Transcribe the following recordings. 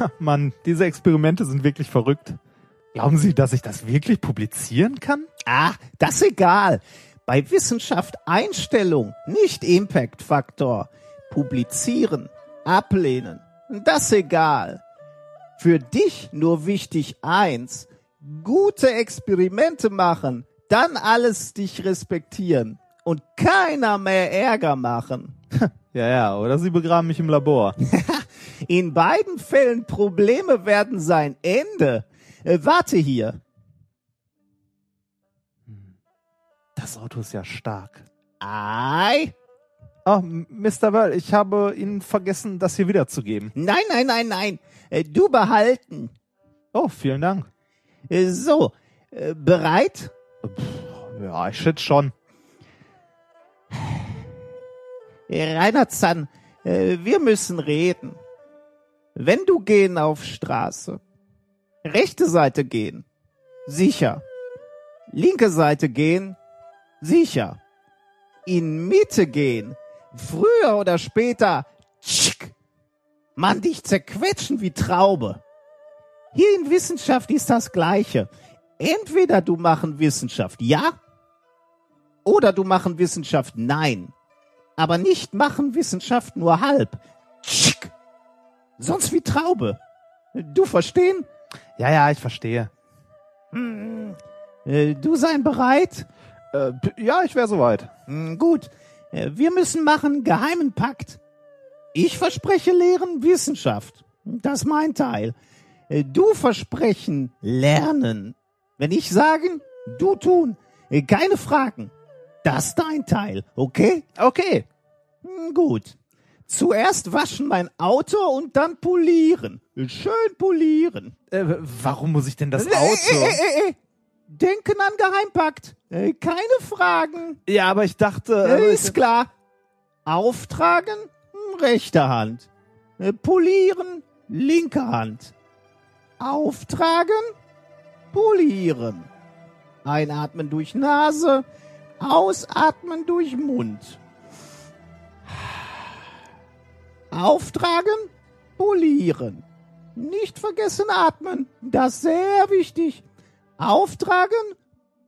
Mann, diese Experimente sind wirklich verrückt. Glauben Sie, dass ich das wirklich publizieren kann? Ah, das egal. Bei Wissenschaft Einstellung, nicht Impact-Faktor. Publizieren, ablehnen, das egal. Für dich nur wichtig eins, gute Experimente machen, dann alles dich respektieren und keiner mehr Ärger machen. Ja, ja, oder Sie begraben mich im Labor. In beiden Fällen Probleme werden sein Ende. Äh, warte hier. Das Auto ist ja stark. Ei. Oh, Mr. Well, ich habe Ihnen vergessen, das hier wiederzugeben. Nein, nein, nein, nein. Äh, Du behalten. Oh, vielen Dank. Äh, So, äh, bereit? Ja, ich schätze schon. Äh, Reinhard Zahn, äh, wir müssen reden. Wenn du gehen auf Straße, rechte Seite gehen, sicher. Linke Seite gehen, sicher. In Mitte gehen, früher oder später, tschick, man dich zerquetschen wie Traube. Hier in Wissenschaft ist das Gleiche. Entweder du machen Wissenschaft ja oder du machen Wissenschaft nein aber nicht machen Wissenschaft nur halb. Tschick. Sonst wie Traube. Du verstehen? Ja, ja, ich verstehe. Äh, Du sein bereit? Äh, ja, ich wäre soweit. Hm, Gut. Äh, Wir müssen machen geheimen Pakt. Ich verspreche Lehren Wissenschaft. Das ist mein Teil. Äh, Du versprechen Lernen. Wenn ich sagen, du tun. Keine Fragen. Das ist dein Teil, okay? Okay. Hm, Gut. Zuerst waschen mein Auto und dann polieren. Schön polieren. Äh, warum muss ich denn das Äh, äh, Auto? äh, äh, äh. Denken an Geheimpakt. Keine Fragen. Ja, aber ich dachte. Äh, Ist klar. Auftragen, hm, rechte Hand. Polieren, linke Hand. Auftragen, polieren. Einatmen durch Nase, ausatmen durch Mund. Auftragen, polieren. Nicht vergessen atmen. Das ist sehr wichtig. Auftragen,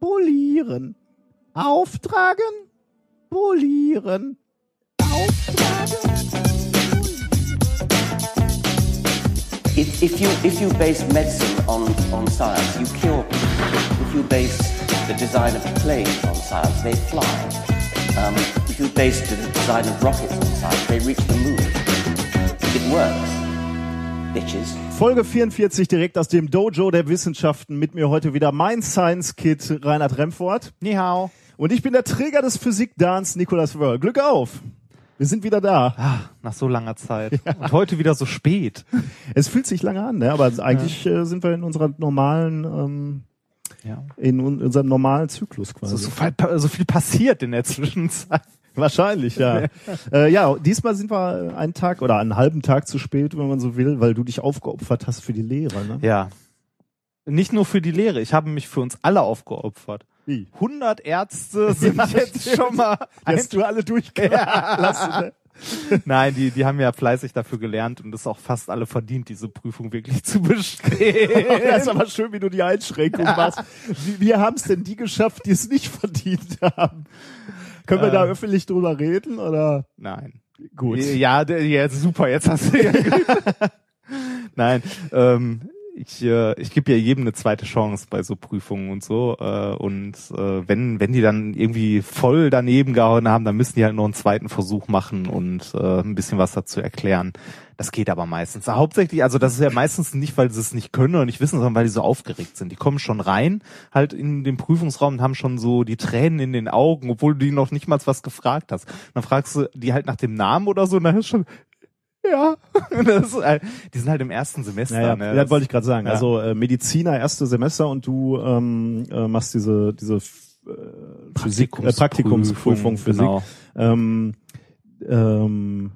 polieren. Auftragen, polieren. Auftragen. If, if you if you base medicine on, on science, you cure people. If you base the design of planes on science, they fly. Um, if you base the design of rockets on science, they reach the moon. It works, bitches. Folge 44 direkt aus dem Dojo der Wissenschaften. Mit mir heute wieder mein Science Kid Reinhard Remfort. Ni hao. Und ich bin der Träger des Physik-Dans Nicolas Wörl. Glück auf! Wir sind wieder da. Ah, nach so langer Zeit. Und heute wieder so spät. Es fühlt sich lange an, ne? aber eigentlich äh, sind wir in unserer normalen, ähm, Ja. in un unserem normalen Zyklus quasi. So, so, viel, so viel passiert in der Zwischenzeit. Wahrscheinlich, ja. äh, ja, diesmal sind wir einen Tag oder einen halben Tag zu spät, wenn man so will, weil du dich aufgeopfert hast für die Lehre. Ne? Ja. Nicht nur für die Lehre, ich habe mich für uns alle aufgeopfert. Wie? 100 Ärzte sind Ja, jetzt schon mal hast du alle durchgelassen. ne? Nein, die, die haben ja fleißig dafür gelernt und es auch fast alle verdient, diese Prüfung wirklich zu bestehen. Das ist aber schön, wie du die Einschränkung machst. Wie, wie haben es denn die geschafft, die es nicht verdient haben? Können wir da Äh. öffentlich drüber reden oder? Nein. Gut. Ja, der, ja, super, jetzt hast du ja Nein, ähm, ich, äh, ich gebe ja jedem eine zweite Chance bei so Prüfungen und so. Äh, und äh, wenn, wenn die dann irgendwie voll daneben gehauen haben, dann müssen die halt noch einen zweiten Versuch machen und äh, ein bisschen was dazu erklären. Das geht aber meistens. Hauptsächlich, also das ist ja meistens nicht, weil sie es nicht können oder nicht wissen, sondern weil die so aufgeregt sind. Die kommen schon rein, halt in den Prüfungsraum und haben schon so die Tränen in den Augen, obwohl du die noch nicht mal was gefragt hast. Dann fragst du die halt nach dem Namen oder so und dann ist schon, ja. Das halt- die sind halt im ersten Semester. Ja, ja, ne? das wollte ich gerade sagen. Ja. Also äh, Mediziner erste Semester und du ähm, äh, machst diese diese äh, Physik äh, Praktikumsprüfung Physik. Genau. Ähm, ähm,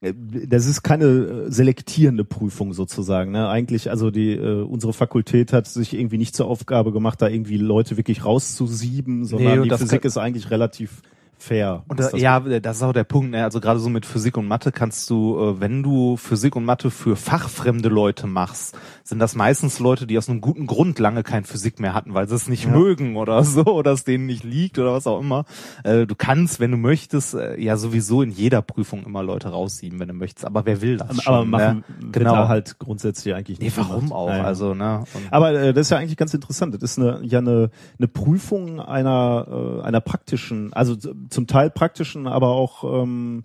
äh, das ist keine äh, selektierende Prüfung sozusagen. Ne? Eigentlich, also die äh, unsere Fakultät hat sich irgendwie nicht zur Aufgabe gemacht, da irgendwie Leute wirklich rauszusieben, sondern Nee, die das Physik kann- ist eigentlich relativ fair. Und das ja, das ist auch der Punkt. Ne? Also gerade so mit Physik und Mathe kannst du, äh, wenn du Physik und Mathe für fachfremde Leute machst, sind das meistens Leute, die aus einem guten Grund lange kein Physik mehr hatten, weil sie es nicht Ja. mögen oder so, oder es denen nicht liegt oder was auch immer. Äh, du kannst, wenn du möchtest, äh, ja sowieso in jeder Prüfung immer Leute raussieben, wenn du möchtest. Aber wer will das aber schon? machen ne? Genau. halt grundsätzlich eigentlich Nee, nicht warum gemacht. auch? Ja, ja. Also, ne? Und Aber äh, das ist ja eigentlich ganz interessant. Das ist eine, ja eine, eine Prüfung einer, äh, einer praktischen, also zum Teil praktischen, aber auch ähm,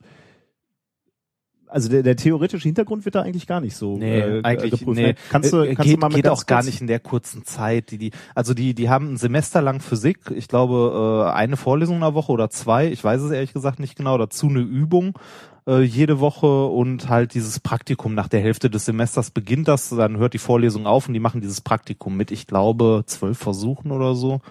also der, der theoretische Hintergrund wird da eigentlich gar nicht so Nee, äh, eigentlich geprüft. nee. Kannst du, Äh, kannst geht, du mal mit geht auch gar nicht in der kurzen Zeit. Die, die, also die, die haben ein Semester lang Physik. Ich glaube äh, eine Vorlesung in der Woche oder zwei. Ich weiß es ehrlich gesagt nicht genau. Dazu eine Übung äh, jede Woche und halt dieses Praktikum nach der Hälfte des Semesters beginnt das. Dann hört die Vorlesung auf und die machen dieses Praktikum mit. Ich glaube zwölf Versuchen oder so.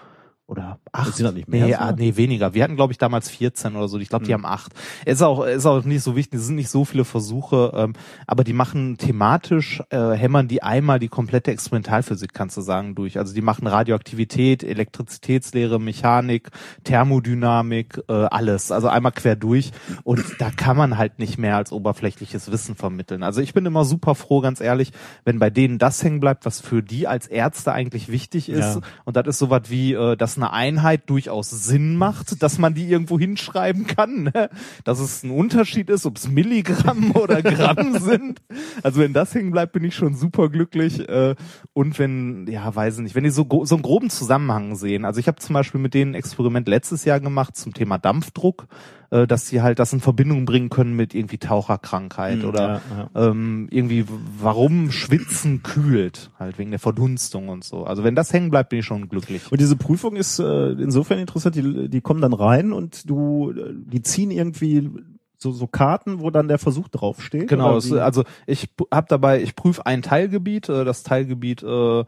Oder acht. Sind das nicht mehr Nee, so? ah, nee, weniger. Wir hatten, glaube ich, damals 14 oder so. Ich glaube, die Hm. haben acht. Ist auch, ist auch nicht so wichtig. Es sind nicht so viele Versuche, ähm, aber die machen thematisch, äh, hämmern die einmal die komplette Experimentalphysik, kannst du sagen, durch. Also die machen Radioaktivität, Elektrizitätslehre, Mechanik, Thermodynamik, äh, alles. Also einmal quer durch. Und da kann man halt nicht mehr als oberflächliches Wissen vermitteln. Also ich bin immer super froh, ganz ehrlich, wenn bei denen das hängen bleibt, was für die als Ärzte eigentlich wichtig ist. Ja. Und das ist sowas wie, äh, dass eine Einheit durchaus Sinn macht, dass man die irgendwo hinschreiben kann. Ne? Dass es ein Unterschied ist, ob es Milligramm oder Gramm sind. Also wenn das hängen bleibt, bin ich schon super glücklich. Äh, und wenn, ja, weiß ich nicht, wenn die so, so einen groben Zusammenhang sehen. Also ich habe zum Beispiel mit denen ein Experiment letztes Jahr gemacht zum Thema Dampfdruck, äh, dass sie halt das in Verbindung bringen können mit irgendwie Taucherkrankheit Hm, oder ja, ja. ähm, irgendwie, warum Schwitzen kühlt, halt wegen der Verdunstung und so. Also wenn das hängen bleibt, bin ich schon glücklich. Und diese Prüfung ist äh, insofern interessant, die, die kommen dann rein und du, äh, die ziehen irgendwie so, so Karten, wo dann der Versuch draufsteht. Genau, also ich habe dabei, ich prüfe ein Teilgebiet, äh, das Teilgebiet äh,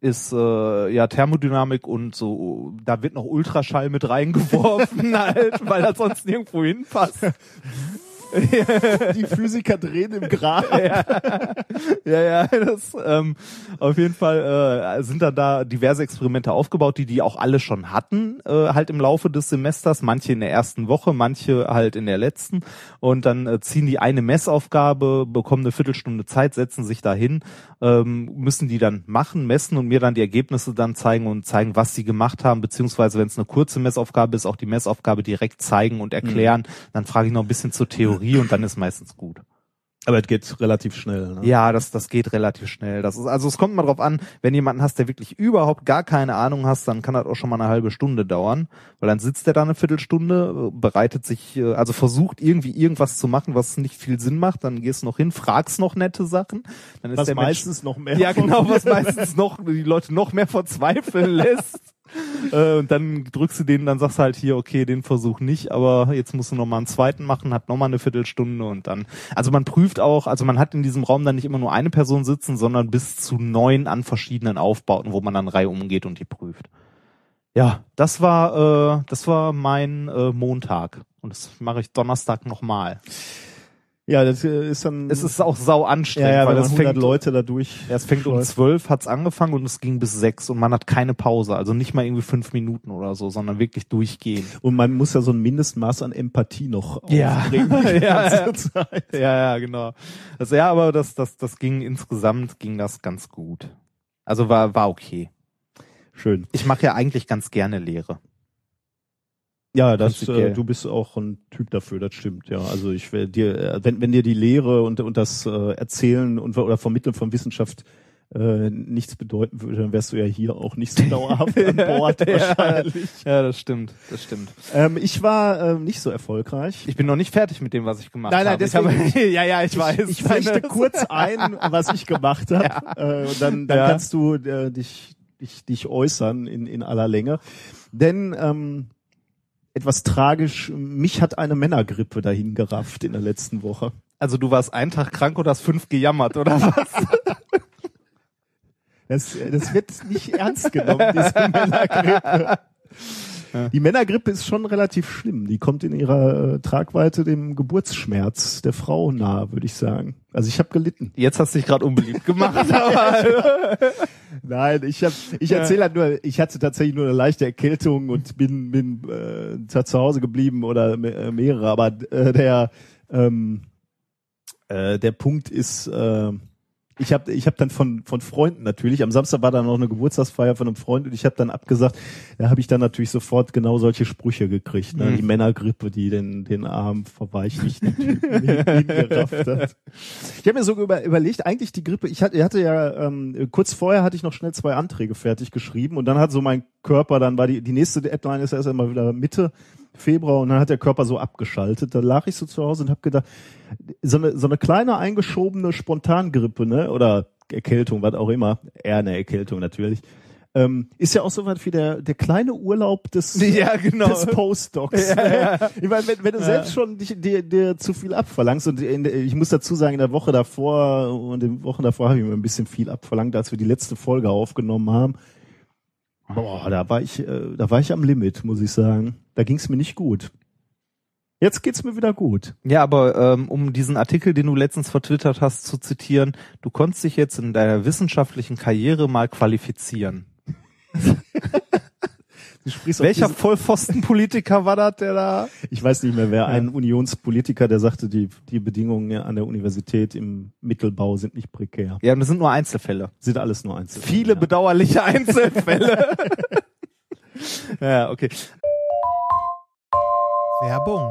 ist äh, ja Thermodynamik und so, da wird noch Ultraschall mit reingeworfen halt, weil das sonst nirgendwo hinpasst. die Physiker drehen im Grab. Ja, ja, das ähm, auf jeden Fall äh, sind dann da diverse Experimente aufgebaut, die die auch alle schon hatten, äh, halt im Laufe des Semesters, manche in der ersten Woche, manche halt in der letzten. Und dann äh, ziehen die eine Messaufgabe, bekommen eine Viertelstunde Zeit, setzen sich dahin, ähm, müssen die dann machen, messen und mir dann die Ergebnisse dann zeigen und zeigen, was sie gemacht haben, beziehungsweise wenn es eine kurze Messaufgabe ist, auch die Messaufgabe direkt zeigen und erklären. Dann frage ich noch ein bisschen zur Theorie und dann ist meistens gut. Aber es geht relativ schnell. Ne? Ja, das, das geht relativ schnell. Das ist, also es kommt mal drauf an, wenn jemanden hast, der wirklich überhaupt gar keine Ahnung hast, dann kann das auch schon mal eine halbe Stunde dauern, weil dann sitzt der da eine Viertelstunde, bereitet sich, äh, also versucht irgendwie irgendwas zu machen, was nicht viel Sinn macht, dann gehst du noch hin, fragst noch nette Sachen, dann ist Was der Mensch, meistens noch mehr. ja genau, was meistens noch die Leute noch mehr verzweifeln lässt. Äh, und dann drückst du denen, dann sagst du halt hier, okay, den Versuch nicht, aber jetzt musst du noch mal einen zweiten machen, hat noch mal eine Viertelstunde und dann, also man prüft auch, also man hat in diesem Raum dann nicht immer nur eine Person sitzen, sondern bis zu neun an verschiedenen Aufbauten, wo man dann Reihe umgeht und die prüft. Ja, das war, äh, das war mein äh, Montag und das mache ich Donnerstag nochmal. Ja, das äh, ist dann. Es ist auch sau ja, anstrengend, ja, weil das man 100 fängt, Leute da durch. ja, es fängt um schleust. zwölf, hat's angefangen und es ging bis sechs und man hat keine Pause, also nicht mal irgendwie fünf Minuten oder so, sondern wirklich durchgehend. Und man muss ja so ein Mindestmaß an Empathie noch Ja. aufbringen. Ja, Zeit. Ja, ja, genau. Also ja, aber das, das, das ging insgesamt ging das ganz gut. Also war, war okay. Schön. Ich mache ja eigentlich ganz gerne Lehre. Ja, das, äh, du bist auch ein Typ dafür, das stimmt, ja. Also ich will dir, äh, wenn, wenn dir die Lehre und, und das äh, Erzählen und oder Vermitteln von Wissenschaft äh, nichts bedeuten würde, dann wärst du ja hier auch nicht so dauerhaft an Bord wahrscheinlich. Ja, das stimmt, das stimmt. Ähm, ich war ähm, nicht so erfolgreich. Ich bin noch nicht fertig mit dem, was ich gemacht Nein, nein, habe. deswegen- ich habe, ja, ja, ich, weiß. Ich flechte kurz ein, was ich gemacht habe. Äh, und dann, dann Ja. kannst du äh, dich, dich, dich äußern in, in aller Länge. Denn ähm, etwas tragisch, mich hat eine Männergrippe dahin gerafft in der letzten Woche. Also du warst einen Tag krank oder hast fünf gejammert, oder was? Das, das wird nicht ernst genommen, diese Männergrippe. Die Männergrippe ist schon relativ schlimm. Die kommt in ihrer äh, Tragweite dem Geburtsschmerz der Frau nahe, würde ich sagen. Also ich habe gelitten. Jetzt hast du dich gerade unbeliebt gemacht. Nein, ich hab, ich erzähle halt nur, ich hatte tatsächlich nur eine leichte Erkältung und bin bin äh, zu Hause geblieben oder me- äh, mehrere, aber äh, der ähm, äh, der Punkt ist, äh, ich habe ich hab dann von von Freunden natürlich, am Samstag war dann noch eine Geburtstagsfeier von einem Freund und ich habe dann abgesagt, da habe ich dann natürlich sofort genau solche Sprüche gekriegt, ne? Mhm. die Männergrippe, die den den armen verweichlichten Typen hin- hingerafft hat. Ich habe mir sogar über, überlegt, eigentlich die Grippe, ich hatte, ich hatte ja, ähm, kurz vorher hatte ich noch schnell zwei Anträge fertig geschrieben und dann hat so mein Körper, dann war die, die nächste Deadline ist erst einmal wieder Mitte Februar und dann hat der Körper so abgeschaltet. Da lag ich so zu Hause und habe gedacht, so eine, so eine kleine eingeschobene Spontangrippe, ne, oder Erkältung, was auch immer, eher eine Erkältung natürlich, ähm, ist ja auch so was wie der, der kleine Urlaub des, Ja, genau. des Postdocs. ne? Ich meine, wenn, wenn du selbst schon dich, dir, dir zu viel abverlangst und in, ich muss dazu sagen, in der Woche davor und in den Wochen davor habe ich mir ein bisschen viel abverlangt, als wir die letzte Folge aufgenommen haben. Boah, da war ich, äh, da war ich am Limit, muss ich sagen. Da ging es mir nicht gut. Jetzt geht's mir wieder gut. ja, aber ähm, um diesen Artikel, den du letztens vertwittert hast, zu zitieren, du konntest dich jetzt in deiner wissenschaftlichen Karriere mal qualifizieren. Du sprichst auf Welcher Vollpfostenpolitiker war das, der da? ich weiß nicht mehr wer, ein Unionspolitiker, der sagte, die, die Bedingungen an der Universität im Mittelbau sind nicht prekär. Ja, das sind nur Einzelfälle. Sind alles nur Einzelfälle. Viele ja. bedauerliche Einzelfälle. ja, okay. Werbung.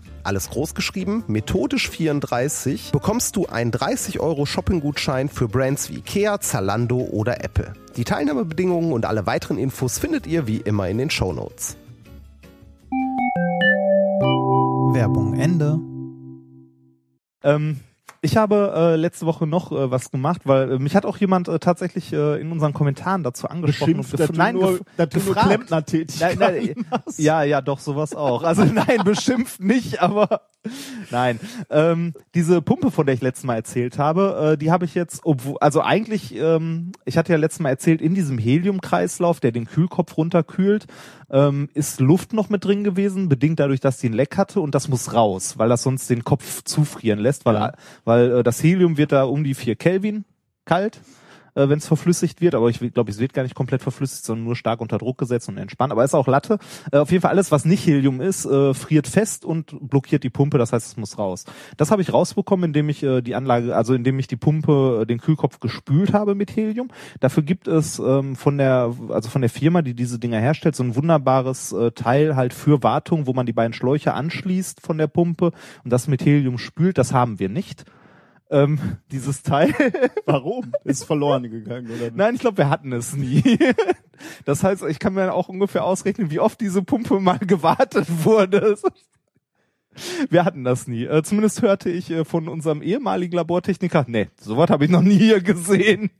alles groß geschrieben, methodisch 34, bekommst du einen 30 Euro Shopping-Gutschein für Brands wie Ikea, Zalando oder Apple. Die Teilnahmebedingungen und alle weiteren Infos findet ihr wie immer in den Shownotes. Werbung Ende. Ähm, ich habe äh, letzte Woche noch äh, was gemacht, weil äh, mich hat auch jemand äh, tatsächlich äh, in unseren Kommentaren dazu angesprochen Beschimpft, und gef- nein, nur, gef gefragt. Nein, nein, ja, ja, doch, sowas auch. Also nein, beschimpft nicht, aber nein. Ähm, diese Pumpe, von der ich letztes Mal erzählt habe, äh, die habe ich jetzt, obwohl, also eigentlich, ähm, ich hatte ja letztes Mal erzählt, in diesem Heliumkreislauf, der den Kühlkopf runterkühlt, ähm, ist Luft noch mit drin gewesen, bedingt dadurch, dass die ein Leck hatte und das muss raus, weil das sonst den Kopf zufrieren lässt, weil, weil äh, das Helium wird da um die 4 Kelvin kalt äh, wenn es verflüssigt wird, aber ich glaube, es wird gar nicht komplett verflüssigt, sondern nur stark unter Druck gesetzt und entspannt. Aber ist auch Latte. Äh, auf jeden Fall alles, was nicht Helium ist, äh, friert fest und blockiert die Pumpe. Das heißt, es muss raus. Das habe ich rausbekommen, indem ich äh, die Anlage, also indem ich die Pumpe, äh, den Kühlkopf gespült habe mit Helium. Dafür gibt es ähm, von der, also von der Firma, die diese Dinger herstellt, so ein wunderbares äh, Teil halt für Wartung, wo man die beiden Schläuche anschließt von der Pumpe und das mit Helium spült. Das haben wir nicht. Ähm, dieses Teil. Warum? Ist verloren gegangen, oder? Nein, ich glaube, wir hatten es nie. Das heißt, ich kann mir auch ungefähr ausrechnen, wie oft diese Pumpe mal gewartet wurde. Wir hatten das nie. Äh, zumindest hörte ich äh, von unserem ehemaligen Labortechniker, nee, sowas habe ich noch nie hier gesehen.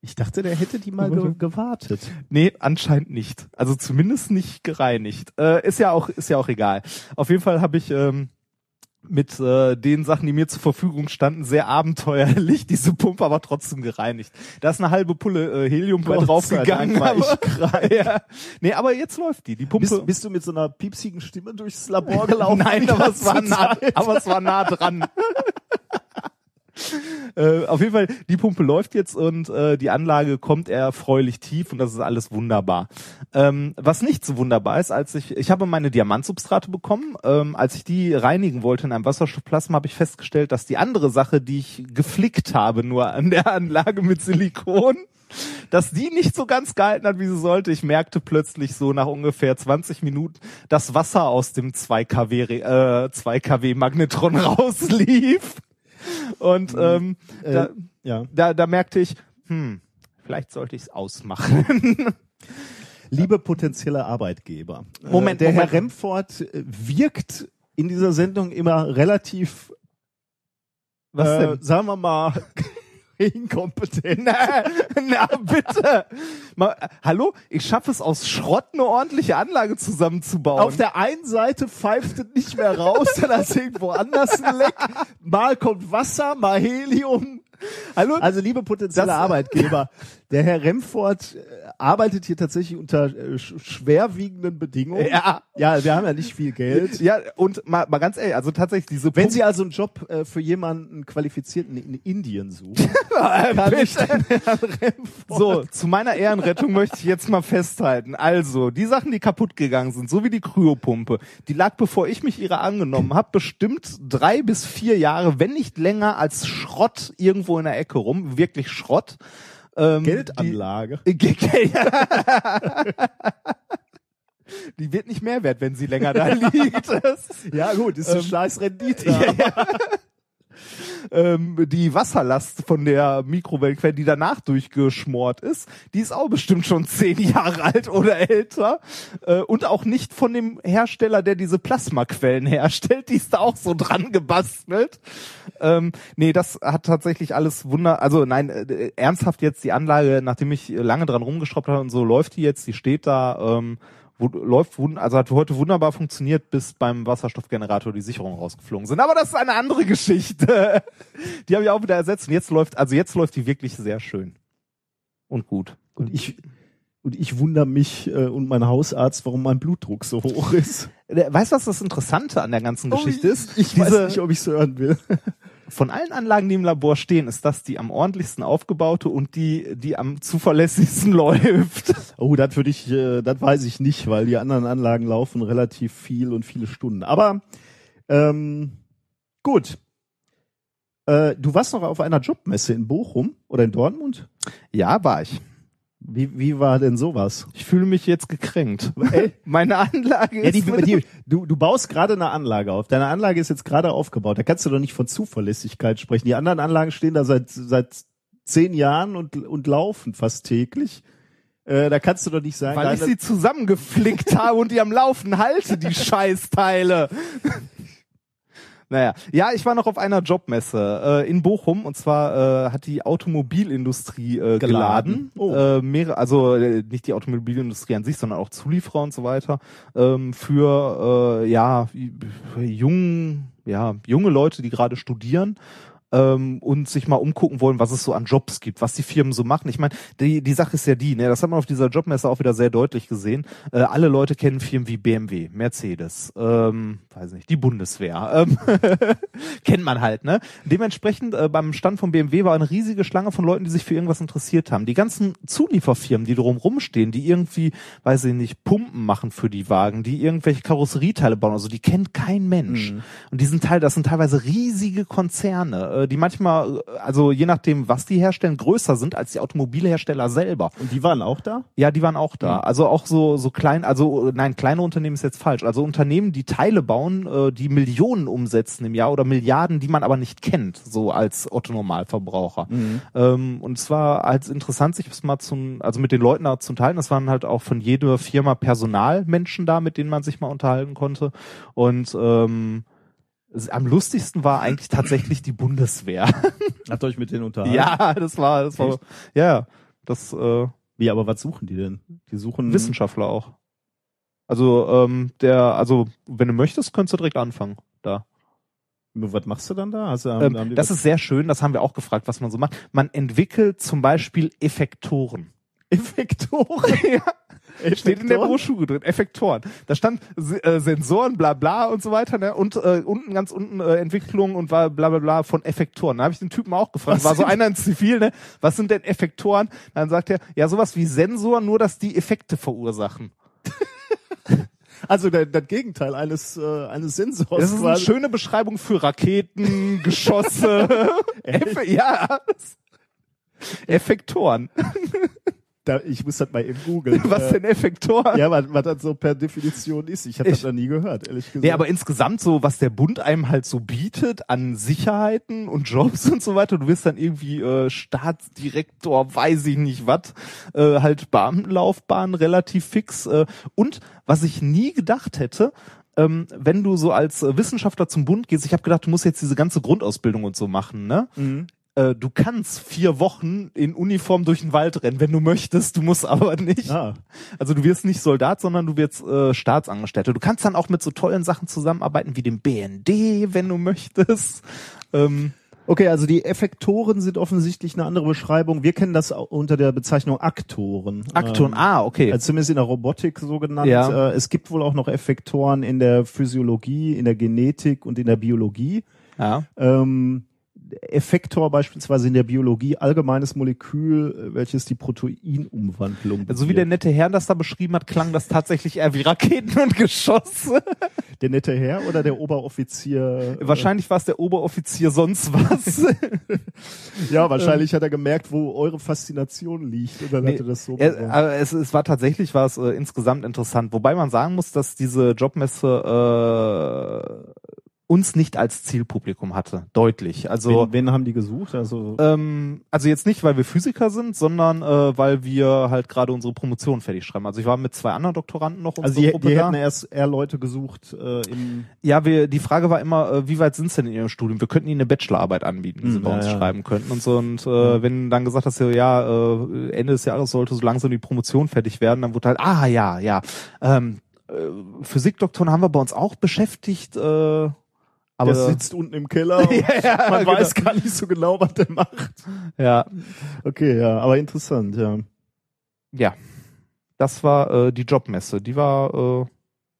Ich dachte, der hätte die mal ge gewartet. Nee, anscheinend nicht. Also zumindest nicht gereinigt. Äh, ist ja auch ist ja auch egal. Auf jeden Fall habe ich ähm, mit äh, den Sachen, die mir zur Verfügung standen, sehr abenteuerlich diese Pumpe aber trotzdem gereinigt. Da ist eine halbe Pulle äh, Helium bei draufgegangen. War ich aber, ja. Nee, aber jetzt läuft die. Die Pumpe. Bist, bist du mit so einer piepsigen Stimme durchs Labor gelaufen? Nein, aber es, war nah, aber es war nah dran. äh, auf jeden Fall, die Pumpe läuft jetzt und äh, die Anlage kommt erfreulich tief und das ist alles wunderbar. Ähm, was nicht so wunderbar ist, als ich, ich habe meine Diamantsubstrate bekommen, ähm, als ich die reinigen wollte in einem Wasserstoffplasma, habe ich festgestellt, dass die andere Sache, die ich geflickt habe, nur an der Anlage mit Silikon, dass die nicht so ganz gehalten hat, wie sie sollte. Ich merkte plötzlich so nach ungefähr 20 Minuten, dass Wasser aus dem 2 kW, äh, 2 kW Magnetron rauslief. Und ähm, da, Äh, ja. da, da merkte ich, hm, vielleicht sollte ich es ausmachen. Liebe potenzielle Arbeitgeber. Moment, äh, der Moment. Herr Remford äh, wirkt in dieser Sendung immer relativ, Was äh, denn? sagen wir mal, inkompetent. Na, na bitte. Mal, hallo? Ich schaffe es aus Schrott eine ordentliche Anlage zusammenzubauen. Auf der einen Seite pfeift es nicht mehr raus, dann hast du irgendwo anders ein Leck. Mal kommt Wasser, mal Helium. hallo? Also liebe potenzielle Arbeitgeber, der Herr Remford äh, arbeitet hier tatsächlich unter äh, sch schwerwiegenden Bedingungen. Ja. ja, wir haben ja nicht viel Geld. ja, und mal, mal ganz ehrlich, also tatsächlich diese Wenn Pumpe- Sie also einen Job äh, für jemanden qualifizierten in Indien suchen, kann ich So, zu meiner Ehrenrettung möchte ich jetzt mal festhalten. Also, die Sachen, die kaputt gegangen sind, so wie die Kryopumpe, die lag, bevor ich mich ihrer angenommen habe, bestimmt drei bis vier Jahre, wenn nicht länger, als Schrott irgendwo in der Ecke rum. Wirklich Schrott. Ähm, Geldanlage. Die, die wird nicht mehr wert, wenn sie länger da liegt. Ja gut, ist eine Ähm, scheiß Rendite. ja, ja. Ähm, die Wasserlast von der Mikrowellenquelle, die danach durchgeschmort ist, die ist auch bestimmt schon zehn Jahre alt oder älter. Äh, und auch nicht von dem Hersteller, der diese Plasmaquellen herstellt, die ist da auch so dran gebastelt. Ähm, nee, das hat tatsächlich alles Wunder, also nein, äh, ernsthaft jetzt die Anlage, nachdem ich lange dran rumgeschraubt habe und so, läuft die jetzt, die steht da, ähm, läuft, also hat heute wunderbar funktioniert, bis beim Wasserstoffgenerator die Sicherungen rausgeflogen sind. Aber das ist eine andere Geschichte. Die habe ich auch wieder ersetzt und jetzt läuft, also jetzt läuft die wirklich sehr schön. Und gut. Und ich und ich wundere mich äh, und mein Hausarzt, warum mein Blutdruck so hoch ist. Äh, Weißt du, was das Interessante an der ganzen Geschichte ist? Oh, Ich Diese, weiß nicht, ob ich es hören will. Von allen Anlagen, die im Labor stehen, ist das die am ordentlichsten aufgebaute und die, die am zuverlässigsten läuft. Oh, das würde ich, äh, das weiß ich nicht, weil die anderen Anlagen laufen relativ viel und viele Stunden. Aber ähm, gut. Äh, du warst noch auf einer Jobmesse in Bochum oder in Dortmund? Ja, war ich. Wie, wie war denn sowas? Ich fühle mich jetzt gekränkt. Ey. Meine Anlage Ja, die, ist die, du, du baust gerade eine Anlage auf. Deine Anlage ist jetzt gerade aufgebaut. Da kannst du doch nicht von Zuverlässigkeit sprechen. Die anderen Anlagen stehen da seit seit zehn Jahren und und laufen fast täglich. Äh, da kannst du doch nicht sagen, weil ich sie zusammengeflickt habe und die am Laufen halte, die Scheißteile. Naja, ja, ich war noch auf einer Jobmesse äh, in Bochum und zwar äh, hat die Automobilindustrie äh, geladen. Geladen? Oh. Äh, mehrere, also äh, nicht die Automobilindustrie an sich, sondern auch Zulieferer und so weiter ähm, für äh, ja jungen, ja junge Leute, die gerade studieren ähm, und sich mal umgucken wollen, was es so an Jobs gibt, was die Firmen so machen. Ich meine, die, die Sache ist ja die, ne, das hat man auf dieser Jobmesse auch wieder sehr deutlich gesehen. Äh, alle Leute kennen Firmen wie BMW, Mercedes, ähm, weiß nicht, die Bundeswehr. Ähm, kennt man halt, ne? Dementsprechend äh, beim Stand von BMW war eine riesige Schlange von Leuten, die sich für irgendwas interessiert haben. Die ganzen Zulieferfirmen, die drum rumstehen, die irgendwie, weiß ich nicht, Pumpen machen für die Wagen, die irgendwelche Karosserieteile bauen, also die kennt kein Mensch. Und die sind Teil, das sind teilweise riesige Konzerne, äh, die manchmal, äh, also je nachdem, was die herstellen, größer sind als die Automobilhersteller selber. und die waren auch da. Ja, die waren auch da. Also auch so so klein, also äh, nein, kleine Unternehmen ist jetzt falsch. Also Unternehmen, die Teile bauen, äh, die Millionen umsetzen im Jahr oder Milliarden, die man aber nicht kennt, so als Otto Normalverbraucher. Ähm, und es war halt interessant, sich das mal zum, also mit den Leuten da zu unterhalten. Es waren halt auch von jeder Firma Personalmenschen da, mit denen man sich mal unterhalten konnte. Und ähm, am lustigsten war eigentlich tatsächlich die Bundeswehr. Habt ihr euch mit denen unterhalten? Ja, das war, das war, ja. Das äh, Wie, aber was suchen die denn? Die suchen Wissenschaftler auch. Also ähm, der, also wenn du möchtest, könntest du direkt anfangen. Da. Was machst du dann da? Also, haben, haben Ähm, die das was- ist sehr schön. Das haben wir auch gefragt, was man so macht. Man entwickelt zum Beispiel Effektoren. Effektoren. ja. Steht in der? Broschüre drin, Effektoren. Da stand äh, Sensoren, bla bla und so weiter, ne? Und äh, unten ganz unten äh, Entwicklung und war bla bla bla von Effektoren. Da habe ich den Typen auch gefragt. Was war so einer in Zivil, ne? Was sind denn Effektoren? Dann sagt er, ja, sowas wie Sensoren, nur dass die Effekte verursachen. Also der, das Gegenteil eines, äh, eines Sensors. Das ist eine quasi. schöne Beschreibung für Raketen, Geschosse, Eff ja. Effektoren. Da, ich muss das mal eben googeln. Was Äh, denn Effektoren? Ja, was, was das so per Definition ist. Ich habe das noch nie gehört, ehrlich gesagt. Nee, aber insgesamt so, was der Bund einem halt so bietet an Sicherheiten und Jobs und so weiter. Du wirst dann irgendwie äh, Staatsdirektor, weiß ich nicht was, äh, halt Beamtenlaufbahn relativ fix. Äh, und was ich nie gedacht hätte, ähm, wenn du so als äh, Wissenschaftler zum Bund gehst, ich habe gedacht, du musst jetzt diese ganze Grundausbildung und so machen, ne? Mhm. Äh, du kannst vier Wochen in Uniform durch den Wald rennen, wenn du möchtest, du musst aber nicht. Ah, Also du wirst nicht Soldat, sondern du wirst äh, Staatsangestellter. Du kannst dann auch mit so tollen Sachen zusammenarbeiten wie dem BND, wenn du möchtest. Ähm, okay, also die Effektoren sind offensichtlich eine andere Beschreibung. Wir kennen das unter der Bezeichnung Aktoren. Aktoren, Ähm, ah, okay. Also zumindest in der Robotik so genannt. Ja. Äh, es gibt wohl auch noch Effektoren in der Physiologie, in der Genetik und in der Biologie. ja. Ähm, Effektor beispielsweise in der Biologie, allgemeines Molekül, äh, welches die Proteinumwandlung So Also wie der nette Herr das da beschrieben hat, klang das tatsächlich eher wie Raketen und Geschosse. der nette Herr oder der Oberoffizier? Wahrscheinlich war es der Oberoffizier sonst was. Ja, wahrscheinlich hat er gemerkt, wo eure Faszination liegt und dann Nee, hat er das so Er, aber es, es war tatsächlich war es äh, insgesamt interessant, wobei man sagen muss, dass diese Jobmesse äh, uns nicht als Zielpublikum hatte, deutlich. Also wen, wen haben die gesucht? Also Ähm, also jetzt nicht, weil wir Physiker sind, sondern äh, weil wir halt gerade unsere Promotion fertig schreiben. Also ich war mit zwei anderen Doktoranden noch Also die, Gruppe die da. hätten erst eher Leute gesucht äh, im Ja, wir, die Frage war immer, äh, wie weit sind sie denn in ihrem Studium? Wir könnten ihnen eine Bachelorarbeit anbieten, die sie Hm, bei ja, uns ja. schreiben könnten und so. Und äh, wenn dann gesagt hast, ja, äh, Ende des Jahres sollte so langsam die Promotion fertig werden, dann wurde halt, ah ja, ja. Ähm, äh, Physikdoktoren haben wir bei uns auch beschäftigt, äh, aber der sitzt unten im Keller ja, man genau. weiß gar nicht so genau, was der macht. ja, Okay, ja, aber interessant, ja. ja, das war äh, die Jobmesse. Die war äh,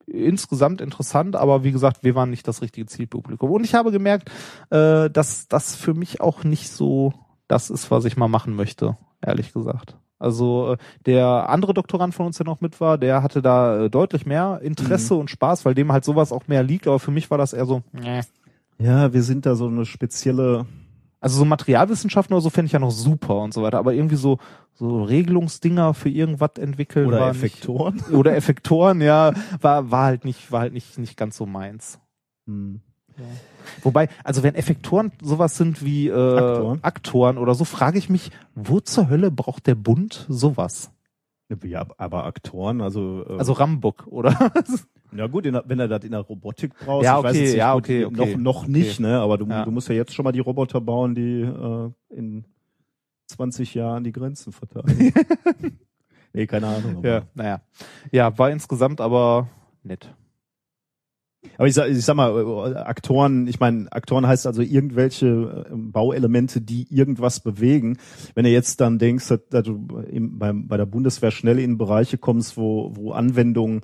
insgesamt interessant, aber wie gesagt, wir waren nicht das richtige Zielpublikum. Und ich habe gemerkt, äh, dass das für mich auch nicht so das ist, was ich mal machen möchte, ehrlich gesagt. Also äh, der andere Doktorand von uns, der noch mit war, der hatte da äh, deutlich mehr Interesse und Spaß, weil dem halt sowas auch mehr liegt. Aber für mich war das eher so. Ja, wir sind da so eine spezielle also so Materialwissenschaften oder so fände ich ja noch super und so weiter. Aber irgendwie so so Regelungsdinger für irgendwas entwickeln oder Effektoren. Nicht, oder Effektoren, ja, war war halt nicht war halt nicht nicht ganz so meins. Hm. Wobei, also wenn Effektoren sowas sind wie äh, Aktoren. Aktoren oder so, frage ich mich, wo zur Hölle braucht der Bund sowas? Ja, aber Aktoren, also äh, Also Rambock, oder? ja gut, in wenn er das in der Robotik braucht, Ja, ich weiß okay, jetzt nicht, ja, okay, okay. noch noch nicht, ne? Aber du, Ja. du musst ja jetzt schon mal die Roboter bauen, die äh, in 20 Jahren die Grenzen verteidigen. nee, keine Ahnung. Ja, naja. Ja, war insgesamt aber nett. Aber ich sag, ich sag mal, äh, Aktoren, ich meine, Aktoren heißt also irgendwelche äh, Bauelemente, die irgendwas bewegen. Wenn du jetzt dann denkst, dass, dass du im, beim, bei der Bundeswehr schnell in Bereiche kommst, wo, wo Anwendungen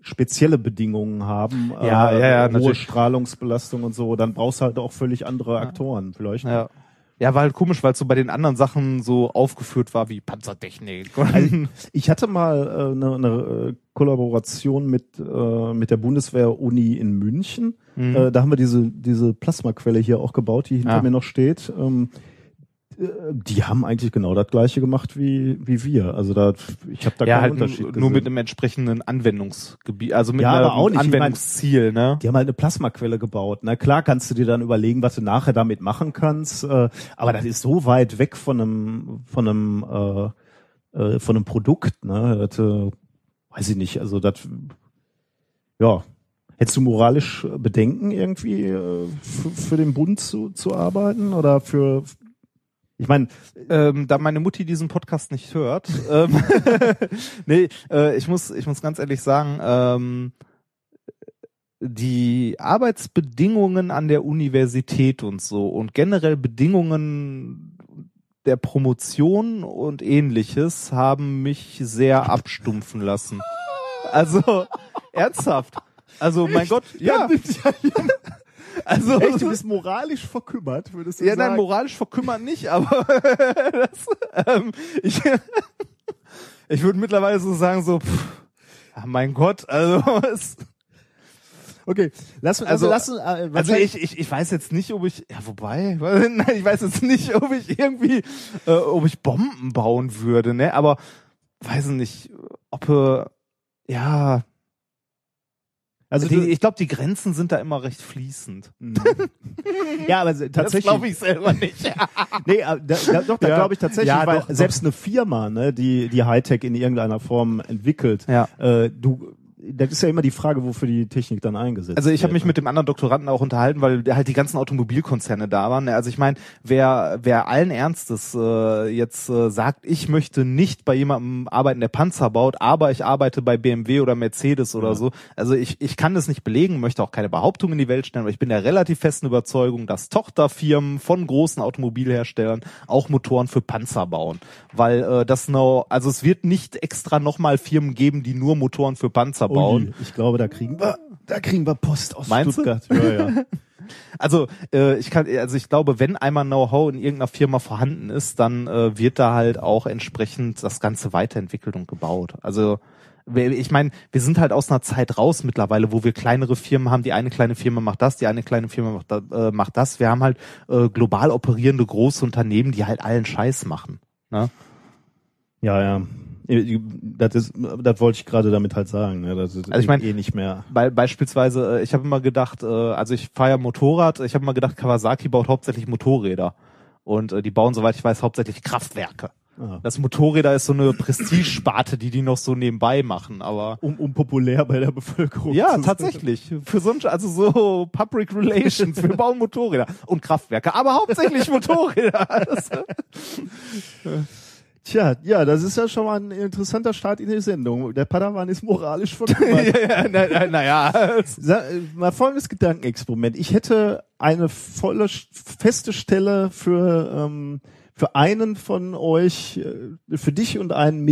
spezielle Bedingungen haben, Ja, ja, ja, hohe natürlich. Strahlungsbelastung und so, dann brauchst du halt auch völlig andere Aktoren. Vielleicht Ja. Ja, war halt komisch, weil es so bei den anderen Sachen so aufgeführt war wie Panzertechnik. Und Ich hatte mal äh, eine, eine äh, Kollaboration mit, äh, mit der Bundeswehr-Uni in München. Mhm. Äh, da haben wir diese, diese Plasmaquelle hier auch gebaut, die hinter Ja. mir noch steht. Ähm, äh, die haben eigentlich genau das gleiche gemacht wie, wie wir. Also da, ich habe da ja, keinen halt Unterschied nur, gesehen. mit einem entsprechenden Anwendungsgebiet, also mit Ja, einem auch nicht. Ich mein- Anwendungsziel, ne? Die haben halt eine Plasmaquelle gebaut. Na klar kannst du dir dann überlegen, was du nachher damit machen kannst, äh, aber das ist so weit weg von einem von einem äh, äh, von einem Produkt, ne? Das, äh, weiß ich nicht. Also das, ja, hättest du moralisch Bedenken irgendwie äh, für, für den Bund zu, zu arbeiten oder für Ich meine, Ähm, da meine Mutti diesen Podcast nicht hört. ähm, nee, äh, ich muss, ich muss ganz ehrlich sagen, ähm, die Arbeitsbedingungen an der Universität und so und generell Bedingungen der Promotion und ähnliches haben mich sehr abstumpfen lassen. Also ernsthaft. Also mein Gott, ja. Also echt, du bist moralisch verkümmert, würdest du ja, sagen. nein, moralisch verkümmert nicht, aber das, ähm, ich, ich würde mittlerweile so sagen, so, pff, ja, mein Gott, also, es, okay, lass, Also- also, lass, äh, also ich, ich, ich weiß jetzt nicht, ob ich, ja, wobei, nein, ich weiß jetzt nicht, ob ich irgendwie, äh, ob ich Bomben bauen würde, ne, aber weiß nicht, ob, äh, ja, also die, ich glaube, die Grenzen sind da immer recht fließend. ja, aber Das tatsächlich. glaube ich selber nicht. Nee, äh, da, da, doch, da Ja. glaube ich tatsächlich, Ja, weil doch, doch. selbst eine Firma, ne, die die Hightech in irgendeiner Form entwickelt, Ja. äh, du, das ist ja immer die Frage, wofür die Technik dann eingesetzt Also ich habe wird, mich mit dem anderen Doktoranden auch unterhalten, weil halt die ganzen Automobilkonzerne da waren. Also ich meine, wer wer allen Ernstes äh, jetzt äh, sagt, ich möchte nicht bei jemandem arbeiten, der Panzer baut, aber ich arbeite bei BMW oder Mercedes oder Ja. so. Also ich ich kann das nicht belegen, möchte auch keine Behauptung in die Welt stellen, aber ich bin der relativ festen Überzeugung, dass Tochterfirmen von großen Automobilherstellern auch Motoren für Panzer bauen, weil äh, das no, also es wird nicht extra nochmal Firmen geben, die nur Motoren für Panzer Oh bauen. je, ich glaube, da kriegen wir, da kriegen wir Post aus Meinst du? Stuttgart. Ja, ja. Also äh, ich kann, also ich glaube, wenn einmal Know-how in irgendeiner Firma vorhanden ist, dann äh, wird da halt auch entsprechend das Ganze weiterentwickelt und gebaut. Also ich meine, wir sind halt aus einer Zeit raus mittlerweile, wo wir kleinere Firmen haben. Die eine kleine Firma macht das, die eine kleine Firma macht, äh, macht das. Wir haben halt äh, global operierende große Unternehmen, die halt allen Scheiß machen. Ne? ja, ja. Das, ist, das wollte ich gerade damit halt sagen. Ne? Das ist Also ich mein- eh nicht mehr. Weil beispielsweise, äh, ich habe immer gedacht, äh, also ich fahre ja Motorrad, ich habe immer gedacht, Kawasaki baut hauptsächlich Motorräder. Und äh, die bauen, soweit ich weiß, hauptsächlich Kraftwerke. Ah. Das Motorräder ist so eine Prestigesparte, die die noch so nebenbei machen, aber Um, um populär bei der Bevölkerung ja, tatsächlich. Für so ein, also so Public Relations, wir bauen Motorräder und Kraftwerke, aber hauptsächlich Motorräder. Tja, ja, das ist ja schon mal ein interessanter Start in die Sendung. Der Padawan ist moralisch verkümmert. ja, na, na, na ja. Äh, Mal folgendes Gedankenexperiment. Ich hätte eine volle, feste Stelle für, ähm, für einen von euch, äh, für dich und einen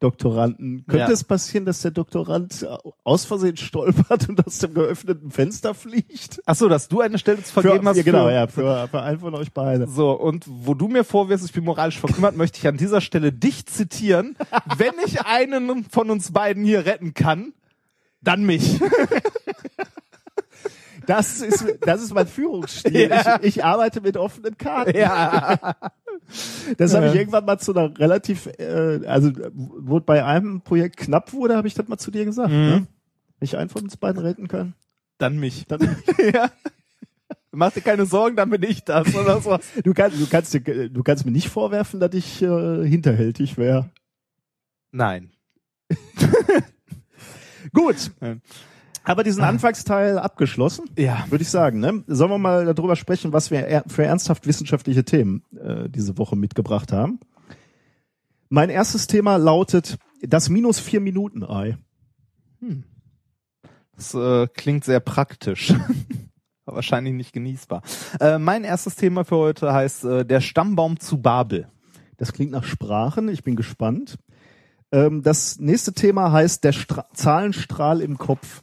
Mitdoktoranden. Könnte Ja. es passieren, dass der Doktorand aus Versehen stolpert und aus dem geöffneten Fenster fliegt? Ach so, dass du eine Stelle zu vergeben für, hast. ja, genau, für, ja, für, für einen von euch beide. So, und wo du mir vorwirfst, ich bin moralisch verkümmert, möchte ich an dieser Stelle dich zitieren. Wenn ich einen von uns beiden hier retten kann, dann mich. Das ist, das ist mein Führungsstil. Ja. Ich, ich arbeite mit offenen Karten. ja. Das habe ich irgendwann mal zu einer relativ, äh, also wo bei einem Projekt knapp wurde, habe ich das mal zu dir gesagt. Mhm. Ne? Ich einen von uns beiden retten kann, Dann mich. dann ja. Mach dir keine Sorgen, dann bin ich das oder so. du, kann, du kannst du kannst mir nicht vorwerfen, dass ich äh, hinterhältig wäre. Nein. Gut. Ja. Aber diesen Anfangsteil abgeschlossen, Ja. würde ich sagen. Ne? Sollen wir mal darüber sprechen, was wir für ernsthaft wissenschaftliche Themen äh, diese Woche mitgebracht haben? Mein erstes Thema lautet das minus vier Minuten Ei. Das äh, klingt sehr praktisch. Wahrscheinlich nicht genießbar. Äh, mein erstes Thema für heute heißt äh, der Stammbaum zu Babel. Das klingt nach Sprachen. Ich bin gespannt. Ähm, das nächste Thema heißt der Stra Zahlenstrahl im Kopf.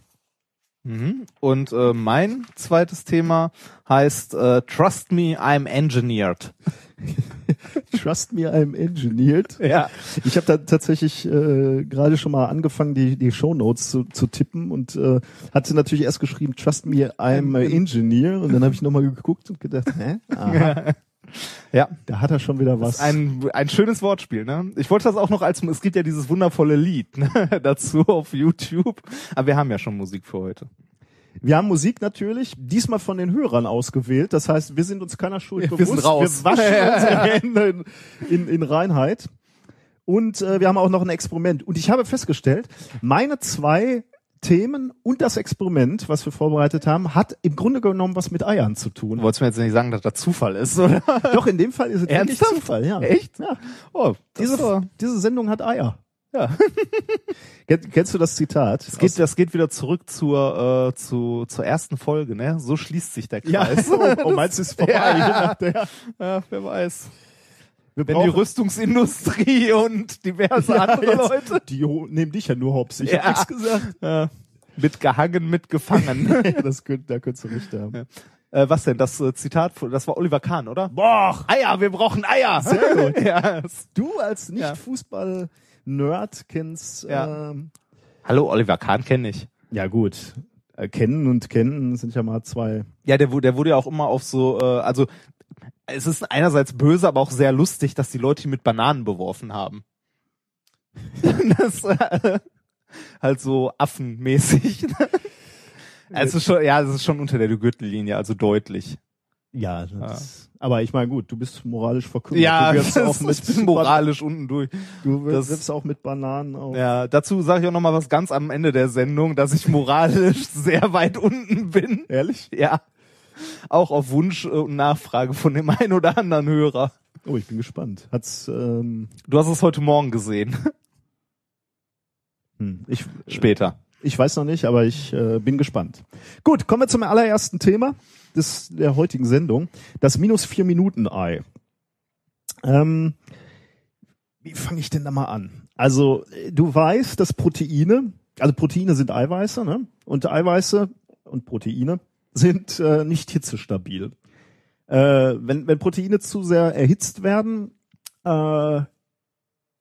Mhm. Und äh, mein zweites Thema heißt äh, Trust me, I'm engineered. Trust me, I'm engineered. Ja. Ich habe da tatsächlich äh, gerade schon mal angefangen, die, die Shownotes zu, zu tippen und äh, hatte natürlich erst geschrieben, Trust me, I'm a engineer. Und dann habe ich nochmal geguckt und gedacht, hä? Aha, Ja. da hat er schon wieder was. Ein, ein schönes Wortspiel, ne? Ich wollte das auch noch als, es gibt ja dieses wundervolle Lied ne? dazu auf YouTube. Aber wir haben ja schon Musik für heute. Wir haben Musik natürlich, diesmal von den Hörern ausgewählt. Das heißt, wir sind uns keiner Schuld Wir bewusst. sind raus. Wir waschen unsere Hände in, in, in Reinheit. Und äh, wir haben auch noch ein Experiment. Und ich habe festgestellt, meine zwei Themen und das Experiment, was wir vorbereitet haben, hat im Grunde genommen was mit Eiern zu tun. Du wolltest mir jetzt nicht sagen, dass das Zufall ist, oder? Doch, in dem Fall ist es wirklich Ernsthaft? Zufall, ja. Echt? Ja. Oh, Diese, war- diese Sendung hat Eier. Ja. Kenn- Kennst du das Zitat? Das geht, das geht wieder zurück zur, äh, zu, zur ersten Folge, ne? So schließt sich der ja, Kreis. oh, oh, meinst du, ist vorbei? Ja. Ja. ja, wer weiß. Wir Wenn die Rüstungsindustrie und diverse Ja, andere jetzt- Leute Die nehmen dich ja nur hops. Ich Ja. hab nichts gesagt. ja, mit gehangen, mit gefangen. Ja, das könnt, da könntest du recht haben. äh, was denn? Das äh, Zitat, von- das war Oliver Kahn, oder? Boah, Eier, wir brauchen Eier. Sehr gut. ja, Du als Ja. Nicht-Fußball-Nerd kennst, Ja. ähm, Hallo, Oliver Kahn kenne ich. ja gut, äh, kennen und kennen sind ja mal zwei. Ja, der, der wurde ja auch immer auf so, äh, also es ist einerseits böse, aber auch sehr lustig, dass die Leute ihn mit Bananen beworfen haben. das äh, halt so affenmäßig. Also schon, ja, es ist schon unter der Gürtellinie, also deutlich. Ja, das, aber ich meine gut, du bist moralisch verkümmert. Ja, du wirst auch mit ich bin moralisch unten durch. Du wirst auch mit Bananen auf. Ja, dazu sage ich auch noch mal was ganz am Ende der Sendung, dass ich moralisch sehr weit unten bin. Ehrlich? Ja. Auch auf Wunsch äh, und Nachfrage von dem einen oder anderen Hörer. Oh, ich bin gespannt. Hat's ähm, Du hast es heute Morgen gesehen. hm, ich Später. Ich weiß noch nicht, aber ich äh, bin gespannt. Gut, kommen wir zum allerersten Thema des, der heutigen Sendung. Das minus vier Minuten Ei. Ähm, wie fange ich denn da mal an? Also, äh, du weißt, dass Proteine, also Proteine sind Eiweiße, ne? Und Eiweiße und Proteine sind äh, nicht hitzestabil. Äh, wenn, wenn Proteine zu sehr erhitzt werden, äh,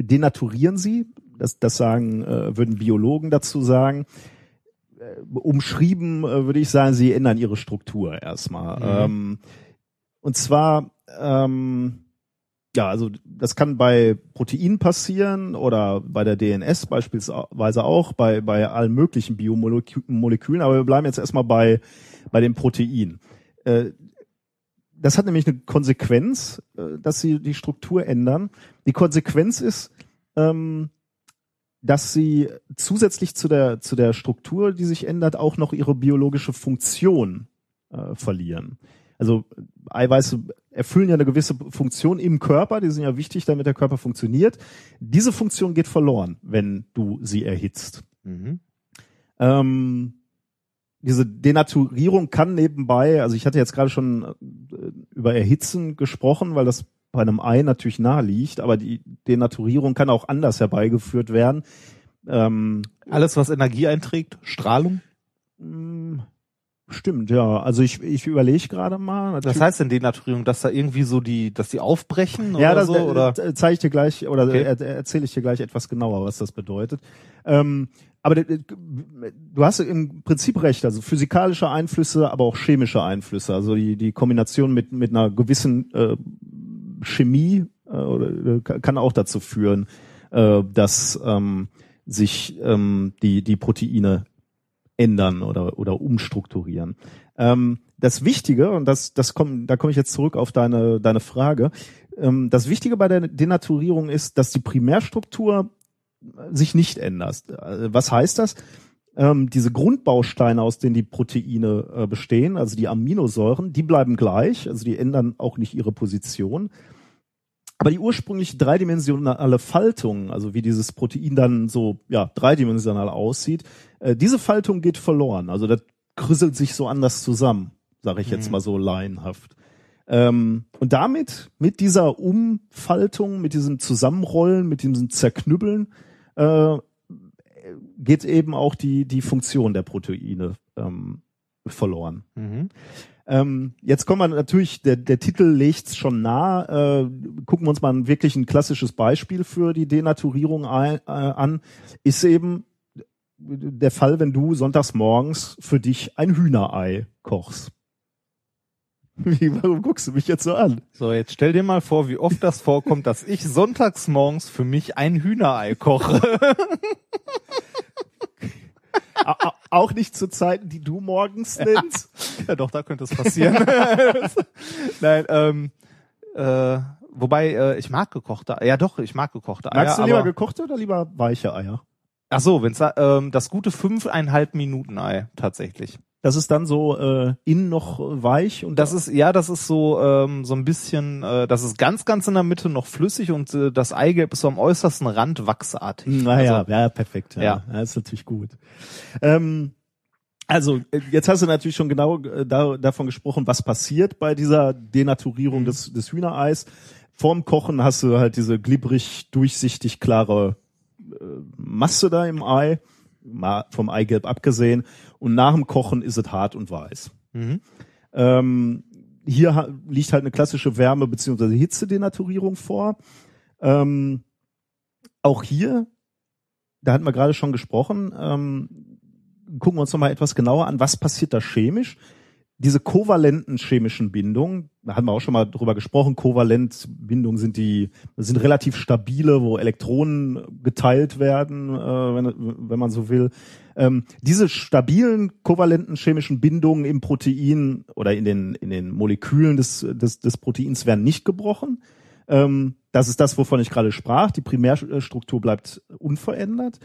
denaturieren sie. Das, das sagen, äh, würden Biologen dazu sagen. Äh, umschrieben äh, würde ich sagen, sie ändern ihre Struktur erstmal. Ähm, und zwar, ähm, ja, also das kann bei Proteinen passieren oder bei der DNS beispielsweise auch, bei, bei allen möglichen Biomolekülen, aber wir bleiben jetzt erstmal bei, bei den Proteinen. Äh, das hat nämlich eine Konsequenz, äh, dass sie die Struktur ändern. Die Konsequenz ist, ähm, dass sie zusätzlich zu der, zu der Struktur, die sich ändert, auch noch ihre biologische Funktion äh, verlieren. Also Eiweiße erfüllen ja eine gewisse Funktion im Körper, die sind ja wichtig, damit der Körper funktioniert. Diese Funktion geht verloren, wenn du sie erhitzt. Ähm, diese Denaturierung kann nebenbei, also ich hatte jetzt gerade schon äh, über Erhitzen gesprochen, weil das bei einem Ei natürlich nahe liegt, aber die Denaturierung kann auch anders herbeigeführt werden. Ähm, Alles, was Energie einträgt, Strahlung. Stimmt, ja. Also ich, ich überlege gerade mal. Was heißt denn Denaturierung, dass da irgendwie so die, dass die aufbrechen ja, oder das so? Oder? äh, zeige ich dir gleich oder Okay. er, erzähle ich dir gleich etwas genauer, was das bedeutet. Ähm, aber d- du hast im Prinzip recht, also physikalische Einflüsse, aber auch chemische Einflüsse, also die die Kombination mit mit einer gewissen äh, Chemie äh, oder, äh, kann auch dazu führen, äh, dass ähm, sich ähm, die die Proteine ändern oder oder umstrukturieren. Ähm, das Wichtige und das das kommt da komme ich jetzt zurück auf deine deine Frage. Ähm, das Wichtige bei der Denaturierung ist, dass die Primärstruktur sich nicht ändert. Äh, Was heißt das? Ähm, diese Grundbausteine, aus denen die Proteine äh, bestehen, also die Aminosäuren, die bleiben gleich, also die ändern auch nicht ihre Position. Aber die ursprüngliche dreidimensionale Faltung, also wie dieses Protein dann so ja dreidimensional aussieht, äh, diese Faltung geht verloren. Also das krüsselt sich so anders zusammen, sage ich jetzt mal so laienhaft. Ähm, und damit, mit dieser Umfaltung, mit diesem Zusammenrollen, mit diesem Zerknüppeln, äh, geht eben auch die, die Funktion der Proteine ähm, verloren. Mhm. Ähm, jetzt kommen wir natürlich, der, der Titel legt's schon nah. Äh, gucken wir uns mal ein wirklich ein klassisches Beispiel für die Denaturierung ein, äh, an. Ist eben der Fall, wenn du sonntags morgens für dich ein Hühnerei kochst. Wie, warum guckst du mich jetzt so an? So, jetzt stell dir mal vor, wie oft das vorkommt, dass ich sonntags morgens für mich ein Hühnerei koche. Au- au- Auch nicht zu Zeiten, die du morgens nennst. ja, doch, da könnte es passieren. Nein, ähm, äh, wobei, äh, ich mag gekochte Ja, doch, ich mag gekochte Eier. Magst du lieber gekochte oder lieber weiche Eier? Ach so, wenn's ähm, das gute fünfeinhalb Minuten Ei tatsächlich. Das ist dann so äh, innen noch weich und Das ist ja, das ist so ähm, so ein bisschen, äh, das ist ganz ganz in der Mitte noch flüssig und äh, das Eigelb ist so am äußersten Rand wachsartig. Naja, Also, ja, perfekt. Ja. Ja. ja. ist natürlich gut. Ähm, also, äh, jetzt hast du natürlich schon genau äh, da, davon gesprochen, was passiert bei dieser Denaturierung Mhm. des, des Hühnereis. Vorm Kochen hast du halt diese glibberig, durchsichtig klare äh, Masse da im Ei, mal vom Eigelb abgesehen. Und nach dem Kochen ist es hart und weiß. Mhm. Ähm, hier liegt halt eine klassische Wärme- bzw. Hitzedenaturierung vor. Ähm, auch hier, da hatten wir gerade schon gesprochen, ähm, gucken wir uns nochmal etwas genauer an, was passiert da chemisch. Diese kovalenten chemischen Bindungen, da hatten wir auch schon mal drüber gesprochen, Kovalentbindungen sind die, sind relativ stabile, wo Elektronen geteilt werden, äh, wenn, wenn man so will. Ähm, diese stabilen kovalenten chemischen Bindungen im Protein oder in den, in den Molekülen des, des, des Proteins werden nicht gebrochen. Ähm, das ist das, wovon ich gerade sprach. Die Primärstruktur bleibt unverändert.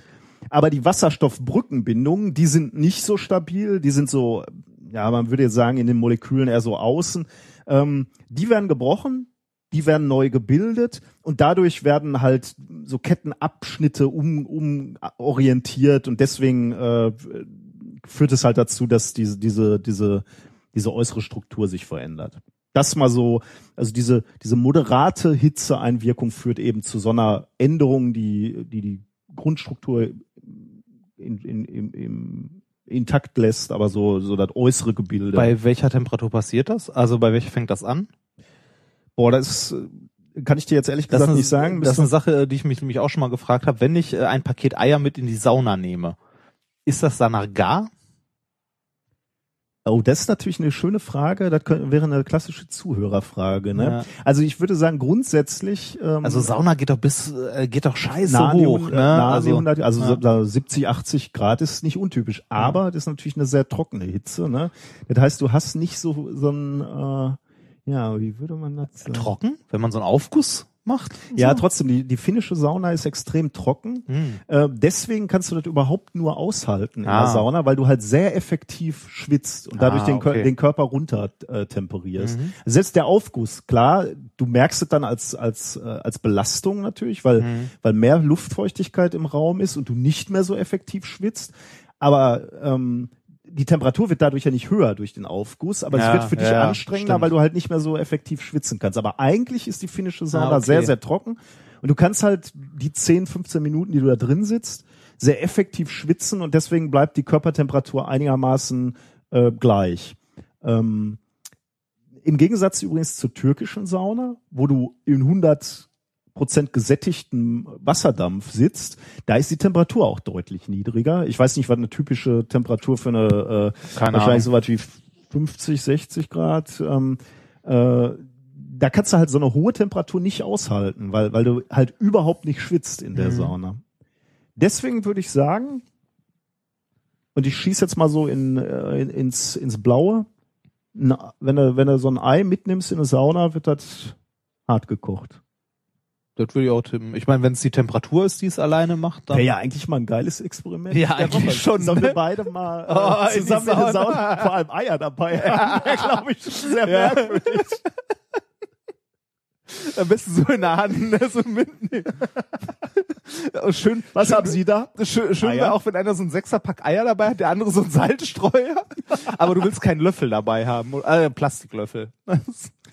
Aber die Wasserstoffbrückenbindungen, die sind nicht so stabil, die sind so, ja, man würde jetzt sagen, in den Molekülen eher so außen. Ähm, die werden gebrochen, die werden neu gebildet und dadurch werden halt so Kettenabschnitte um, um und deswegen äh, führt es halt dazu, dass diese, diese, diese, diese äußere Struktur sich verändert. Das mal so, also diese, diese moderate Hitzeeinwirkung führt eben zu so einer Änderung, die die, die Grundstruktur in, in, im, im intakt lässt, aber so, so das äußere Gebilde. Bei welcher Temperatur passiert das? Also bei welcher fängt das an? Boah, das kann ich dir jetzt ehrlich Das gesagt ist, nicht sagen. das ist eine Sache, die ich mich nämlich auch schon mal gefragt habe. Wenn ich äh, ein Paket Eier mit in die Sauna nehme, ist das danach gar? Oh, das ist natürlich eine schöne Frage. Das könnte, wäre eine klassische Zuhörerfrage. Ne? Ja. Also ich würde sagen, grundsätzlich. Ähm, Also Sauna geht doch bis, äh, geht doch scheiße hoch, 100, ne? an Also, die 100, also ja. so 70, 80 Grad ist nicht untypisch, aber das ist natürlich eine sehr trockene Hitze. Ne? Das heißt, du hast nicht so so ein, äh, ja, wie würde man das sagen? trocken, wenn man so einen Aufguss macht. Ja, so? trotzdem, die, die finnische Sauna ist extrem trocken. Hm. Äh, deswegen kannst du das überhaupt nur aushalten in Ah. der Sauna, weil du halt sehr effektiv schwitzt und dadurch Ah, den, okay. den Körper runter äh, temperierst. Mhm. Selbst der Aufguss, klar, du merkst es dann als als äh, als Belastung natürlich, weil Mhm. weil mehr Luftfeuchtigkeit im Raum ist und du nicht mehr so effektiv schwitzt. Aber ähm, die Temperatur wird dadurch ja nicht höher durch den Aufguss, aber es Ja, wird für dich ja, anstrengender, stimmt. weil du halt nicht mehr so effektiv schwitzen kannst. Aber eigentlich ist die finnische Sauna Ah, okay. sehr, sehr trocken. Und du kannst halt die 10, 15 Minuten, die du da drin sitzt, sehr effektiv schwitzen und deswegen bleibt die Körpertemperatur einigermaßen äh, gleich. Ähm, Im Gegensatz übrigens zur türkischen Sauna, wo du in 100 Prozent gesättigtem Wasserdampf sitzt, da ist die Temperatur auch deutlich niedriger. Ich weiß nicht, was eine typische Temperatur für eine, äh, Keine wahrscheinlich so was wie 50, 60 Grad. Ähm, äh, da kannst du halt so eine hohe Temperatur nicht aushalten, weil, weil du halt überhaupt nicht schwitzt in der Mhm. Sauna. Deswegen würde ich sagen, und ich schieße jetzt mal so in, äh, in, ins, ins Blaue, na, wenn du, wenn du so ein Ei mitnimmst in eine Sauna, wird das hart gekocht. Das würde ich auch tippen. Ich meine, wenn es die Temperatur ist, die es alleine macht, dann. Wäre ja eigentlich mal ein geiles Experiment. Ja, eigentlich Woche. schon, Sollen ne? wir beide mal äh, Oh, in die zusammen in der Sauna. Vor allem Eier dabei haben. Wäre, glaube ich, sehr merkwürdig. Am besten so in der Hand, ne, so mitnehmen. Ja, schön, Was schön, haben Sie da? Schön, schön wäre auch, wenn einer so ein Sechserpack Eier dabei hat, der andere so ein Salzstreuer. Aber du willst keinen Löffel dabei haben. Äh, Plastiklöffel.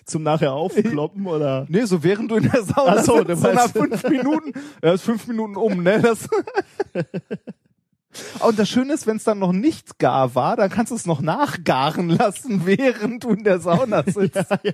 Zum nachher aufkloppen oder? Nee, so während du in der Sauna Ach so, sitzt, so nach fünf Minuten, ja, ist fünf Minuten um, ne? Das Und das Schöne ist, wenn es dann noch nicht gar war, dann kannst du es noch nachgaren lassen, während du in der Sauna sitzt. ja,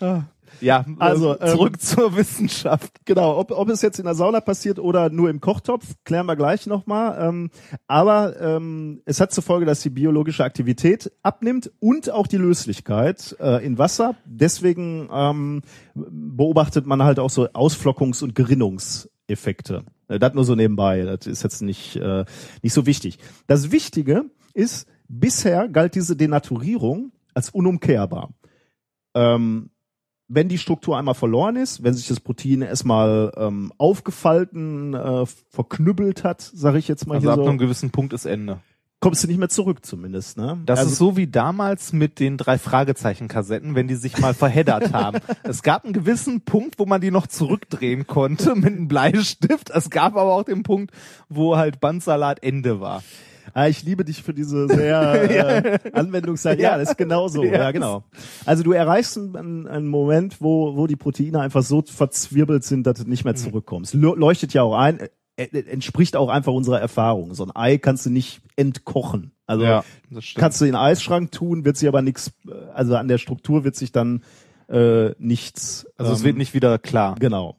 ja. Ja, Also, also zurück zur Wissenschaft. Genau, ob, ob es jetzt in der Sauna passiert oder nur im Kochtopf, klären wir gleich nochmal. Ähm, aber ähm, es hat zur Folge, dass die biologische Aktivität abnimmt und auch die Löslichkeit äh, in Wasser. Deswegen ähm, beobachtet man halt auch so Ausflockungs- und Gerinnungseffekte. Äh, Das nur so nebenbei, das ist jetzt nicht, äh, nicht so wichtig. Das Wichtige ist, bisher galt diese Denaturierung als unumkehrbar. Ähm, wenn die Struktur einmal verloren ist, wenn sich das Protein erstmal ähm, aufgefalten, äh, verknüppelt hat, sage ich jetzt mal Also hier ab so, einem gewissen Punkt ist Ende. kommst du nicht mehr zurück zumindest. Ne? Das also, ist so wie damals mit den drei Fragezeichen-Kassetten, wenn die sich mal verheddert haben. Es gab einen gewissen Punkt, wo man die noch zurückdrehen konnte mit einem Bleistift. Es gab aber auch den Punkt, wo halt Bandsalat Ende war. Ah, ich liebe dich für diese sehr äh, Anwendungsseite. Ja, das ist genau so. Ja. Ja. genau. Also du erreichst einen, einen Moment, wo, wo die Proteine einfach so verzwirbelt sind, dass du nicht mehr zurückkommst. Leu- Leuchtet ja auch ein, äh, äh, entspricht auch einfach unserer Erfahrung. So ein Ei kannst du nicht entkochen. Also Ja, kannst du in den Eisschrank tun, wird sich aber nichts, also an der Struktur wird sich dann äh, nichts. Also es ähm, wird nicht wieder klar. Genau.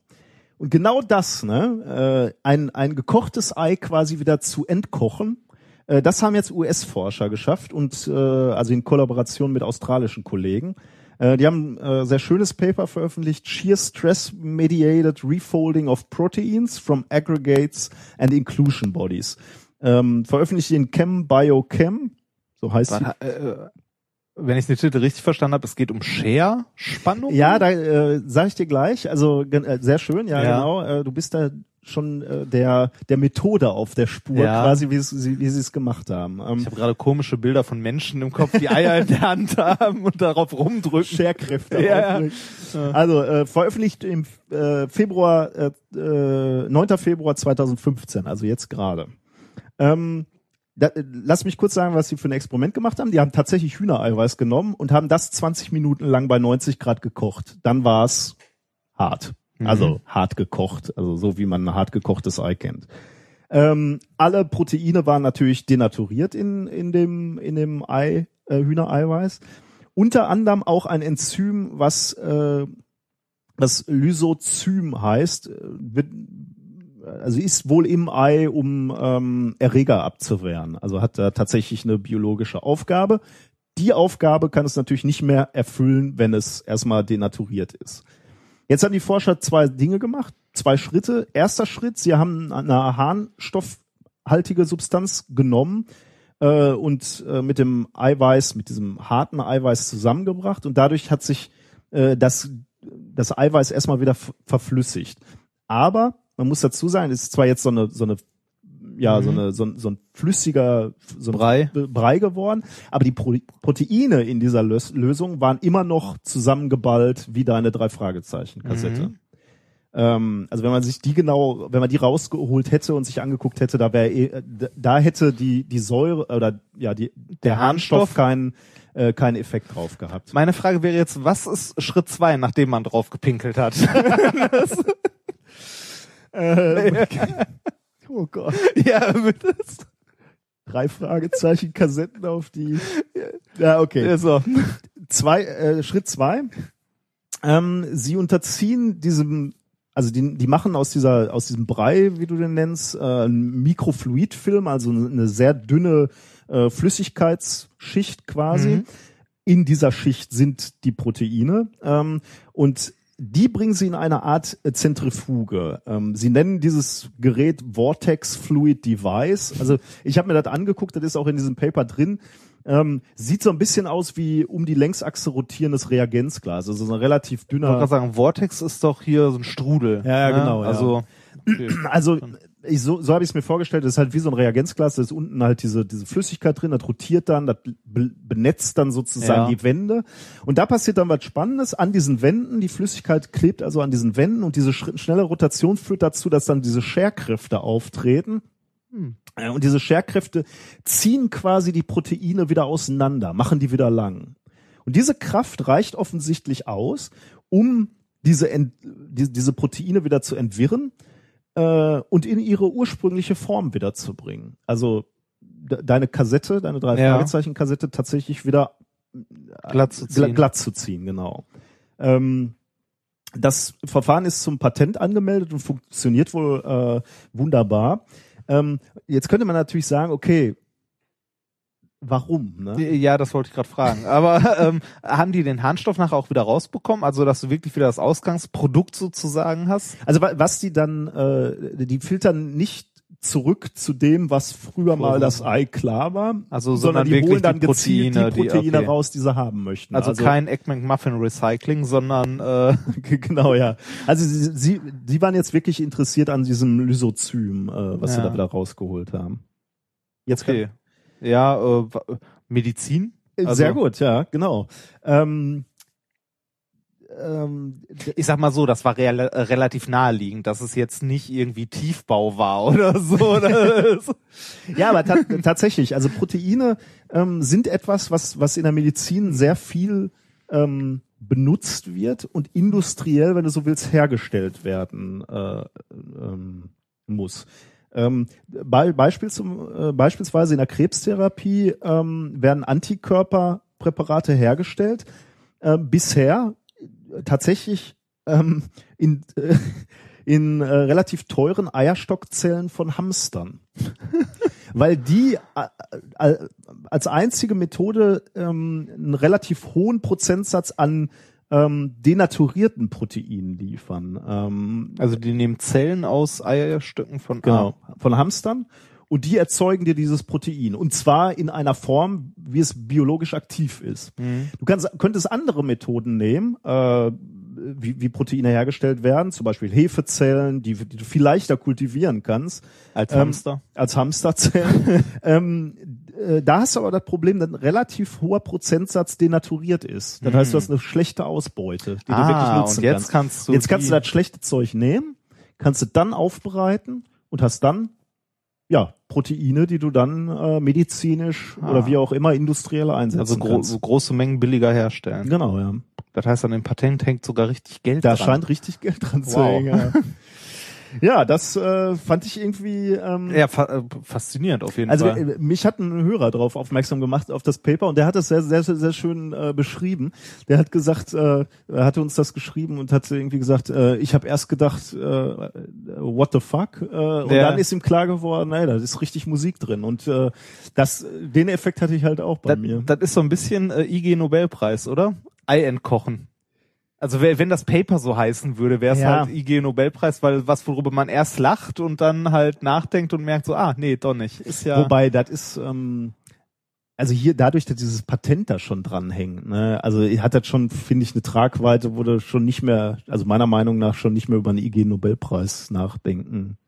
Und genau das, ne, äh, ein, ein gekochtes Ei quasi wieder zu entkochen, äh, das haben jetzt US-Forscher geschafft und äh, also in Kollaboration mit australischen Kollegen. Äh, die haben äh, sehr schönes Paper veröffentlicht, Shear Stress Mediated Refolding of Proteins from Aggregates and Inclusion Bodies. Ähm, veröffentlicht in Chem Biochem, so heißt Warte, äh, wenn ich den Titel richtig verstanden habe, es geht um Share-Spannung? Ja, da äh, sage ich dir gleich. Also äh, sehr schön, ja, Ja. genau. Äh, du bist da schon äh, der der Methode auf der Spur, Ja. quasi wie sie wie sie es gemacht haben. Ähm, Ich habe gerade komische Bilder von Menschen im Kopf, die Eier in der Hand haben und darauf rumdrücken. Scherkräfte. Ja. Also äh, veröffentlicht im äh, Februar, äh, äh, 9. Februar 2015, also jetzt gerade. Ähm, da, äh, lass mich kurz sagen, was sie für ein Experiment gemacht haben. Die haben tatsächlich Hühnereiweiß genommen und haben das 20 Minuten lang bei 90 Grad gekocht. Dann war es hart. Also hart gekocht, also so wie man ein hart gekochtes Ei kennt. Ähm, alle Proteine waren natürlich denaturiert in, in dem, in dem Ei, äh, Hühnereiweiß. Unter anderem auch ein Enzym, was, äh, was Lysozym heißt, äh, wird, also ist wohl im Ei, um ähm, Erreger abzuwehren. Also hat da tatsächlich eine biologische Aufgabe. Die Aufgabe kann es natürlich nicht mehr erfüllen, wenn es erstmal denaturiert ist. Jetzt haben die Forscher zwei Dinge gemacht, zwei Schritte. Erster Schritt, sie haben eine harnstoffhaltige Substanz genommen äh, und äh, mit dem Eiweiß, mit diesem harten Eiweiß zusammengebracht und dadurch hat sich äh, das, das Eiweiß erstmal wieder ver- verflüssigt. Aber man muss dazu sagen, es ist zwar jetzt so eine, so eine ja, so, eine, so, ein- so ein flüssiger so ein Brei. Brei geworden, aber die Pro Proteine in dieser Lös Lösung waren immer noch zusammengeballt wie deine drei Fragezeichen Kassette. Mhm. Ähm, also wenn man sich die genau, wenn man die rausgeholt hätte und sich angeguckt hätte, da wäre eh, da- hätte die die Säure oder ja die der, Harnstoff, Harnstoff keinen äh, keinen Effekt drauf gehabt. Meine Frage wäre jetzt, was ist Schritt zwei, nachdem man drauf gepinkelt hat? Oh Gott. ja, bitte. Drei Fragezeichen Kassetten auf die. Ja, okay. So. zwei, äh, Schritt zwei. Ähm, sie unterziehen diesem, also die, die machen aus dieser, aus diesem Brei, wie du den nennst, äh, einen Mikrofluidfilm, also eine sehr dünne äh, Flüssigkeitsschicht quasi. Mhm. In dieser Schicht sind die Proteine ähm, und die bringen sie in eine Art äh, Zentrifuge. Ähm, sie nennen dieses Gerät Vortex Fluid Device. Also ich habe mir das angeguckt, das ist auch in diesem Paper drin. Ähm, sieht so ein bisschen aus wie um die Längsachse rotierendes Reagenzglas. Also so ein relativ Ich wollte dünner. gerade sagen, Vortex ist doch hier so ein Strudel. Ja, ja, ne? genau, ja. Also, okay. Also ich, so, so habe ich es mir vorgestellt, das ist halt wie so ein Reagenzglas, da ist unten halt diese, diese Flüssigkeit drin, das rotiert dann, das be benetzt dann sozusagen Ja. die Wände. Und da passiert dann was Spannendes an diesen Wänden, die Flüssigkeit klebt also an diesen Wänden und diese schnelle Rotation führt dazu, dass dann diese Scherkräfte auftreten. Äh, Und diese Scherkräfte ziehen quasi die Proteine wieder auseinander, machen die wieder lang. Und diese Kraft reicht offensichtlich aus, um diese, Ent, die, diese Proteine wieder zu entwirren äh, und in ihre ursprüngliche Form wiederzubringen. Also de deine Kassette, deine drei Ja. Fragezeichen Kassette tatsächlich wieder glatt zu ziehen. glatt zu ziehen, genau. Ähm, das Verfahren ist zum Patent angemeldet und funktioniert wohl äh, wunderbar. Ähm, jetzt könnte man natürlich sagen, okay, warum? Ne? Ja, das wollte ich gerade fragen. Aber ähm, haben die den Harnstoff nachher auch wieder rausbekommen? Also, dass du wirklich wieder das Ausgangsprodukt sozusagen hast? Also wa- was die dann, äh, die filtern nicht zurück zu dem, was früher mal das Ei klar war. Also, sondern sondern die wirklich holen dann die gezielt Proteine, die die- Proteine okay. raus, die sie haben möchten. Also, kein Egg McMuffin Recycling, sondern äh, genau, ja. Also sie, sie, sie waren jetzt wirklich interessiert an diesem Lysozym, äh, was sie Ja. da wieder rausgeholt haben. Jetzt kann, okay. Ja, äh, Medizin. Also- Sehr gut, ja, genau. Ähm, ähm, Ich sag mal so, das war real, äh, relativ naheliegend, dass es jetzt nicht irgendwie Tiefbau war oder so. Oder ja, aber ta tatsächlich, also Proteine ähm, sind etwas, was, was in der Medizin sehr viel ähm, benutzt wird und industriell, wenn du so willst, hergestellt werden äh, ähm, muss. Ähm, bei, Beispiel zum, äh, beispielsweise in der Krebstherapie ähm, werden Antikörperpräparate hergestellt. Äh, bisher tatsächlich ähm, in, äh, in äh, relativ teuren Eierstockzellen von Hamstern. Weil die äh, äh, als einzige Methode ähm, einen relativ hohen Prozentsatz an ähm, denaturierten Proteinen liefern. Ähm, Also die nehmen Zellen aus Eierstöcken von Genau, von Hamstern. Und die erzeugen dir dieses Protein. Und zwar in einer Form, wie es biologisch aktiv ist. Mhm. Du kannst, könntest andere Methoden nehmen, äh, wie, wie Proteine hergestellt werden, zum Beispiel Hefezellen, die, die du viel leichter kultivieren kannst als Ähm, Hamster. als Hamsterzellen. ähm, äh, da hast du aber das Problem, dass ein relativ hoher Prozentsatz denaturiert ist. Das heißt, du hast eine schlechte Ausbeute, die du wirklich ah, nutzen und jetzt kannst. kannst du Jetzt kannst du das schlechte Zeug nehmen, kannst du dann aufbereiten und hast dann ja Proteine, die du dann äh, medizinisch Ah. oder wie auch immer industriell einsetzen also gro kannst. so große Mengen billiger herstellen. Genau, ja. Das heißt, an dem Patent hängt sogar richtig Geld Da dran. scheint richtig Geld dran zu Wow. hängen. Ja, ja das äh, fand ich irgendwie. Ähm, ja, fa äh, faszinierend auf jeden Also Fall. äh, mich hat ein Hörer darauf aufmerksam gemacht auf das Paper und der hat das sehr sehr sehr, sehr schön äh, beschrieben. Der hat gesagt, äh, er hatte uns das geschrieben und hat irgendwie gesagt, äh, ich habe erst gedacht, äh, what the fuck? Äh, und Ja. dann ist ihm klar geworden, ey, da ist richtig Musik drin und äh, das den Effekt hatte ich halt auch bei das, mir. das ist so ein bisschen äh, IG Nobelpreis, oder? Ei entkochen. Also wenn das Paper so heißen würde, wäre es Ja. halt IG Nobelpreis, weil was worüber man erst lacht und dann halt nachdenkt und merkt so, ah, nee, doch nicht. Ist ja Wobei, das ist, ähm, also hier dadurch, dass dieses Patent da schon dranhängt, ne, also hat das schon, finde ich, eine Tragweite, wo du schon nicht mehr, also meiner Meinung nach schon nicht mehr über einen IG-Nobelpreis nachdenken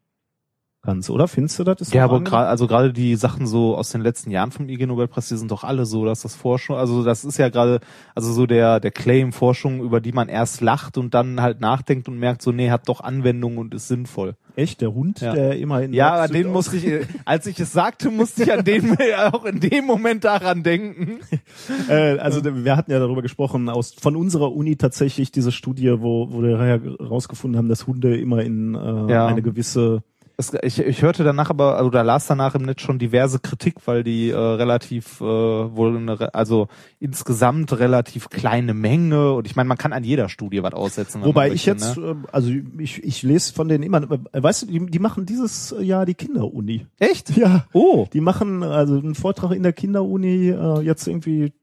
kannst, oder? Findest du das? Ja, aber gerade also gerade die Sachen so aus den letzten Jahren vom IG Nobelpreis, die sind doch alle so, dass das Forschung, also das ist ja gerade also so der der Claim Forschung, über die man erst lacht und dann halt nachdenkt und merkt so, nee, hat doch Anwendung und ist sinnvoll. Echt, der Hund, Ja. der immer in Ja, an den musste ich, äh, als ich es sagte, musste ich an den auch in dem Moment daran denken. äh, also wir hatten ja darüber gesprochen, aus von unserer Uni tatsächlich diese Studie, wo, wo wir herausgefunden haben, dass Hunde immer in äh, Ja. eine gewisse Es, ich, ich hörte danach aber, also, oder las danach im Netz schon diverse Kritik, weil die äh, relativ äh, wohl eine, also insgesamt relativ kleine Menge und ich meine, man kann an jeder Studie was aussetzen. Wobei ich jetzt, ne? äh, also ich, ich lese von denen immer, äh, weißt du, die, die machen dieses Jahr die Kinderuni. Echt? Ja. Oh. Die machen also einen Vortrag in der Kinderuni äh, jetzt irgendwie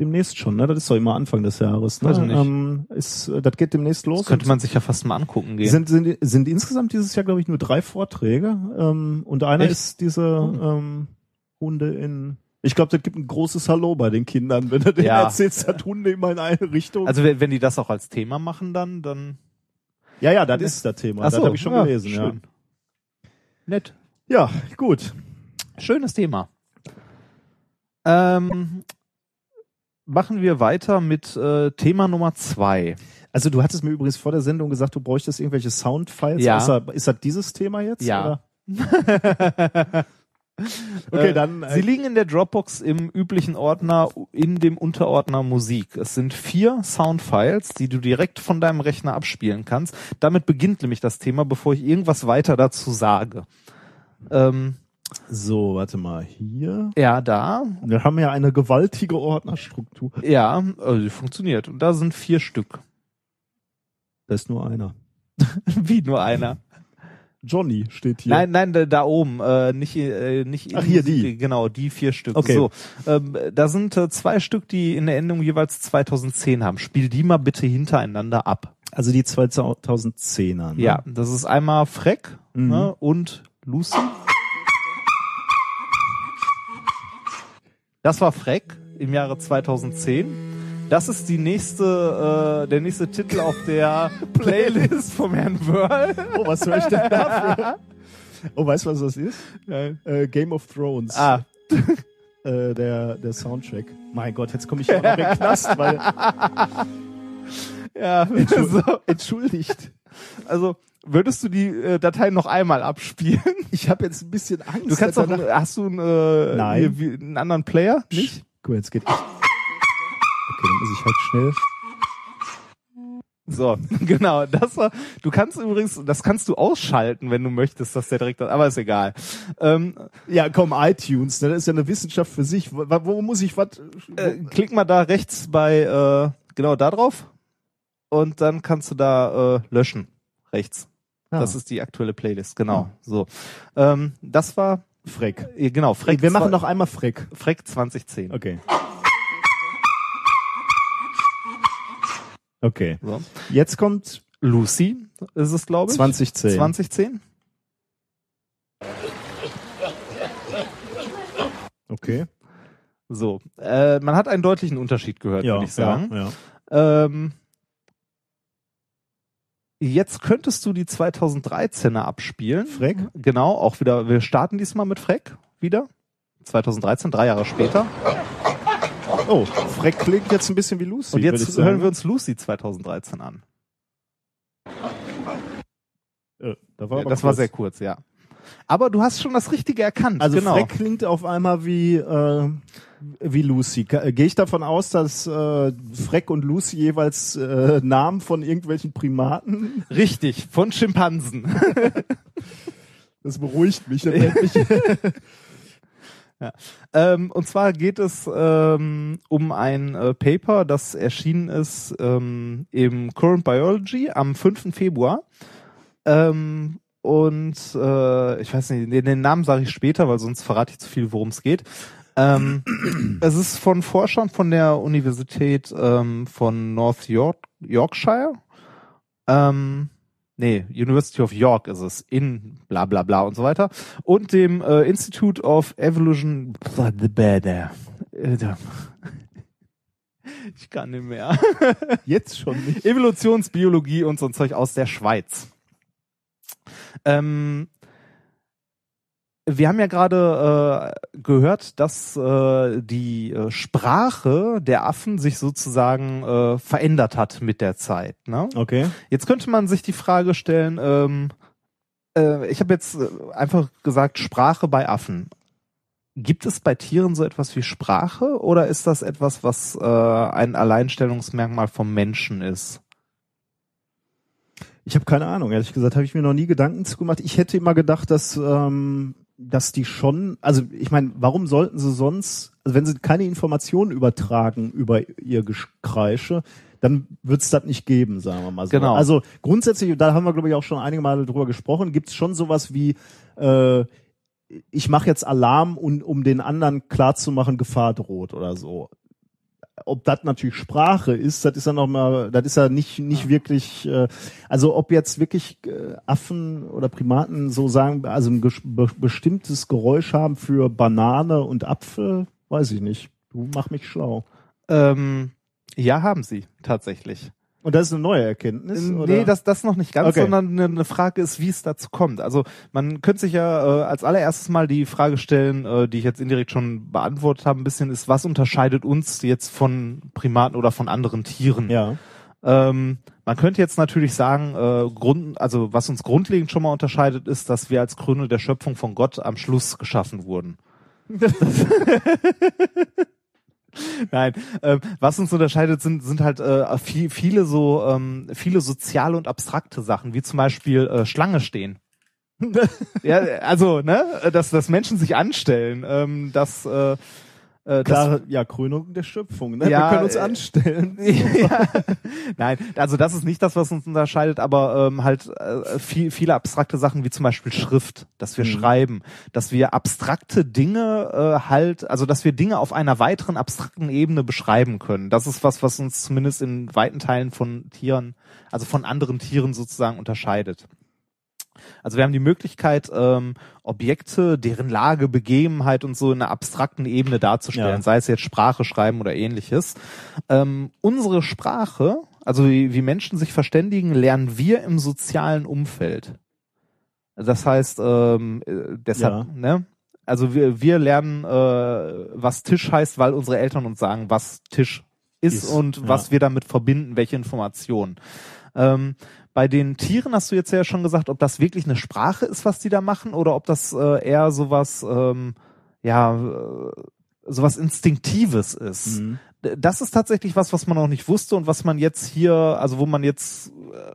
demnächst schon, ne? Das ist doch immer Anfang des Jahres, ne? Ich nicht. Ähm, ist, äh, das geht demnächst los. Das könnte man sich ja fast mal angucken gehen. sind, sind, sind insgesamt dieses Jahr, glaube ich, nur drei Vorträge. Ähm, und einer Echt? ist diese ähm, Hunde in. Ich glaube, das gibt ein großes Hallo bei den Kindern, wenn du denen Ja. erzählst, dass Hunde immer in eine Richtung. also wenn, wenn die das auch als Thema machen, dann, dann. ja, ja, das ist das Thema. Ach so, das habe ich schon ja, gelesen. Ja. schön. Nett. ja, gut. Schönes Thema. Ähm, machen wir weiter mit äh, Thema Nummer zwei. Also du hattest mir übrigens vor der Sendung gesagt, du bräuchtest irgendwelche Soundfiles. Ja. Außer, ist das dieses Thema jetzt? Ja. Okay, dann. Sie Äh, liegen in der Dropbox im üblichen Ordner in dem Unterordner Musik. Es sind vier Soundfiles, die du direkt von deinem Rechner abspielen kannst. Damit beginnt nämlich das Thema, bevor ich irgendwas weiter dazu sage. Ähm, so, warte mal. Hier. ja, da. Wir haben ja eine gewaltige Ordnerstruktur. Ja, also die funktioniert. Und da sind vier Stück. Da ist nur einer. Wie nur einer. Johnny steht hier. Nein, nein, da, da oben, äh, nicht, äh, nicht. Ach, hier die. Genau, die vier Stück. Okay. So, ähm, da sind äh, zwei Stück, die in der Endung jeweils 2010 haben. Spiel die mal bitte hintereinander ab. Also die 2010er. Ne? Ja, das ist einmal Freck Mhm. ne, und Lucy. Das war Freck im Jahre 2010. Das ist die nächste, äh, der nächste Titel auf der Playlist vom Herrn Wörl. Oh, was soll ich denn dafür? Oh, weißt du, was das ist? Nein. Äh, Game of Thrones. Ah, Äh, der, der Soundtrack. Mein Gott, jetzt komme ich ja auch noch in den Knast, weil ja. Entschuldigt. also würdest du die äh, Datei noch einmal abspielen? Ich habe jetzt ein bisschen Angst. Du kannst doch, hast du einen, äh, Nein. hier einen anderen Player? Nicht? Guck mal, jetzt geht. Okay, dann muss ich halt schnell. So, genau. Das war, du kannst übrigens, das kannst du ausschalten, wenn du möchtest, dass der direkt, aber ist egal. Ähm, Ja, komm, iTunes, ne? das ist ja eine Wissenschaft für sich. Wo, wo muss ich was? äh, klick mal da rechts bei, äh, genau da drauf. Und dann kannst du da äh, löschen. Rechts. Das ist die aktuelle Playlist, genau. So. Ähm, das war, Freck. äh, genau, Freck. Wir machen noch einmal Freck. Freck 2010. Okay. Okay. So. Jetzt kommt Lucy ist es, glaube ich. 2010. 2010. Okay. So. Äh, man hat einen deutlichen Unterschied gehört, würde ich sagen. Ja, ja. Ähm, jetzt könntest du die 2013er abspielen. Freck? Genau, auch wieder. Wir starten diesmal mit Freck wieder. 2013, drei Jahre später. Oh, Freck klingt jetzt ein bisschen wie Lucy. Und jetzt hören wir uns Lucy 2013 an. Äh, da war Ja, das war kurz. sehr kurz, ja. Aber du hast schon das Richtige erkannt. Also genau. Freck klingt auf einmal wie äh, wie Lucy. Ka- Gehe ich davon aus, dass äh, Freck und Lucy jeweils äh, Namen von irgendwelchen Primaten? Richtig, von Schimpansen. Das beruhigt mich. Das mich Ähm, und zwar geht es ähm, um ein äh, Paper, das erschienen ist ähm, im Current Biology am 5. Februar. Ähm, und äh, ich weiß nicht, den, den Namen sage ich später, weil sonst verrate ich zu viel, worum es geht. Ähm, es ist von Forschern von der Universität ähm, von North York, Yorkshire. Ähm, nee, University of York ist es, in bla bla bla und so weiter. Und dem äh, Institute of Evolution. Ich kann nicht mehr. jetzt schon nicht. Evolutionsbiologie und so ein Zeug aus der Schweiz. Ähm, wir haben ja gerade äh, gehört, dass äh, die äh, Sprache der Affen sich sozusagen äh, verändert hat mit der Zeit. Ne? Okay. Jetzt könnte man sich die Frage stellen, ähm, äh, ich habe jetzt äh, einfach gesagt, Sprache bei Affen. Gibt es bei Tieren so etwas wie Sprache oder ist das etwas, was äh, ein Alleinstellungsmerkmal vom Menschen ist? Ich habe keine Ahnung. Ehrlich gesagt, habe ich mir noch nie Gedanken zu gemacht. Ich hätte immer gedacht, dass ähm, dass die schon, also ich meine, warum sollten sie sonst, also wenn sie keine Informationen übertragen über ihr Gekreische, dann wird es das nicht geben, sagen wir mal so. Genau. Also grundsätzlich, da haben wir glaube ich auch schon einige Male drüber gesprochen, gibt es schon sowas wie äh, ich mache jetzt Alarm, um, um den anderen klarzumachen, Gefahr droht oder so. Ob das natürlich Sprache ist, das ist ja noch mal, das ist ja nicht nicht wirklich. Äh, also ob jetzt wirklich äh, Affen oder Primaten so sagen, also ein be bestimmtes Geräusch haben für Banane und Apfel, weiß ich nicht. Du mach mich schlau. Ähm, ja, haben sie tatsächlich. Und das ist eine neue Erkenntnis? nee, oder? das, das noch nicht ganz, Okay. sondern eine, eine Frage ist, wie es dazu kommt. Also man könnte sich ja äh, als allererstes mal die Frage stellen, äh, die ich jetzt indirekt schon beantwortet habe, ein bisschen ist, was unterscheidet uns jetzt von Primaten oder von anderen Tieren? ja. Ähm, man könnte jetzt natürlich sagen, äh, Grund, also was uns grundlegend schon mal unterscheidet, ist, dass wir als Krone der Schöpfung von Gott am Schluss geschaffen wurden. Nein, ähm, was uns unterscheidet, sind, sind halt äh, viel, viele so ähm, viele soziale und abstrakte Sachen, wie zum Beispiel äh, Schlange stehen. ja, also ne, dass, dass Menschen sich anstellen, ähm, dass äh, äh, Klare, ja, Krönung der Schöpfung. Ne? Ja, Wir können uns äh, anstellen. ja. Nein, also das ist nicht das, was uns unterscheidet, aber ähm, halt äh, viel, viele abstrakte Sachen wie zum Beispiel Schrift, dass wir Mhm. schreiben, dass wir abstrakte Dinge äh, halt, also dass wir Dinge auf einer weiteren abstrakten Ebene beschreiben können. Das ist was, was uns zumindest in weiten Teilen von Tieren, also von anderen Tieren sozusagen unterscheidet. Also wir haben die Möglichkeit, ähm, Objekte, deren Lage, Begebenheit und so in einer abstrakten Ebene darzustellen, Ja. sei es jetzt Sprache, Schreiben oder ähnliches. Ähm, unsere Sprache, also wie, wie Menschen sich verständigen, lernen wir im sozialen Umfeld. Das heißt, ähm, äh, deshalb, Ja. ne? Also wir, wir lernen, äh, was Tisch heißt, weil unsere Eltern uns sagen, was Tisch ist, Ist, und ja. was wir damit verbinden, welche Informationen. Ähm, bei den Tieren hast du jetzt ja schon gesagt, ob das wirklich eine Sprache ist, was die da machen, oder ob das äh, eher sowas, ähm, ja, äh, sowas Instinktives ist. Mhm. Das ist tatsächlich was, was man noch nicht wusste und was man jetzt hier, also wo man jetzt äh,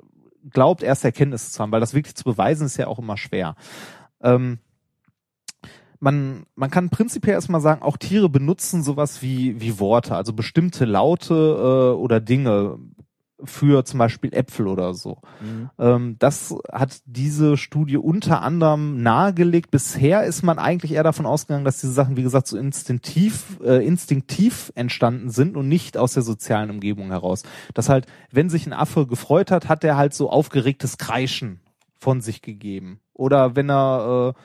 glaubt, erste Erkenntnisse zu haben, weil das wirklich zu beweisen ist ja auch immer schwer. Ähm, man, man kann prinzipiell erstmal sagen, auch Tiere benutzen sowas wie, wie Worte, also bestimmte Laute äh, oder Dinge für zum Beispiel Äpfel oder so. Mhm. Ähm, das hat diese Studie unter anderem nahegelegt. Bisher ist man eigentlich eher davon ausgegangen, dass diese Sachen, wie gesagt, so instinktiv, äh, instinktiv entstanden sind und nicht aus der sozialen Umgebung heraus. Dass halt, wenn sich ein Affe gefreut hat, hat er halt so aufgeregtes Kreischen von sich gegeben. Oder wenn er, äh,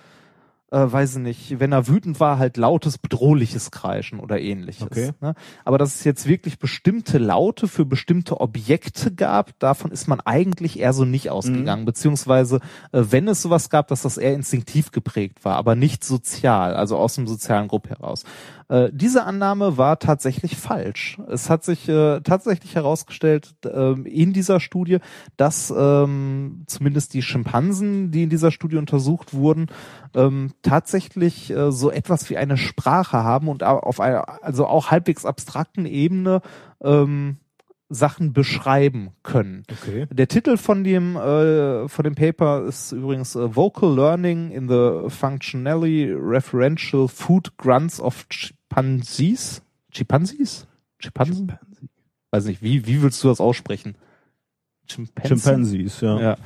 äh, weiß ich nicht, wenn er wütend war, halt lautes, bedrohliches Kreischen oder ähnliches. Okay. Ne? Aber dass es jetzt wirklich bestimmte Laute für bestimmte Objekte gab, davon ist man eigentlich eher so nicht ausgegangen. Beziehungsweise, äh, wenn es sowas gab, dass das eher instinktiv geprägt war, aber nicht sozial, also aus dem sozialen Grupp heraus. Äh, diese Annahme war tatsächlich falsch. Es hat sich äh, tatsächlich herausgestellt ähm, in dieser Studie, dass ähm, zumindest die Schimpansen, die in dieser Studie untersucht wurden, ähm, tatsächlich äh, so etwas wie eine Sprache haben und au- auf einer also auch halbwegs abstrakten Ebene ähm, Sachen beschreiben können. Okay. Der Titel von dem äh, von dem Paper ist übrigens äh, Vocal Learning in the Functionally Referential Food Grunts of Chimpanzees. Chimpanzees? Chimpansen? Weiß nicht, wie wie willst du das aussprechen? Chimpanzee? Chimpanzees, ja. Ja.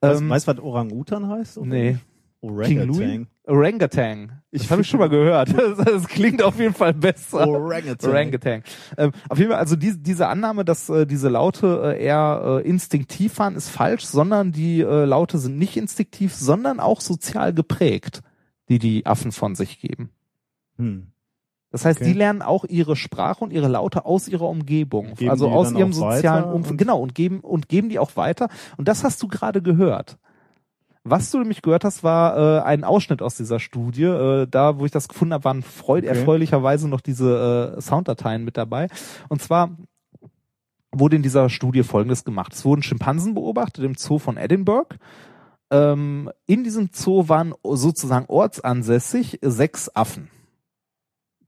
Weißt, Ähm, weißt du, was Orangutan heißt? oder? nee. Orangutan. Orangutan. Das habe ich schon mal gehört. Das, das klingt auf jeden Fall besser. Orangutan. Orangutan. Ähm, auf jeden Fall, also die, diese Annahme, dass äh, diese Laute äh, eher äh, instinktiv waren, ist falsch, sondern die äh, Laute sind nicht instinktiv, sondern auch sozial geprägt, die die Affen von sich geben. Hm. Das heißt, Okay. die lernen auch ihre Sprache und ihre Laute aus ihrer Umgebung, Geben also aus ihrem sozialen Umfeld. Genau, und geben, und geben die auch weiter. Und das hast du gerade gehört. Was du nämlich gehört hast, war äh, ein Ausschnitt aus dieser Studie. Äh, da, wo ich das gefunden habe, waren freud Okay. erfreulicherweise noch diese äh, Sounddateien mit dabei. Und zwar wurde in dieser Studie Folgendes gemacht. Es wurden Schimpansen beobachtet im Zoo von Edinburgh. Ähm, in diesem Zoo waren sozusagen ortsansässig sechs Affen.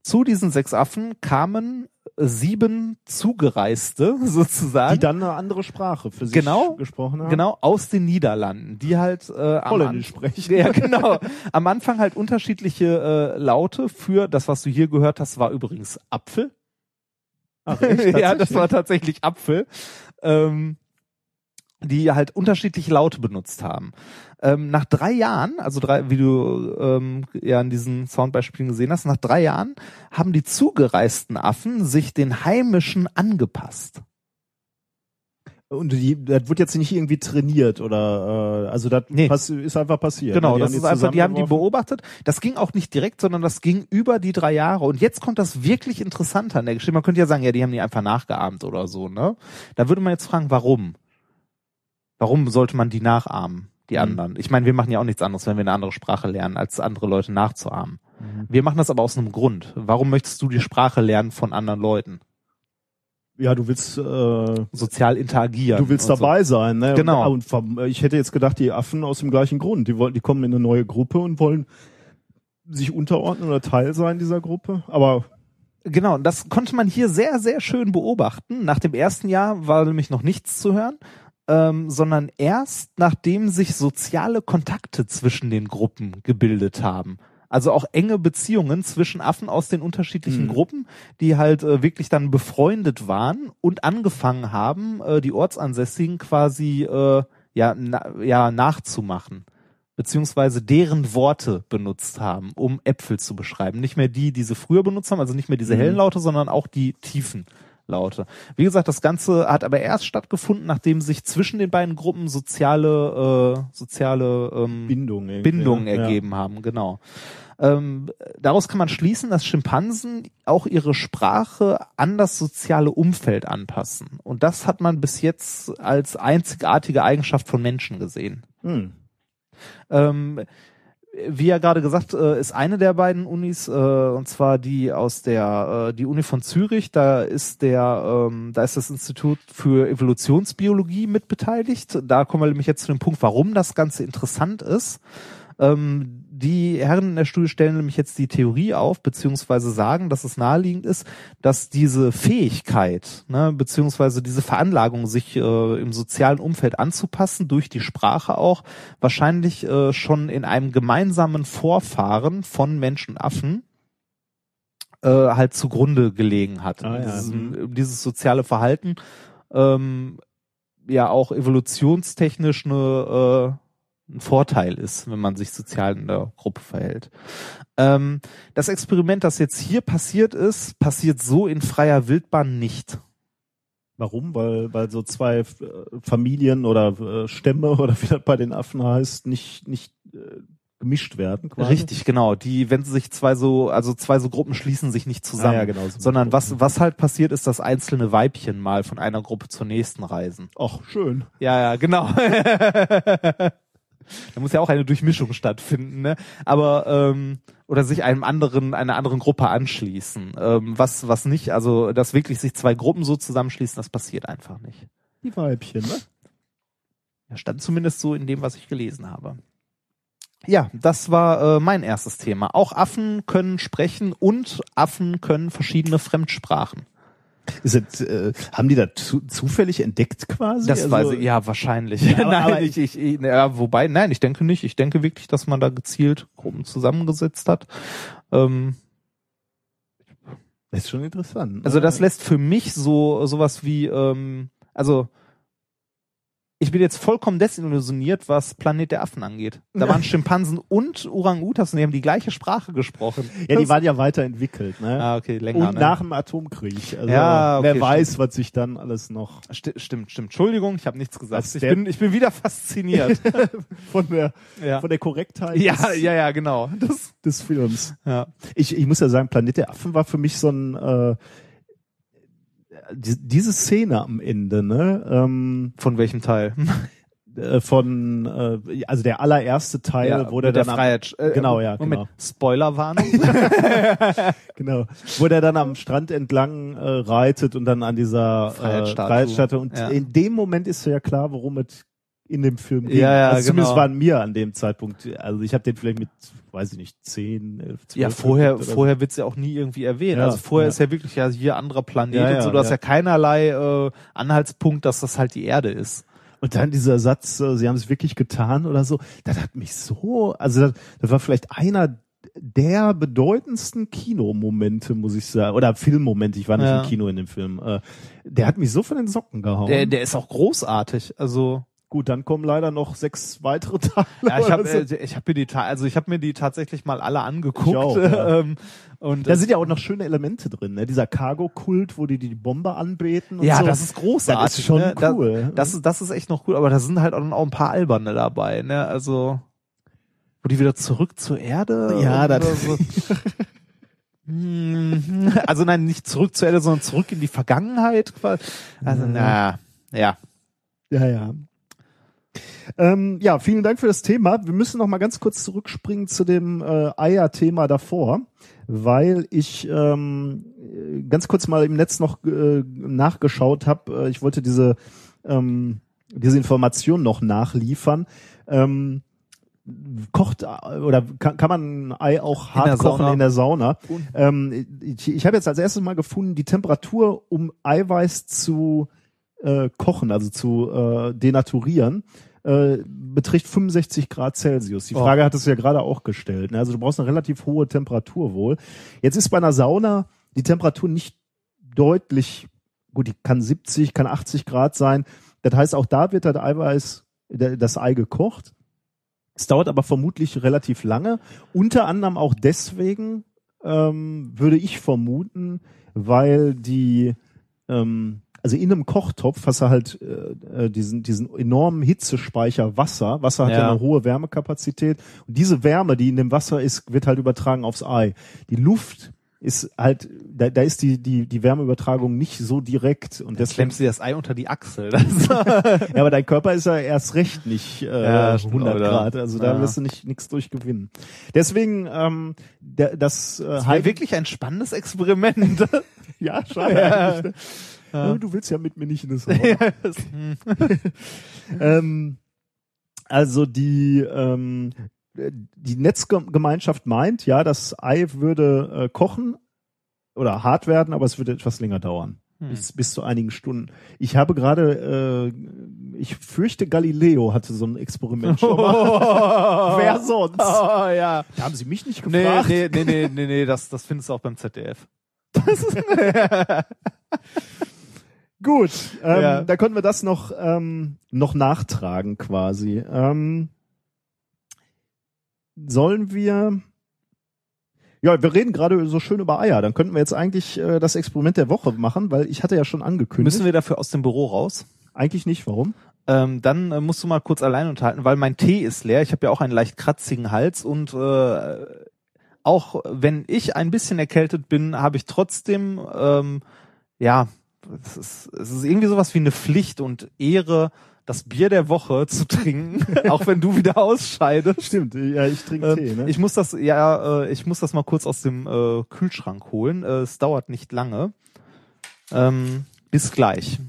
Zu diesen sechs Affen kamen sieben Zugereiste sozusagen. Die dann eine andere Sprache für sich Genau. gesprochen haben. Genau, aus den Niederlanden, die halt äh, am Holländisch sprechen. Ja, genau. Am Anfang halt unterschiedliche äh, Laute für das, was du hier gehört hast, war übrigens Apfel. Ach, echt? ja, das war tatsächlich Apfel. Ähm, die halt unterschiedliche Laute benutzt haben. Ähm, nach drei Jahren, also drei, wie du ähm, ja in diesen Soundbeispielen gesehen hast, nach drei Jahren haben die zugereisten Affen sich den heimischen angepasst. Und die, das wird jetzt nicht irgendwie trainiert oder äh, also das Nee. pass- ist einfach passiert. Genau, ne? das ist einfach, die haben die beobachtet. Das ging auch nicht direkt, sondern das ging über die drei Jahre. Und jetzt kommt das wirklich Interessante an der Geschichte. Man könnte ja sagen, ja, die haben die einfach nachgeahmt oder so, ne? Da würde man jetzt fragen, warum? Warum sollte man die nachahmen, die Mhm. anderen? Ich meine, wir machen ja auch nichts anderes, wenn wir eine andere Sprache lernen, als andere Leute nachzuahmen. Mhm. Wir machen das aber aus einem Grund. Warum möchtest du die Sprache lernen von anderen Leuten? Ja, du willst äh, Sozial interagieren. du willst und so. dabei sein, ne? Genau. Und, und ich hätte jetzt gedacht, die Affen aus dem gleichen Grund. Die wollen, die kommen in eine neue Gruppe und wollen sich unterordnen oder Teil sein dieser Gruppe. Aber Genau, das konnte man hier sehr, sehr schön beobachten. Nach dem ersten Jahr war nämlich noch nichts zu hören, ähm, sondern erst nachdem sich soziale Kontakte zwischen den Gruppen gebildet haben. Also auch enge Beziehungen zwischen Affen aus den unterschiedlichen Mhm. Gruppen, die halt äh, wirklich dann befreundet waren und angefangen haben, äh, die Ortsansässigen quasi äh, ja, na, ja nachzumachen beziehungsweise deren Worte benutzt haben, um Äpfel zu beschreiben. Nicht mehr die, die sie früher benutzt haben, also nicht mehr diese Mhm. hellen Laute, sondern auch die tiefen Laute. Wie gesagt, das Ganze hat aber erst stattgefunden, nachdem sich zwischen den beiden Gruppen soziale äh, soziale ähm, Bindung. Bindungen ja. ergeben haben, genau. Ähm, daraus kann man schließen, dass Schimpansen auch ihre Sprache an das soziale Umfeld anpassen. Und das hat man bis jetzt als einzigartige Eigenschaft von Menschen gesehen. Hm. Ähm, wie ja gerade gesagt, äh, ist eine der beiden Unis, äh, und zwar die aus der, äh, die Uni von Zürich, da ist der, ähm, da ist das Institut für Evolutionsbiologie mit beteiligt. Da kommen wir nämlich jetzt zu dem Punkt, warum das Ganze interessant ist. Ähm, die Herren in der Studie stellen nämlich jetzt die Theorie auf, beziehungsweise sagen, dass es naheliegend ist, dass diese Fähigkeit, ne, beziehungsweise diese Veranlagung, sich äh, im sozialen Umfeld anzupassen, durch die Sprache auch, wahrscheinlich äh, schon in einem gemeinsamen Vorfahren von Menschen und Affen äh, halt zugrunde gelegen hat. Ah, ja. dieses, Mhm. dieses soziale Verhalten ähm, ja auch evolutionstechnisch eine äh, ein Vorteil ist, wenn man sich sozial in der Gruppe verhält. Ähm, das Experiment, das jetzt hier passiert ist, passiert so in freier Wildbahn nicht. Warum? Weil, weil so zwei äh, Familien oder äh, Stämme oder wie das bei den Affen heißt, nicht, nicht äh, gemischt werden quasi. Richtig, genau. Die, wenn sie sich zwei so, also zwei so Gruppen schließen sich nicht zusammen. Ah, ja, genau, so sondern was, was halt passiert, ist, dass einzelne Weibchen mal von einer Gruppe zur nächsten reisen. Ach, schön. Ja, ja, genau. da muss ja auch eine Durchmischung stattfinden, ne? Aber ähm, oder sich einem anderen, einer anderen Gruppe anschließen. Ähm, was, was nicht, also dass wirklich sich zwei Gruppen so zusammenschließen, das passiert einfach nicht. Die Weibchen, ne? Ja, stand zumindest so in dem, was ich gelesen habe. Ja, das war äh, mein erstes Thema. Auch Affen können sprechen und Affen können verschiedene Fremdsprachen. Ist es, äh, haben die das zu, zufällig entdeckt quasi? Das Also- weiß ich, ja, wahrscheinlich. Ja, aber- nein, aber ich, ich, ich, ja, wobei, nein, ich denke nicht. Ich denke wirklich, dass man da gezielt Gruppen zusammengesetzt hat. Ähm, Das ist schon interessant. also ne? das lässt für mich so sowas wie, ähm, also ich bin jetzt vollkommen desillusioniert, was Planet der Affen angeht. Da waren Schimpansen und Orang-Utans und die haben die gleiche Sprache gesprochen. Ja, die Das- waren ja weiterentwickelt, ne? ah, okay, länger. Und ne? nach dem Atomkrieg. Also Ja, okay, wer weiß, was sich dann alles noch Sti- stimmt, stimmt. Entschuldigung, ich habe nichts gesagt. Ich bin, ich bin wieder fasziniert. von der ja. von der Korrektheit ja, des, ja, ja, genau. Das, des Films. ja. Ich, ich muss ja sagen, Planet der Affen war für mich so ein äh, diese Szene am Ende, ne? Ähm, Von welchem Teil? äh, von äh, also der allererste Teil, Ja, wo der dann am, Freiheit. Äh, Genau, ja, Moment, genau. Spoilerwarnung. genau, wo der dann am Strand entlang äh, reitet und dann an dieser Freiheitsstatue. Äh, Freiheitsstatue und Ja. in dem Moment ist ja klar, worum es in dem Film geht. Ja, ja, also zumindest genau. war an mir an dem Zeitpunkt, also ich habe den vielleicht mit, weiß ich nicht, zehn, elf, zwölf ja, vorher, vorher wird's ja auch nie irgendwie erwähnt. Ja, also vorher ja. ist ja wirklich ja hier anderer Planet Ja, und so. Du hast ja. ja keinerlei äh, Anhaltspunkt, dass das halt die Erde ist. Und dann dieser Satz, äh, sie haben es wirklich getan oder so, das hat mich so, also das, das war vielleicht einer der bedeutendsten Kinomomente, muss ich sagen, oder Filmmomente, ich war nicht Ja. im Kino in dem Film, äh, der hat mich so von den Socken gehauen. Der, der ist auch großartig. Also Gut, dann kommen leider noch sechs weitere Teile. ja, ich habe so. äh, ich habe mir die also ich habe mir die tatsächlich mal alle angeguckt. Auch, ja. ähm, und da sind ja auch noch schöne Elemente drin, ne? Dieser Cargo-Kult, wo die die Bombe anbeten und ja, so. das ist großartig. Das ist schon ne? Cool. Das, ist das ist echt noch cool, aber da sind halt auch noch ein paar alberne dabei, ne? Also wo die wieder zurück zur Erde. Ja, das- so. Hm, also nein, nicht zurück zur Erde, sondern zurück in die Vergangenheit. quasi. Also Mhm. na, ja. Ja, ja. Ähm, ja, vielen Dank für das Thema. Wir müssen noch mal ganz kurz zurückspringen zu dem äh, Eier-Thema davor, weil ich ähm, äh, ganz kurz mal im Netz noch äh, nachgeschaut habe. Äh, ich wollte diese ähm, diese Information noch nachliefern. Ähm, kocht äh, oder kann, kann man ein Ei auch hart der kochen in der Sauna? Ähm, ich ich habe jetzt als erstes mal gefunden, die Temperatur, um Eiweiß zu äh, kochen, also zu äh, denaturieren, äh, beträgt 65 Grad Celsius. Die Oh. Frage hat es ja gerade auch gestellt. Ne? Also du brauchst eine relativ hohe Temperatur wohl. Jetzt ist bei einer Sauna die Temperatur nicht deutlich, gut, die kann 70, kann 80 Grad sein. Das heißt, auch da wird das Eiweiß, das Ei gekocht. Es dauert aber vermutlich relativ lange. Unter anderem auch deswegen, ähm, würde ich vermuten, weil die ähm, also in einem Kochtopf hast du halt äh, äh, diesen, diesen enormen Hitzespeicher Wasser. Wasser hat ja. Ja. eine hohe Wärmekapazität. Und diese Wärme, die in dem Wasser ist, wird halt übertragen aufs Ei. Die Luft ist halt, da, da ist die, die, die Wärmeübertragung nicht so direkt. Und Jetzt deswegen, klemmst du dir das Ei unter die Achsel. Das ja, aber dein Körper ist ja erst recht nicht äh, Ja, stimmt, 100 oder? Grad. Also da Ja. wirst du nicht nichts durchgewinnen. Deswegen, ähm, der, das, äh, wäre Heiden- wirklich ein spannendes Experiment. ja, schade eigentlich. Ja, Du willst ja mit mir nicht in das Haus. ähm, also die ähm, die Netzgemeinschaft meint, ja, das Ei würde äh, kochen oder hart werden, aber es würde etwas länger dauern. Hm. Bis, bis zu einigen Stunden. Ich habe gerade, äh, ich fürchte, Galileo hatte so ein Experiment schon mal. Wer sonst? Oh, ja. Da haben sie mich nicht Nee, gefragt. nee, nee, nee, nee, nee, das, das findest du auch beim ZDF. Gut, ähm, Ja. da können wir das noch ähm, noch nachtragen quasi. Ähm, sollen wir? Ja, wir reden gerade so schön über Eier. Dann könnten wir jetzt eigentlich äh, das Experiment der Woche machen, weil ich hatte ja schon angekündigt. Müssen wir dafür aus dem Büro raus? eigentlich nicht. Warum? Ähm, dann äh, musst du mal kurz allein unterhalten, weil mein Tee ist leer. Ich habe ja auch einen leicht kratzigen Hals und äh, auch wenn ich ein bisschen erkältet bin, habe ich trotzdem ähm, ja, es ist, es ist irgendwie sowas wie eine Pflicht und Ehre, das Bier der Woche zu trinken, auch wenn du wieder ausscheidest. Stimmt. Ja, ich trinke Ähm, Tee. Ne? Ich muss das, ja, äh, ich muss das mal kurz aus dem äh, Kühlschrank holen. Äh, es dauert nicht lange. Ähm, bis gleich.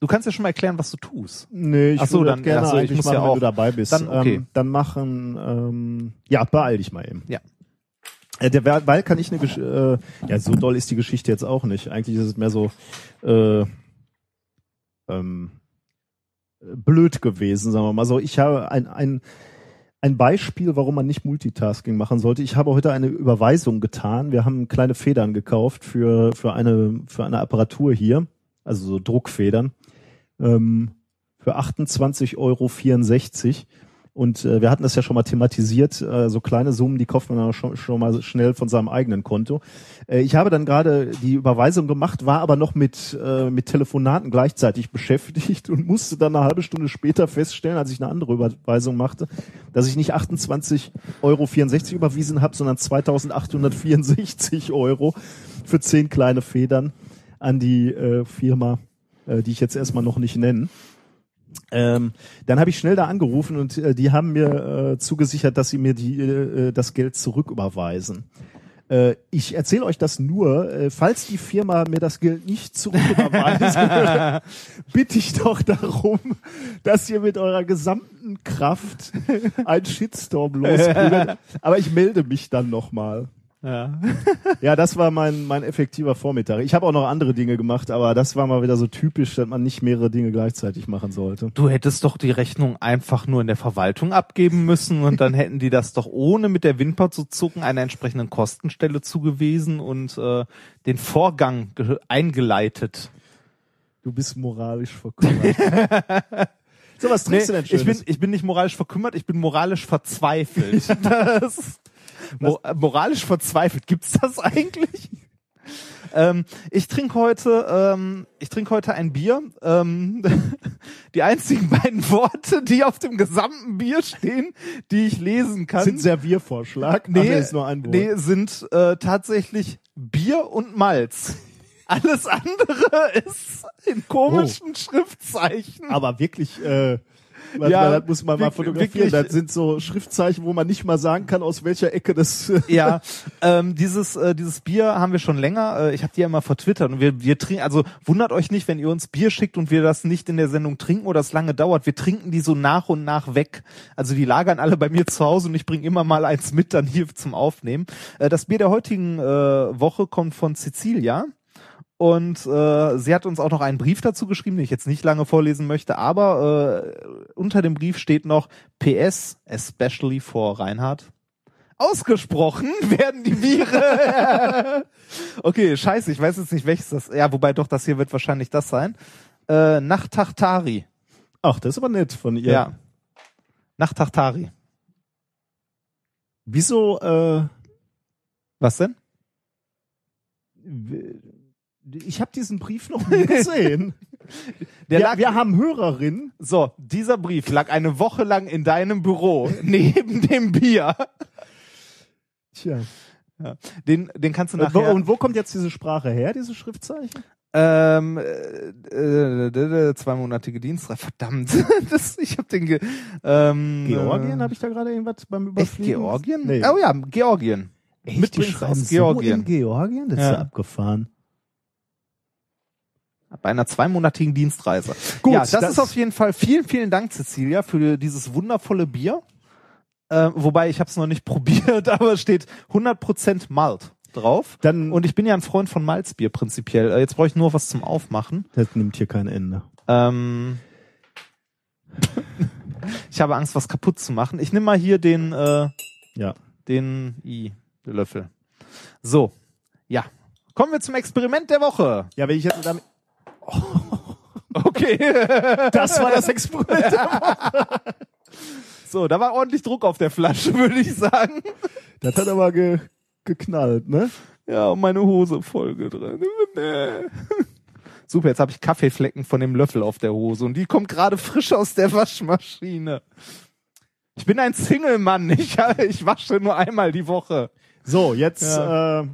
Du kannst ja schon mal erklären, was du tust. nee, ich Ach so, dann- gerne ach so, ich muss machen, ja wenn auch. du dabei bist. Dann, okay. ähm, dann machen, ähm, ja, beeil dich mal eben. Ja. Äh, Der Wer- weil kann ich eine Gesch äh, ja so doll ist die Geschichte jetzt auch nicht. Eigentlich ist es mehr so äh, ähm, blöd gewesen, sagen wir mal so. Ich habe ein ein ein Beispiel, warum man nicht Multitasking machen sollte. Ich habe heute eine Überweisung getan. Wir haben kleine Federn gekauft für für eine für eine Apparatur hier, also so Druckfedern ähm, für 28,64 Euro. Und äh, wir hatten das ja schon mal thematisiert, äh, so kleine Summen, die kauft man dann schon, schon mal schnell von seinem eigenen Konto. Äh, ich habe dann gerade die Überweisung gemacht, war aber noch mit, äh, mit Telefonaten gleichzeitig beschäftigt und musste dann eine halbe Stunde später feststellen, als ich eine andere Überweisung machte, dass ich nicht 28,64 Euro überwiesen habe, sondern 2.864 Euro für zehn kleine Federn an die äh, Firma, äh, die ich jetzt erstmal noch nicht nennen. Ähm, dann habe ich schnell da angerufen und äh, die haben mir äh, zugesichert, dass sie mir die, äh, das Geld zurücküberweisen. Äh, ich erzähle euch das nur, äh, falls die Firma mir das Geld nicht zurücküberweist, bitte ich doch darum, dass ihr mit eurer gesamten Kraft einen Shitstorm losprügelt. Aber ich melde mich dann nochmal. Ja. Ja, das war mein, mein effektiver Vormittag. Ich habe auch noch andere Dinge gemacht, aber das war mal wieder so typisch, dass man nicht mehrere Dinge gleichzeitig machen sollte. Du hättest doch die Rechnung einfach nur in der Verwaltung abgeben müssen und dann hätten die das doch ohne mit der Wimper zu zucken einer entsprechenden Kostenstelle zugewiesen und äh, den Vorgang ge- eingeleitet. Du bist moralisch verkümmert. so, was trinkst du denn ich Schönes? bin, ich bin nicht moralisch verkümmert, ich bin moralisch verzweifelt. das, mo moralisch verzweifelt, gibt's das eigentlich? Ähm, ich trinke heute, ähm, ich trinke heute ein Bier. Ähm, die einzigen beiden Worte, die auf dem gesamten Bier stehen, die ich lesen kann, sind Serviervorschlag. nee, Ach, ist nur ein Wort. nee, sind äh, tatsächlich Bier und Malz. Alles andere ist in komischen Schriftzeichen. Aber wirklich, äh, warte Ja, mal, das muss man mal fotografieren. wirklich. Das sind so Schriftzeichen, wo man nicht mal sagen kann, aus welcher Ecke das. Ja, ähm, dieses äh, dieses Bier haben wir schon länger. Äh, ich habe die ja mal vertwittert und wir wir trinken. Also wundert euch nicht, wenn ihr uns Bier schickt und wir das nicht in der Sendung trinken oder es lange dauert. Wir trinken die so nach und nach weg. Also die lagern alle bei mir zu Hause und ich bringe immer mal eins mit dann hier zum Aufnehmen. Äh, das Bier der heutigen äh, Woche kommt von Cecilia. Und äh, sie hat uns auch noch einen Brief dazu geschrieben, den ich jetzt nicht lange vorlesen möchte, aber äh, unter dem Brief steht noch PS, especially for Reinhard. Ausgesprochen werden die Biere. okay, scheiße, ich weiß jetzt nicht, welches das. Ja, wobei doch, das hier wird wahrscheinlich das sein. Äh, Nachtachtari. Ach, das ist aber nett von ihr. Ja. Nachtachtari. Wieso, äh, Was denn? Ich habe diesen Brief noch nie gesehen. Der wir, lag, wir haben Hörerinnen. so, dieser Brief lag eine Woche lang in deinem Büro neben dem Bier. Tja. Den, den kannst du Und wo, nachher. und wo kommt jetzt diese Sprache her, diese Schriftzeichen? Ähm, äh, äh, äh, zweimonatige Dienstreise. Verdammt, das, ich habe den. Ge ähm, Georgien, äh, habe ich da gerade irgendwas beim Echt Überfliegen? Georgien? Nee. Oh ja, Georgien. Echt? Mit Die schreiben aus so Georgien. in Georgien? Das ist Ja. ja abgefahren. Bei einer zweimonatigen Dienstreise. Gut, ja, das, das- ist auf jeden Fall. Vielen, vielen Dank, Cecilia, für dieses wundervolle Bier. Äh, wobei ich habe es noch nicht probiert, aber es steht 100% Malt drauf. Dann, Und ich bin ja ein Freund von Malzbier prinzipiell. Äh, Jetzt brauche ich nur was zum Aufmachen. das nimmt hier kein Ende. Ähm, ich habe Angst, was kaputt zu machen. Ich nehme mal hier den, äh, Ja. den I, Löffel. So, ja. Kommen wir zum Experiment der Woche. Ja, wenn ich jetzt damit, Okay. das war das Experiment. So, da war ordentlich Druck auf der Flasche, würde ich sagen. Das hat aber ge, geknallt, ne? Ja, und meine Hose voll drin. Super, jetzt habe ich Kaffeeflecken von dem Löffel auf der Hose und die kommt gerade frisch aus der Waschmaschine. Ich bin ein Single-Mann. Ich, ich wasche nur einmal die Woche. So, jetzt äh,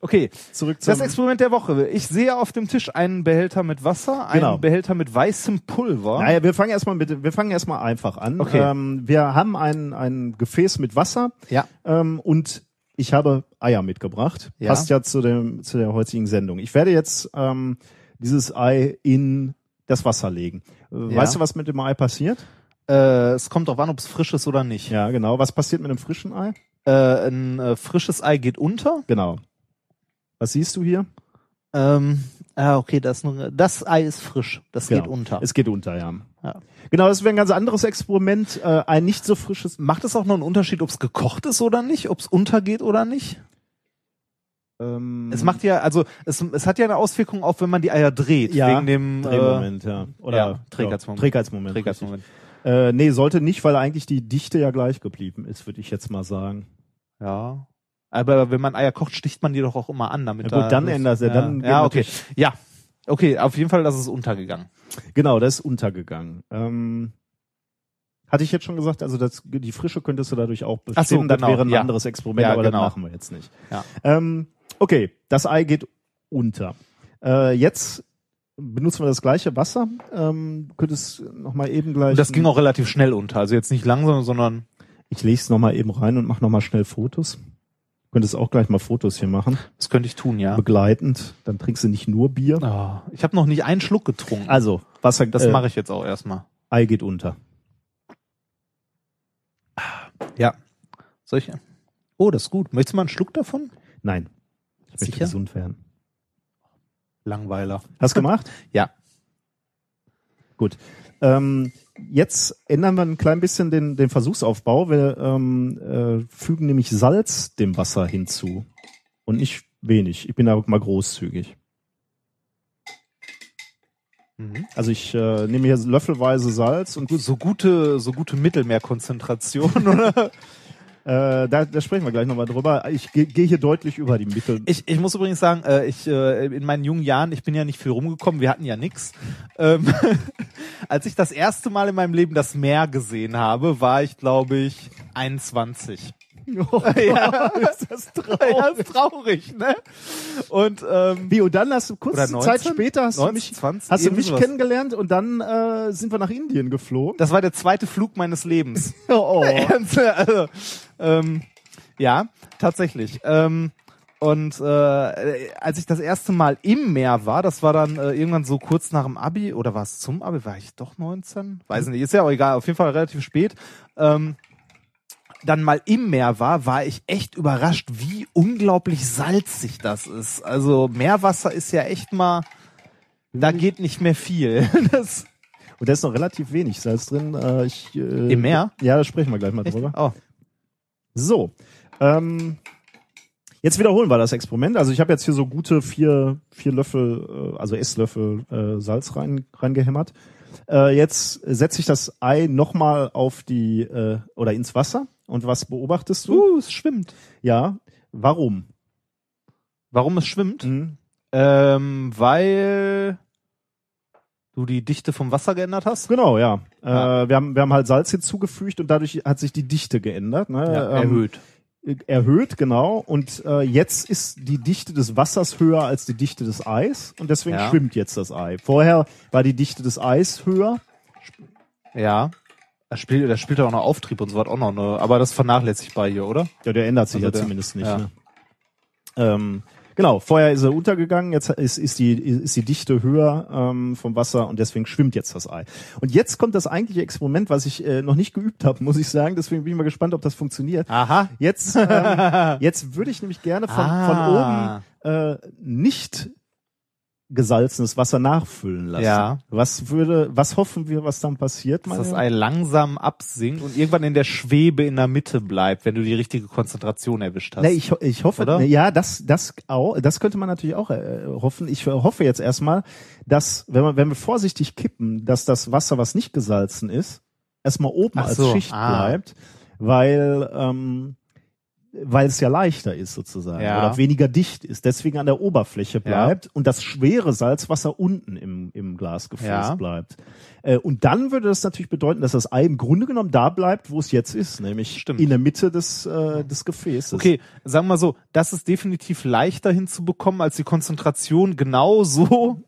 Okay, zurück zum... das Experiment der Woche. Ich sehe auf dem Tisch einen Behälter mit Wasser, einen Genau. Behälter mit weißem Pulver. Naja, wir fangen erstmal mit, wir fangen erstmal einfach an. Okay. Ähm, wir haben ein, ein Gefäß mit Wasser Ja. ähm, und ich habe Eier mitgebracht. Ja. Passt ja zu dem zu der heutigen Sendung. Ich werde jetzt ähm, dieses Ei in das Wasser legen. Ja. Weißt du, was mit dem Ei passiert? Äh, es kommt darauf an, ob es frisch ist oder nicht. Ja, genau. Was passiert mit einem frischen Ei? Äh, ein äh, frisches Ei geht unter. Genau. Was siehst du hier? Ähm, ah, okay, das, das Ei ist frisch. Das Genau. geht unter. Es geht unter, ja. Ja. Genau, das wäre ein ganz anderes Experiment. Äh, ein nicht so frisches. Macht es auch noch einen Unterschied, ob es gekocht ist oder nicht, ob es untergeht oder nicht? Ähm, Es macht ja, also es, es hat ja eine Auswirkung auch, wenn man die Eier dreht, Ja, wegen dem Drehmoment, ja. Oder ja, Trägheitsmoment. Ja, Trägheitsmoment. Äh, Trägheitsmoment. Äh, nee, sollte nicht, weil eigentlich die Dichte ja gleich geblieben ist, würde ich jetzt mal sagen. Ja. Aber wenn man Eier kocht, sticht man die doch auch immer an, damit Ja, gut, da dann du, ja. dann ja, okay. Ja. Okay, auf jeden Fall, das ist untergegangen. Genau, das ist untergegangen. Ähm, hatte ich jetzt schon gesagt, also das, die Frische könntest du dadurch auch bestimmen. Ach so, das genau, wäre ein ja. anderes Experiment, Ja, aber genau. das machen wir jetzt nicht. Ja. Ähm, okay, das Ei geht unter. Äh, jetzt benutzen wir das gleiche Wasser. Ähm, du könntest noch mal eben gleich. Und das ging auch relativ schnell unter. Also jetzt nicht langsam, sondern Ich lege es noch mal eben rein und mache noch mal schnell Fotos. Könntest auch gleich mal Fotos hier machen, das könnte ich tun, ja. begleitend. Dann trinkst du nicht nur Bier. Oh, ich habe noch nicht einen Schluck getrunken. Also Wasser, das äh, mache ich jetzt auch erstmal. Ei geht unter. Ja. Soll ich? Oh, das ist gut. Möchtest du mal einen Schluck davon? Nein, ich möchte Sicher? gesund werden. Langweiler. Hast du gemacht? Ja. Gut. Ähm, jetzt ändern wir ein klein bisschen den, den Versuchsaufbau. Wir ähm, äh, fügen nämlich Salz dem Wasser hinzu. Und nicht wenig. Ich bin da mal großzügig. Mhm. Also ich äh, nehme hier löffelweise Salz und So gute, so gute Mittelmeerkonzentration, oder? Äh, da, da sprechen wir gleich nochmal drüber. Ich gehe geh hier deutlich über die Mittel. Ich, ich muss übrigens sagen, äh, ich äh, in meinen jungen Jahren, ich bin ja nicht viel rumgekommen, wir hatten ja nix. Ähm, als ich das erste Mal in meinem Leben das Meer gesehen habe, war ich, glaube ich, 21. ja, ist das ja, ist traurig, ne? Und ähm, Wie, und dann hast du 19? Zeit später hast 19, du mich, 20, hast du mich sowas. kennengelernt und dann äh, sind wir nach Indien geflogen. das war der zweite Flug meines Lebens. Oh, also, ähm, ja, tatsächlich. Ähm, und äh, als ich das erste Mal im Meer war, das war dann äh, irgendwann so kurz nach dem Abi, oder war es zum Abi? War ich doch 19? Weiß nicht, ist ja auch egal, auf jeden Fall relativ spät. Ähm, dann mal im Meer war, war ich echt überrascht, wie unglaublich salzig das ist. Also Meerwasser ist ja echt mal, da geht nicht mehr viel. Das, Und da ist noch relativ wenig Salz drin. Äh, ich, äh, Im Meer? Ja, da sprechen wir gleich mal echt? drüber. Oh, So. Ähm, jetzt wiederholen wir das Experiment. Also ich habe jetzt hier so gute vier, vier Löffel, äh, also Esslöffel äh, Salz rein, reingehämmert. Äh, jetzt setze ich das Ei nochmal auf die äh, oder ins Wasser. Und was beobachtest du? uh, es schwimmt. Ja. Warum? Warum es schwimmt? Hm. Ähm, weil du die Dichte vom Wasser geändert hast? Genau, ja. Ja. Äh, wir, haben, wir haben halt Salz hinzugefügt und dadurch hat sich die Dichte geändert. Ne? Ähm, erhöht. erhöht, genau. Und äh, jetzt ist die Dichte des Wassers höher als die Dichte des Eis und deswegen Ja. schwimmt jetzt das Ei. Vorher war die Dichte des Eis höher. Ja. Das spielt, das spielt auch noch Auftrieb und so was auch noch, ne? Aber das ist vernachlässigbar hier, oder? Ja, der ändert sich Also ja der- zumindest nicht. ja. Ne? Ähm, genau, vorher ist er untergegangen, jetzt ist, ist, die, ist die Dichte höher ähm, vom Wasser und deswegen schwimmt jetzt das Ei. Und jetzt kommt das eigentliche Experiment, was ich äh, noch nicht geübt habe, muss ich sagen. Deswegen bin ich mal gespannt, ob das funktioniert. Aha. Jetzt, ähm, jetzt würde ich nämlich gerne von, Ah. von oben äh, nicht gesalzenes Wasser nachfüllen lassen. Ja. Was würde, was hoffen wir, was dann passiert? Dass das Ei langsam absinkt und irgendwann in der Schwebe in der Mitte bleibt, wenn du die richtige Konzentration erwischt hast. Nee, ich, ich hoffe, Oder? ja, das, das auch, das könnte man natürlich auch äh, hoffen. Ich hoffe jetzt erstmal, dass, wenn man, wenn wir vorsichtig kippen, dass das Wasser, was nicht gesalzen ist, erstmal oben Ach als so, Schicht ah. bleibt, weil, ähm, weil es ja leichter ist sozusagen Ja. oder weniger dicht ist, deswegen an der Oberfläche bleibt und das schwere Salzwasser unten im, im Glasgefäß Ja. bleibt. Äh, und dann würde das natürlich bedeuten, dass das Ei im Grunde genommen da bleibt, wo es jetzt ist, nämlich Stimmt. in der Mitte des, äh, des Gefäßes. Okay, sagen wir mal so, das ist definitiv leichter hinzubekommen, als die Konzentration genau so.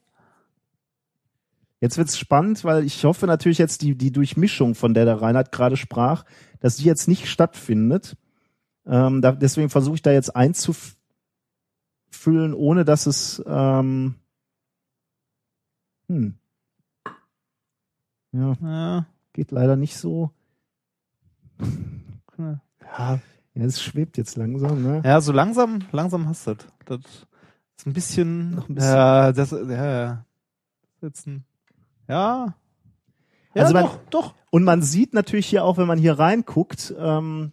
Jetzt wird's spannend, weil ich hoffe natürlich jetzt die, die Durchmischung, von der der Reinhard gerade sprach, dass die jetzt nicht stattfindet. Ähm, da, deswegen versuche ich da jetzt einzufüllen, ohne dass es ähm, hm. ja, Ja, geht leider nicht so. ja. Ja, es schwebt jetzt langsam, ne? ja so langsam, langsam hast du das. Das ist ein bisschen, Noch ein bisschen. Ja, das, ja, ja. Jetzt ein, ja. Ja, Also man- doch, doch. Und man sieht natürlich hier auch, wenn man hier reinguckt, ähm,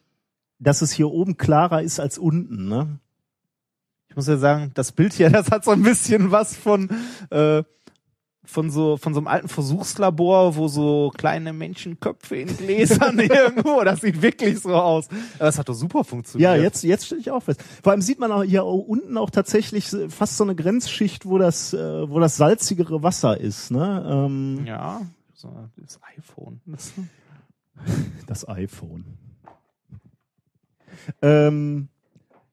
dass es hier oben klarer ist als unten, ne? Ich muss ja sagen, das Bild hier, das hat so ein bisschen was von, äh, von so, von so einem alten Versuchslabor, wo so kleine Menschenköpfe in Gläsern irgendwo, das sieht wirklich so aus. Aber das hat doch super funktioniert. Ja, jetzt, jetzt stelle ich auch fest. Vor allem sieht man auch hier unten auch tatsächlich fast so eine Grenzschicht, wo das, äh, wo das salzigere Wasser ist, ne? Ähm, Ja, das iPhone. Das iPhone. Ähm,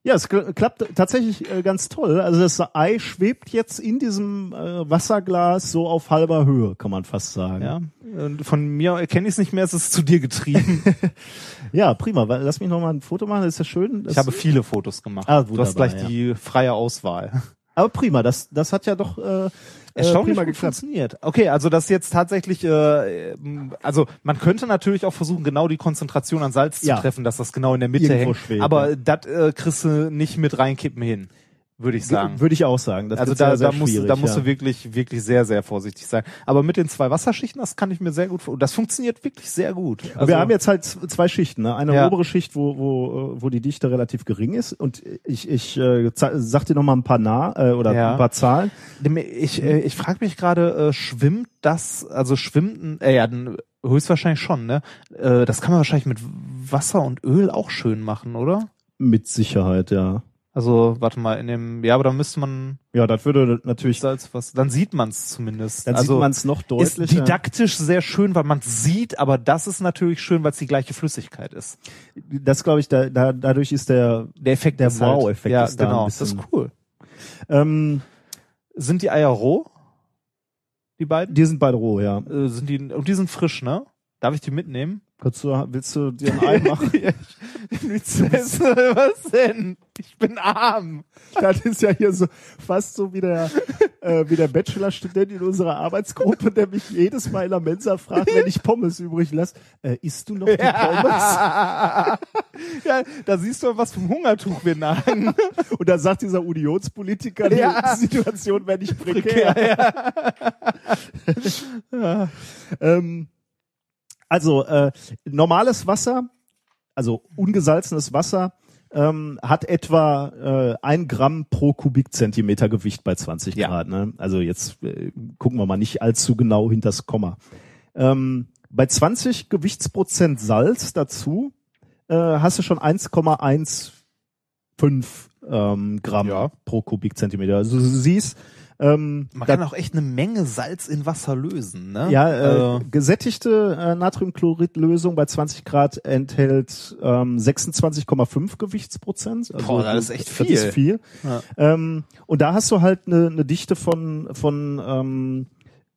ja, es kla- klappt tatsächlich äh, ganz toll. Also das Ei schwebt jetzt in diesem äh, Wasserglas so auf halber Höhe, kann man fast sagen. ja. Und von mir erkenne ich es nicht mehr, es ist zu dir getrieben. Ja, prima. Lass mich noch mal ein Foto machen, das ist ja schön. Das, Ich habe viele Fotos gemacht. Ah, du hast wunderbar, gleich ja. die freie Auswahl. aber prima, das, das hat ja doch äh, Erstaunlich prima gut funktioniert. Okay, also das jetzt tatsächlich, äh, ähm, also man könnte natürlich auch versuchen, genau die Konzentration an Salz Ja. zu treffen, dass das genau in der Mitte Irgendwo hängt. schwebt, Aber ja. das äh, kriegst du nicht mit reinkippen hin, würde ich sagen. Würde ich auch sagen. Das also da, da musst, da musst ja. du wirklich, wirklich sehr, sehr vorsichtig sein. Aber mit den zwei Wasserschichten, das kann ich mir sehr gut vor. Das funktioniert wirklich sehr gut. Also, wir haben jetzt halt zwei Schichten. Ne? Eine Ja. obere Schicht, wo, wo, äh, wo die Dichte relativ gering ist. Und ich, ich äh, sag dir noch mal ein paar nah äh, oder Ja. ein paar Zahlen. Ich, äh, ich frage mich gerade, äh, schwimmt das, also schwimmt, ein- äh, ja, dann höchstwahrscheinlich schon, ne? Äh, das kann man wahrscheinlich mit Wasser und Öl auch schön machen, oder? Mit Sicherheit, ja. Also, warte mal, in dem, ja, aber da müsste man Ja, das würde natürlich, Salz was, dann sieht man es zumindest. dann also, sieht man es noch ist deutlicher. didaktisch sehr schön, weil man sieht, aber das ist natürlich schön, weil es die gleiche Flüssigkeit ist. Das glaube ich, da, da, dadurch ist der, Der Effekt Der ist halt, Wow-Effekt ja, ist da genau, das ist cool. ähm, Sind die Eier roh? Die beiden? die sind beide roh, ja. Äh, sind die, und die sind frisch, ne? Darf ich die mitnehmen? Kannst du, willst du dir ein Ei machen? Ja. Was denn? Ich bin arm. Das ist ja hier so fast so wie der, äh, wie der Bachelorstudent in unserer Arbeitsgruppe, der mich jedes Mal in der Mensa fragt, wenn ich Pommes übrig lasse, äh, isst du noch die Pommes? Ja. ja, da siehst du, was vom Hungertuch wir nagen. Und dann sagt dieser Unionspolitiker, die Ja. Situation wäre nicht prekär. ähm, also äh, normales Wasser, also ungesalzenes Wasser, ähm, hat etwa äh, ein Gramm pro Kubikzentimeter Gewicht bei 20 Ja. Grad. Ne? Also jetzt äh, gucken wir mal nicht allzu genau hinters Komma. Ähm, bei 20 Gewichtsprozent Salz dazu äh, hast du schon 1,15 ähm, Gramm Ja. pro Kubikzentimeter. Also du siehst, ähm, Man kann auch echt eine Menge Salz in Wasser lösen, ne? ja, äh, Also, gesättigte äh, Natriumchloridlösung bei 20 Grad enthält ähm, 26,5 Gewichtsprozent. Also Boah, das ist echt Das ist viel. Ja. Ähm, und da hast du halt eine, eine Dichte von von ähm,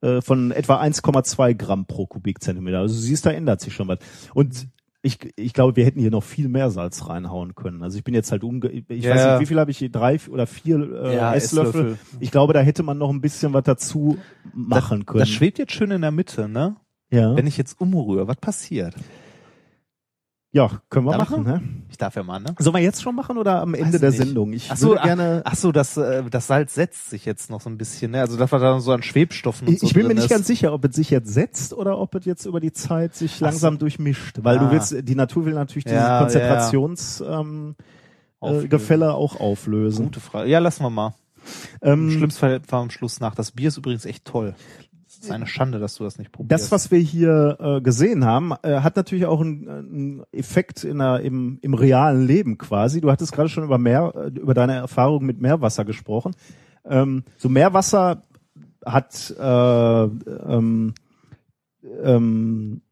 äh, von etwa 1,2 Gramm pro Kubikzentimeter. Also du siehst, da ändert sich schon was. Und ich, ich glaube, wir hätten hier noch viel mehr Salz reinhauen können. Also ich bin jetzt halt umge... Ich Ja, weiß nicht, wie viel habe ich hier? Drei oder vier äh, Ja, Esslöffel. Esslöffel. Ich glaube, da hätte man noch ein bisschen was dazu machen können. das schwebt jetzt schön in der Mitte, ne? ja. Wenn ich jetzt umrühre, was passiert? Ja, können wir Darf machen. noch? Ne? Ich darf ja mal, ne? Sollen wir jetzt schon machen oder am Ende der nicht. Sendung? Ich Ach so, würde ach, gerne... ach so, das, äh, das Salz setzt sich jetzt noch so ein bisschen, ne? Also das war da so an Schwebstoffen und Ich, so ich bin mir nicht ist. ganz sicher, ob es sich jetzt setzt oder ob es jetzt über die Zeit sich langsam durchmischt, weil Ah. du willst, die Natur will natürlich diese Ja, Konzentrationsgefälle ähm, äh. Gefälle auch auflösen. Gute Frage. Ja, lassen wir mal. Im Ähm, schlimmsten Fall war am Schluss nach. Das Bier ist übrigens echt toll. Ist eine Schande, dass du das nicht probierst. das, was wir hier äh, gesehen haben, äh, hat natürlich auch einen, einen Effekt in der, im, im realen Leben quasi. Du hattest gerade schon über Meer, äh, über deine Erfahrung mit Meerwasser gesprochen. Ähm, so Meerwasser hat äh, ähm, ähm, äh,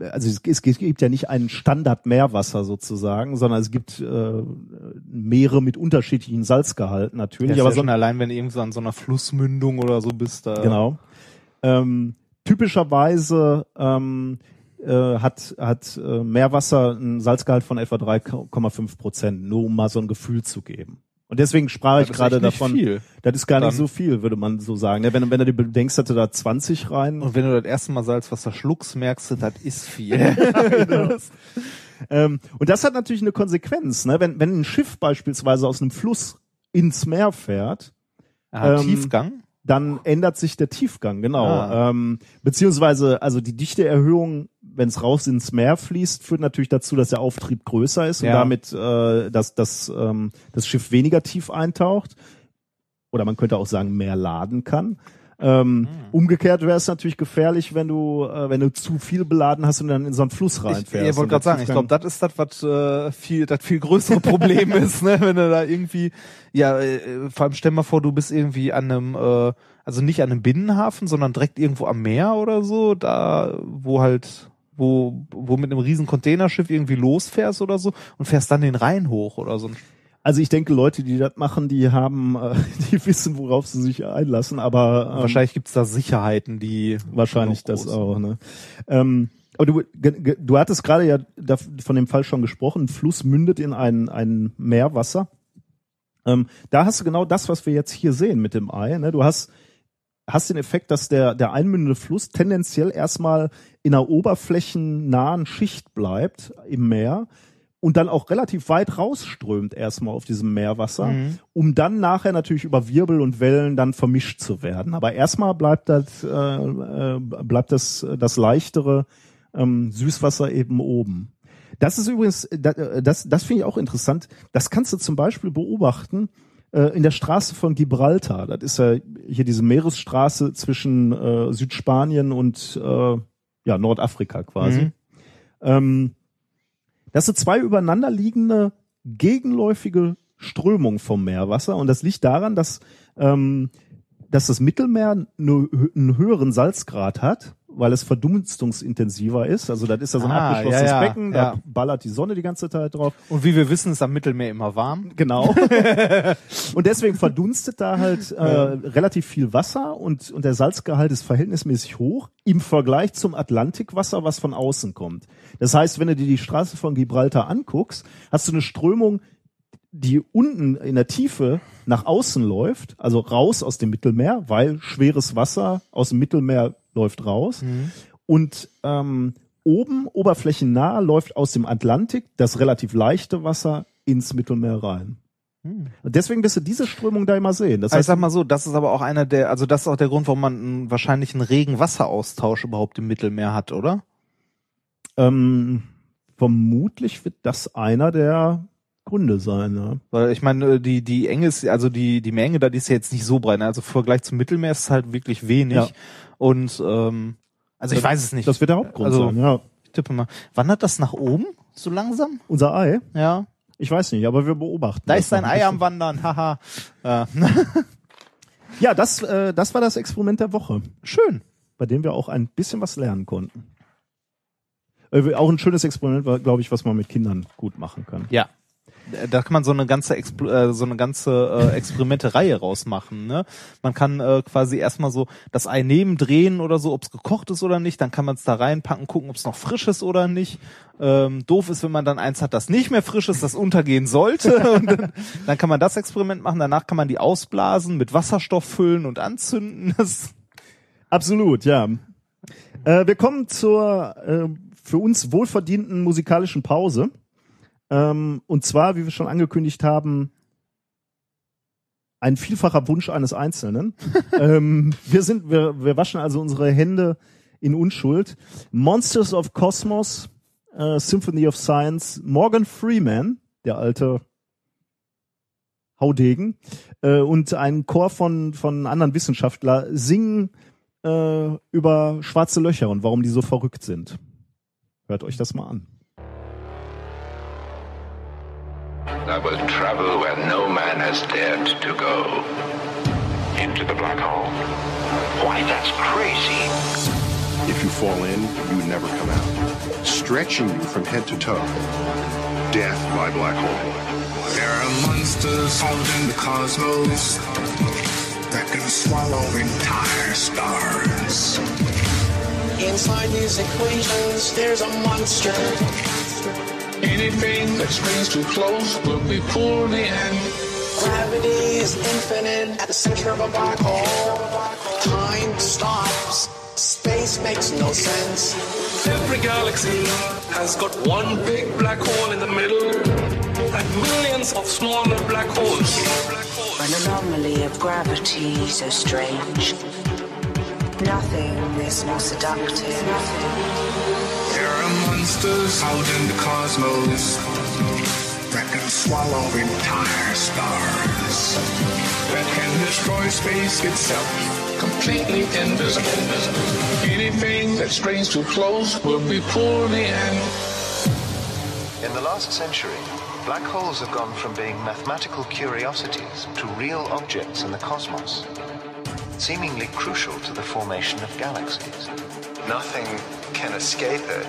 also es, gibt ja nicht einen Standard Meerwasser sozusagen, sondern es gibt äh, Meere mit unterschiedlichen Salzgehalten natürlich, ja, aber so schon allein, wenn du irgendwo an so einer Flussmündung oder so bist, da. Genau. Ähm, typischerweise ähm, äh, hat, hat äh, Meerwasser einen Salzgehalt von etwa 3,5 Prozent, nur um mal so ein Gefühl zu geben. Und deswegen sprach Das ich gerade nicht davon, Viel. das ist gar nicht Dann- so viel, würde man so sagen. ne? Wenn, wenn du dir bedenkst, du da 20 rein. Und wenn du das erste Mal Salzwasser schluckst, merkst du, das ist viel. Ähm, und das hat natürlich eine Konsequenz. Ne? Wenn, wenn ein Schiff beispielsweise aus einem Fluss ins Meer fährt, Ah, Ähm, Tiefgang? dann ändert sich der Tiefgang, genau. Ah. Ähm, beziehungsweise, also die Dichteerhöhung, wenn es raus ins Meer fließt, führt natürlich dazu, dass der Auftrieb größer ist und Ja. damit äh, dass, dass ähm, das Schiff weniger tief eintaucht. Oder man könnte auch sagen, mehr laden kann. Ähm, Umgekehrt wäre es natürlich gefährlich, wenn du, äh, wenn du zu viel beladen hast und dann in so einen Fluss Ich, reinfährst. ich wollte Und der gerade sagen, ich glaube, das ist das, was äh, viel, das viel größere Problem ist, ne? Wenn du da irgendwie, ja, äh, vor allem stell mal vor, du bist irgendwie an einem, äh, also nicht an einem Binnenhafen, sondern direkt irgendwo am Meer oder so, da, wo halt, wo, wo mit einem riesen Containerschiff irgendwie losfährst oder so und fährst dann den Rhein hoch oder so. Also ich denke, Leute, die das machen, die haben, äh, die wissen, worauf sie sich einlassen, aber ähm, Wahrscheinlich gibt's da Sicherheiten, die Wahrscheinlich das auch, ne? Ähm, aber du, du hattest gerade ja von dem Fall schon gesprochen, ein Fluss mündet in ein, ein Meerwasser. Ähm, da hast du genau das, was wir jetzt hier sehen mit dem Ei. Ne? Du hast, hast den Effekt, dass der, der einmündende Fluss tendenziell erstmal in einer oberflächennahen Schicht bleibt im Meer und dann auch relativ weit rausströmt erstmal auf diesem Meerwasser, Mhm. um dann nachher natürlich über Wirbel und Wellen dann vermischt zu werden. Aber erstmal bleibt das, äh, äh, bleibt das, das leichtere ähm, Süßwasser eben oben. Das ist übrigens, das, das, das finde ich auch interessant. Das kannst du zum Beispiel beobachten äh, in der Straße von Gibraltar. Das ist ja hier diese Meeresstraße zwischen äh, Südspanien und äh, ja, Nordafrika quasi. Mhm. Ähm, das sind zwei übereinander liegende gegenläufige Strömungen vom Meerwasser und das liegt daran, dass, ähm, dass das Mittelmeer einen höheren Salzgrad hat, weil es verdunstungsintensiver ist. Also das ist ja so ein Ah, abgeschlossenes ja, ja, Becken, da ja. ballert die Sonne die ganze Zeit drauf. Und wie wir wissen, ist am Mittelmeer immer warm. Genau. und deswegen verdunstet da halt äh, relativ viel Wasser und, und der Salzgehalt ist verhältnismäßig hoch im Vergleich zum Atlantikwasser, was von außen kommt. Das heißt, wenn du dir die Straße von Gibraltar anguckst, hast du eine Strömung, die unten in der Tiefe nach außen läuft, also raus aus dem Mittelmeer, weil schweres Wasser aus dem Mittelmeer läuft raus. Und ähm, oben, oberflächennah, läuft aus dem Atlantik das relativ leichte Wasser ins Mittelmeer rein. Und deswegen wirst du diese Strömung da immer sehen. Das Also ich heißt, sag mal so, das ist aber auch einer der, also das ist auch der Grund, warum man einen, wahrscheinlich einen regen Wasseraustausch überhaupt im Mittelmeer hat, oder? ähm, vermutlich wird das einer der Gründe sein. Ja. Weil ich meine, die, die Enge ist, also die, die Menge da, die ist ja jetzt nicht so breit. ne? Also im Vergleich zum Mittelmeer ist es halt wirklich wenig. Ja. Und ähm, also ich Das- weiß es nicht. Das wird der Hauptgrund Also- sein. Ja. ich tippe mal. Wandert das nach oben? So langsam? Unser Ei, Ja. Ich weiß nicht, aber wir beobachten. Da das ist dein noch ein Ei am Wandern, haha. Äh, Ja, das, äh, das war das Experiment der Woche, schön. bei dem wir auch ein bisschen was lernen konnten. Äh, auch ein schönes Experiment, glaube ich, was man mit Kindern gut machen kann. Ja. Da kann man so eine ganze Expl äh, so eine ganze äh, Experimente-Reihe rausmachen. Ne? Man kann äh, quasi erstmal so das Ei nehmen, drehen oder so, ob es gekocht ist oder nicht. Dann kann man es da reinpacken, gucken, ob es noch frisch ist oder nicht. Ähm, doof ist, wenn man dann eins hat, das nicht mehr frisch ist, das untergehen sollte. Dann, dann kann man das Experiment machen. Danach kann man die ausblasen, mit Wasserstoff füllen und anzünden. Das Absolut, ja. Äh, wir kommen zur äh, für uns wohlverdienten musikalischen Pause. Ähm, und zwar, wie wir schon angekündigt haben, ein vielfacher Wunsch eines Einzelnen. ähm, wir sind, wir, wir waschen also unsere Hände in Unschuld. Monsters of Cosmos, äh, Symphony of Science, Morgan Freeman, der alte Haudegen, äh, und ein Chor von, von anderen Wissenschaftler singen äh, über schwarze Löcher und warum die so verrückt sind. Hört euch das mal an. I will travel where no man has dared to go. Into the black hole. Why, that's crazy. If you fall in, you never come out, stretching you from head to toe. Death by black hole. There are monsters out in the cosmos that can swallow entire stars. Inside these equations, there's a monster. Anything that springs too close will be pulled in. Gravity is infinite at the center of a black hole. Time stops. Space makes no sense. Every galaxy has got one big black hole in the middle and millions of smaller black holes. An anomaly of gravity so strange. Nothing is more seductive. There are monsters out in the cosmos that can swallow entire stars. That can destroy space itself, completely invisible. Anything that strains too close will be pulled in. In the last century, black holes have gone from being mathematical curiosities to real objects in the cosmos, seemingly crucial to the formation of galaxies. Nothing can escape it,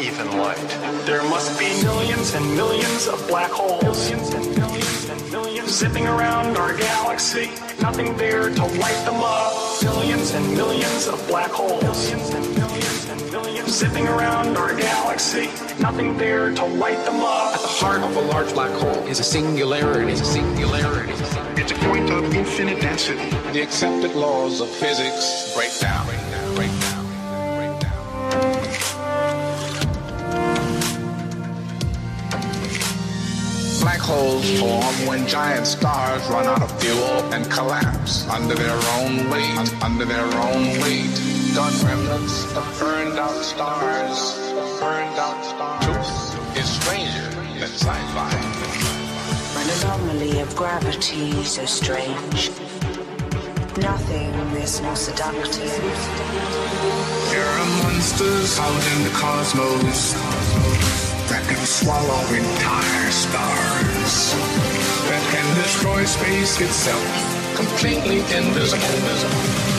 even light. There must be millions and millions of black holes. Millions and millions and millions zipping around our galaxy. Nothing there to light them up. Millions and millions of black holes. Millions and millions and millions zipping around our galaxy. Nothing there to light them up. At the heart of a large black hole is a singularity. Is a singularity. It's a point of infinite density. The accepted laws of physics break down. Break down. Break down. Black holes form when giant stars run out of fuel and collapse under their own weight. Under their own weight. Gun remnants of burned out stars. Burned out stars. Truth is stranger than sci-fi. An anomaly of gravity so strange. Nothing is more seductive. There are monsters out in the cosmos that can swallow entire stars. That can destroy space itself, completely invisible.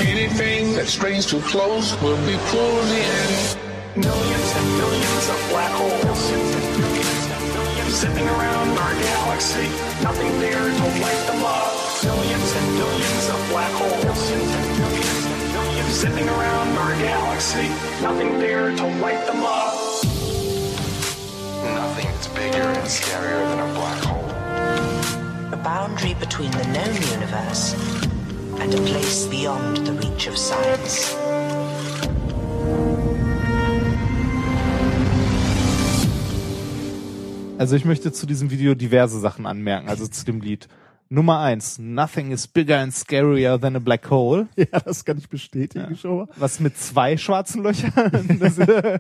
Anything that strains too close will be pulled in. Millions and millions of black holes. Zipping around our galaxy, nothing there to light them up. Millions and millions of black holes. Zipping around our galaxy, nothing there to light them up. Nothing is bigger and scarier than a black hole. A boundary between the known universe and a place beyond the reach of science. Also ich möchte zu diesem Video diverse Sachen anmerken, also zu dem Lied. Nummer eins, nothing is bigger and scarier than a black hole. Ja, das kann ich bestätigen, Ja. schon mal. Was mit zwei schwarzen Löchern. das, äh,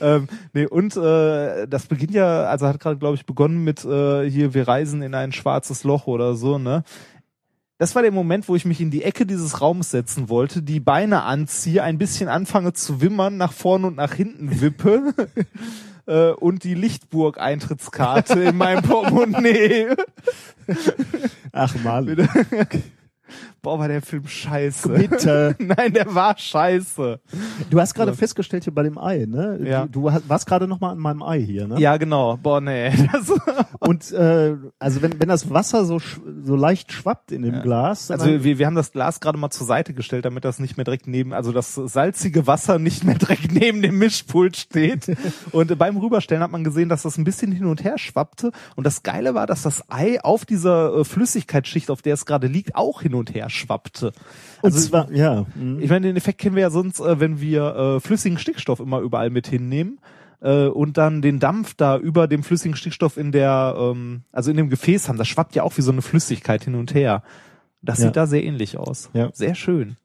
ähm, nee, und äh, das beginnt ja, also hat gerade, glaube ich, begonnen mit äh, hier, wir reisen in ein schwarzes Loch oder so, ne? Das war der Moment, wo ich mich in die Ecke dieses Raums setzen wollte, die Beine anziehe, ein bisschen anfange zu wimmern, nach vorne und nach hinten wippe. äh, und die Lichtburg-Eintrittskarte in meinem Portemonnaie. Ach Mann. Boah, war der Film scheiße. Bitte. Nein, der war scheiße. Du hast gerade festgestellt hier bei dem Ei, ne? Ja. Du, du hast- warst gerade noch mal an meinem Ei hier, ne? Ja, genau. Boah, nee. Das, Und äh, also wenn, wenn das Wasser so so leicht schwappt in dem Glas, dann also wir, wir haben das Glas gerade mal zur Seite gestellt, damit das nicht mehr direkt neben, also das salzige Wasser nicht mehr direkt neben dem Mischpult steht. Und beim Rüberstellen hat man gesehen, dass das ein bisschen hin und her schwappte. Und das Geile war, dass das Ei auf dieser äh, Flüssigkeitsschicht, auf der es gerade liegt, auch hin und her schwappte. und Also zwar ja, mhm. ich meine, den Effekt kennen wir ja sonst, äh, wenn wir äh, flüssigen Stickstoff immer überall mit hinnehmen äh, und dann den Dampf da über dem flüssigen Stickstoff in der, ähm, also in dem Gefäß haben. Das schwappt ja auch wie so eine Flüssigkeit hin und her. Das Ja. sieht da sehr ähnlich aus. Ja. Sehr schön.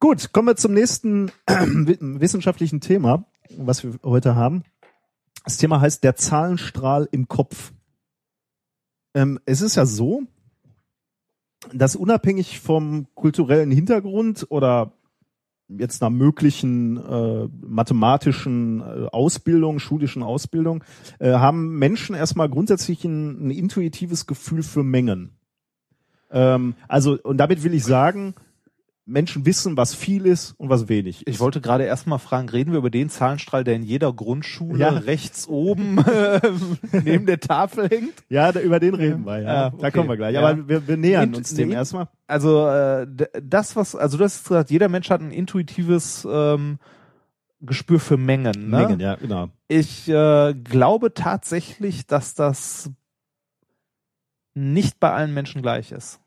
Gut, kommen wir zum nächsten wissenschaftlichen Thema, was wir heute haben. Das Thema heißt der Zahlenstrahl im Kopf. Ähm, es ist ja so, dass unabhängig vom kulturellen Hintergrund oder jetzt einer möglichen äh, mathematischen äh, Ausbildung, schulischen Ausbildung, äh, haben Menschen erstmal grundsätzlich ein, ein intuitives Gefühl für Mengen. Ähm, also, und damit will ich sagen, Menschen wissen, was viel ist und was wenig ist. Ich wollte gerade erstmal fragen, reden wir über den Zahlenstrahl, der in jeder Grundschule Ja. rechts oben äh, neben der Tafel hängt? Ja, da, über den reden wir, ja. Da okay. kommen wir gleich. Ja. Aber wir, wir nähern Int- uns dem erstmal. Also äh, das, was, also du hast gesagt, jeder Mensch hat ein intuitives ähm, Gespür für Mengen. Ne? Mengen, ja, genau. Ich äh, glaube tatsächlich, dass das nicht bei allen Menschen gleich ist.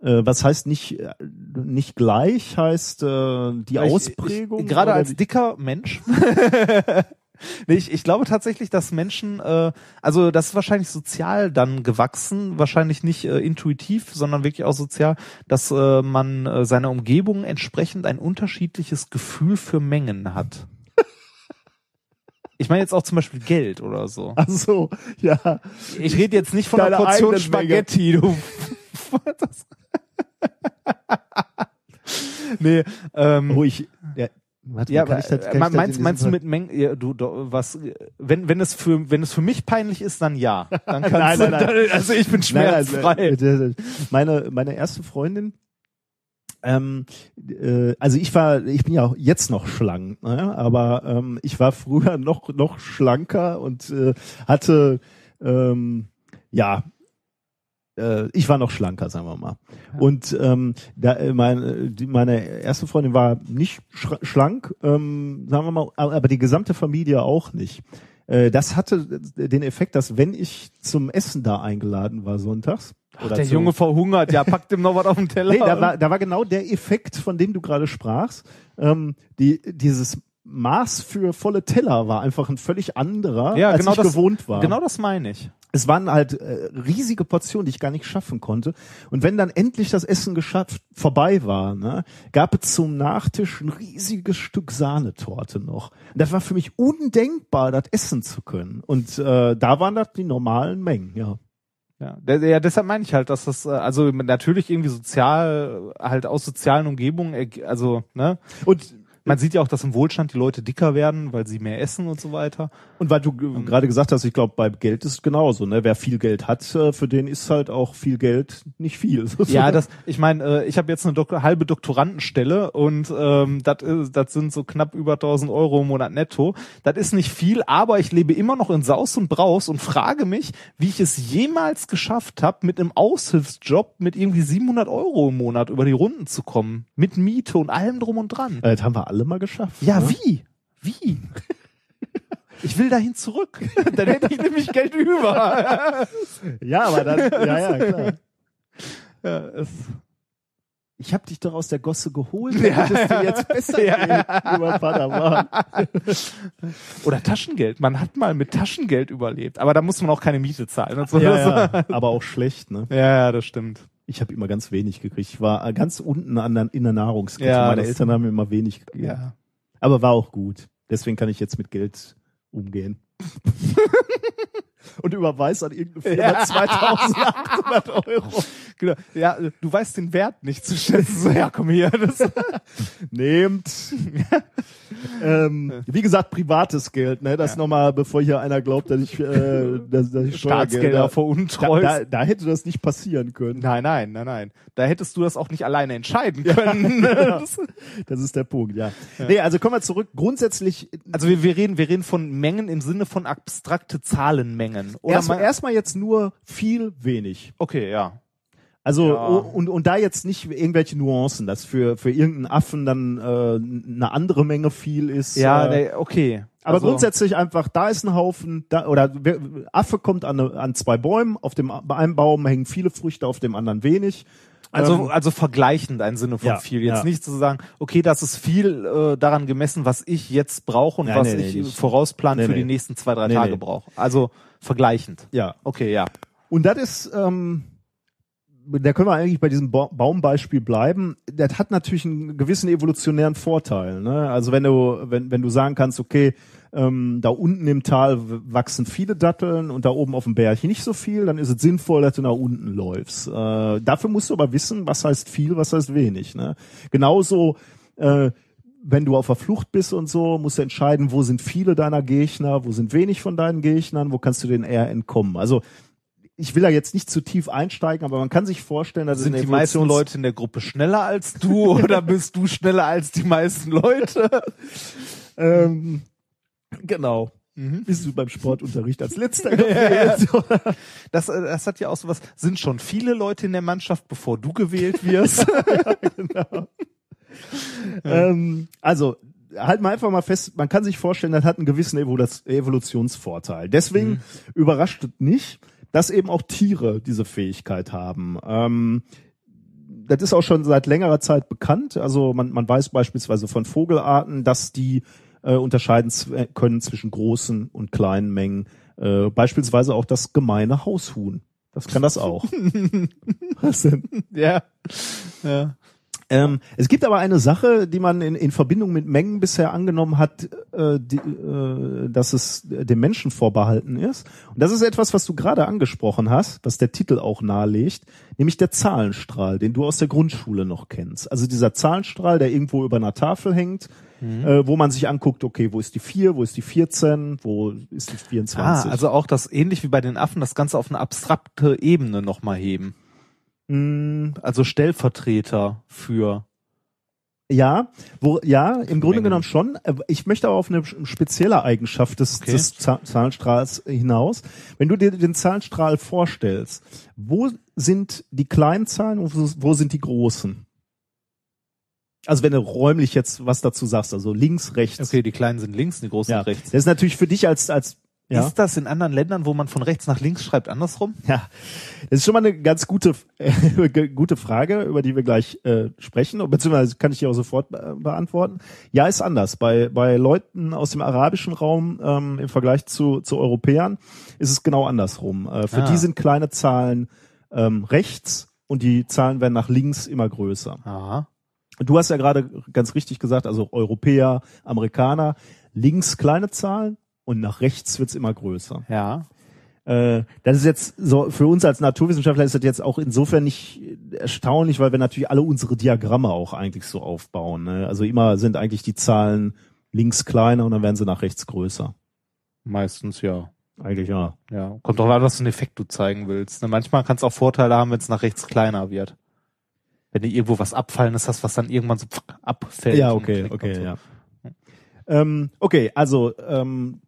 Äh, was heißt nicht, äh, nicht gleich, heißt äh, die Weil ich- Ausprägung? Ich, gerade als dicker Mensch. nee, ich, ich glaube tatsächlich, dass Menschen, äh, also das ist wahrscheinlich sozial dann gewachsen, wahrscheinlich nicht äh, intuitiv, sondern wirklich auch sozial, dass äh, man äh, seiner Umgebung entsprechend ein unterschiedliches Gefühl für Mengen hat. Ich meine jetzt auch zum Beispiel Geld oder so. Ach so, ja. Ich rede jetzt nicht von einer Portion. Spaghetti, du. Nee, ähm, Oh, ich, ja, warte, ja, ich das, äh, meinst, in meinst du mit Mengen, ja, du, du, was, wenn, wenn es für, wenn es für mich peinlich ist, dann ja. Dann kannst Nein, du, nein, nein. Dann, also ich bin Nein, also, schmerzfrei. äh, meine, meine erste Freundin, ähm, äh, also ich war, ich bin ja auch jetzt noch schlank, ne? aber ähm, ich war früher noch noch schlanker und äh, hatte ähm, ja äh, ich war noch schlanker, sagen wir mal. Und ähm, da, äh, meine, die, meine erste Freundin war nicht schlank, ähm, sagen wir mal, aber die gesamte Familie auch nicht. Äh, das hatte den Effekt, dass wenn ich zum Essen da eingeladen war sonntags, Ach, der Junge verhungert, ja, packt ihm noch was auf den Teller. Nee, da war, da war genau der Effekt, von dem du gerade sprachst. Ähm, die, dieses Maß für volle Teller war einfach ein völlig anderer, ja, als genau ich das, gewohnt war. Genau das meine ich. Es waren halt äh, riesige Portionen, die ich gar nicht schaffen konnte. Und wenn dann endlich das Essen geschafft vorbei war, ne, gab es zum Nachtisch ein riesiges Stück Sahnetorte noch. Und das war für mich undenkbar, das essen zu können. Und äh, da waren das die normalen Mengen, ja. Ja, ja, deshalb meine ich halt, dass das, äh, also natürlich irgendwie sozial, halt aus sozialen Umgebungen, also, ne? Und man sieht ja auch, dass im Wohlstand die Leute dicker werden, weil sie mehr essen und so weiter. Und weil du g- gerade gesagt hast, ich glaube, bei Geld ist es genauso, ne? Wer viel Geld hat, äh, für den ist halt auch viel Geld nicht viel. Ja, das, ich meine, äh, ich habe jetzt eine Dok halbe Doktorandenstelle und ähm, das das sind so knapp über 1000 Euro im Monat netto. Das ist nicht viel, aber ich lebe immer noch in Saus und Braus und frage mich, wie ich es jemals geschafft habe, mit einem Aushilfsjob mit irgendwie 700 Euro im Monat über die Runden zu kommen, mit Miete und allem drum und dran. Äh, Das haben wir alle mal geschafft. Ja, ne? wie? Wie? Ich will dahin zurück. Dann hätte ich nämlich Geld über. Ja, aber dann, ja, ja, klar. Ja, es, Ich habe dich doch aus der Gosse geholt, Ja. damit es dir jetzt besser Ja. lieber Padawan. Oder Taschengeld. Man hat mal mit Taschengeld überlebt, aber da muss man auch keine Miete zahlen. Und so. Ja, ja, aber auch schlecht, ne? ja, ja, das stimmt. Ich habe immer ganz wenig gekriegt. Ich war äh, ganz unten an der, in der Nahrungskette. Ja, Meine Eltern haben immer wenig gegeben. Ja. Aber war auch gut. Deswegen kann ich jetzt mit Geld umgehen. Und überweist an irgendeine Firma Ja. 2800 Euro. Genau. Ja, du weißt den Wert nicht zu schätzen. So, ja, komm hier. Das, Nehmt. ähm, wie gesagt, privates Geld, ne? Das nochmal, bevor hier einer glaubt, dass ich, äh, dass, dass ich Staatsgelder veruntreust. Da, da, da hätte das nicht passieren können. Nein, nein, nein, nein. Da hättest du das auch nicht alleine entscheiden können. Ja. Das ist der Punkt, ja. Nee, also kommen wir zurück. Grundsätzlich, Also wir, wir reden, wir reden von Mengen im Sinne von abstrakte Zahlenmengen. Oder erstmal mal- erstmal jetzt nur viel, wenig. Okay, ja. Also Ja. und, und da jetzt nicht irgendwelche Nuancen, dass für für irgendeinen Affen dann äh, eine andere Menge viel ist. Ja, äh, nee, okay. aber Also- grundsätzlich einfach, da ist ein Haufen, da, oder Affe kommt an, an zwei Bäumen, auf dem bei einem Baum hängen viele Früchte, auf dem anderen wenig. Also, Ähm, also vergleichend ein Sinne von ja, viel. Jetzt ja. nicht zu sagen, okay, das ist viel äh, daran gemessen, was ich jetzt brauche und Nein, was nee, nee, ich nicht. vorausplan Nee, für nee. die nächsten zwei, drei Nee, Tage nee. brauche. Also vergleichend. ja. Okay, ja. Und das ist, ähm, da können wir eigentlich bei diesem ba Baumbeispiel bleiben. Das hat natürlich einen gewissen evolutionären Vorteil. Ne? Also wenn du, wenn, wenn du sagen kannst, okay, ähm, da unten im Tal wachsen viele Datteln und da oben auf dem Berg nicht so viel, dann ist es sinnvoll, dass du nach unten läufst. Äh, dafür musst du aber wissen, was heißt viel, was heißt wenig. Ne? Genauso, äh, wenn du auf der Flucht bist und so, musst du entscheiden, wo sind viele deiner Gegner, wo sind wenig von deinen Gegnern, wo kannst du denen eher entkommen. Also ich will da jetzt nicht zu tief einsteigen, aber man kann sich vorstellen, dass Sind die meisten Leute in der Gruppe schneller als du oder bist du schneller als die meisten Leute? ähm, genau. Bist du beim Sportunterricht als letzter gewählt? Das, äh, das hat ja auch so was. Sind schon viele Leute in der Mannschaft, bevor du gewählt wirst? genau. ähm, also halt mal einfach mal fest, man kann sich vorstellen, das hat einen gewissen Evolu- Evolutionsvorteil. Deswegen Mhm. überrascht es nicht, dass eben auch Tiere diese Fähigkeit haben. Ähm, das ist auch schon seit längerer Zeit bekannt. Also man, man weiß beispielsweise von Vogelarten, dass die äh, unterscheiden können zwischen großen und kleinen Mengen. Äh, beispielsweise auch das gemeine Haushuhn. Das kann das auch. Was denn? ja. ja. Ähm, es gibt aber eine Sache, die man in, in Verbindung mit Mengen bisher angenommen hat, äh, die, äh, dass es dem Menschen vorbehalten ist. Und das ist etwas, was du gerade angesprochen hast, was der Titel auch nahelegt, nämlich der Zahlenstrahl, den du aus der Grundschule noch kennst. Also dieser Zahlenstrahl, der irgendwo über einer Tafel hängt, Mhm. äh, wo man sich anguckt, okay, wo ist die 4, wo ist die 14, wo ist die 24. Ah, also auch das ähnlich wie bei den Affen, das Ganze auf eine abstrakte Ebene nochmal heben. Mm, Also Stellvertreter für. Ja, wo, ja, im Grunde genommen schon. Äh, Ich möchte aber auf eine spezielle Eigenschaft des, Okay. des Za- Zahlenstrahls hinaus. Wenn du dir den Zahlenstrahl vorstellst, wo sind die kleinen Zahlen und wo, sind die großen? Also wenn du räumlich jetzt was dazu sagst, also links, rechts. Okay, die kleinen sind links, die großen ja. sind rechts. Das ist natürlich für dich als, als, ja. Ist das in anderen Ländern, wo man von rechts nach links schreibt, andersrum? Ja, das ist schon mal eine ganz gute, äh, gute Frage, über die wir gleich äh, sprechen, beziehungsweise kann ich die auch sofort be beantworten. Ja, ist anders. Bei, bei Leuten aus dem arabischen Raum ähm, im Vergleich zu, zu Europäern ist es genau andersrum. Äh, für Ah. die sind kleine Zahlen ähm, rechts und die Zahlen werden nach links immer größer. Aha. Du hast ja gerade ganz richtig gesagt, also Europäer, Amerikaner, links kleine Zahlen und nach rechts wird's immer größer. Ja. Äh, das ist jetzt so, für uns als Naturwissenschaftler ist das jetzt auch insofern nicht erstaunlich, weil wir natürlich alle unsere Diagramme auch eigentlich so aufbauen. Ne? Also immer sind eigentlich die Zahlen links kleiner und dann werden sie nach rechts größer. Meistens ja. Eigentlich ja. Ja. Kommt drauf an, was für einen Effekt du zeigen willst. Ne, Manchmal kann es auch Vorteile haben, wenn es nach rechts kleiner wird. Wenn du irgendwo was Abfallendes hast, was dann irgendwann so abfällt. Ja, okay, okay, so. ja. Ähm, okay, also ähm,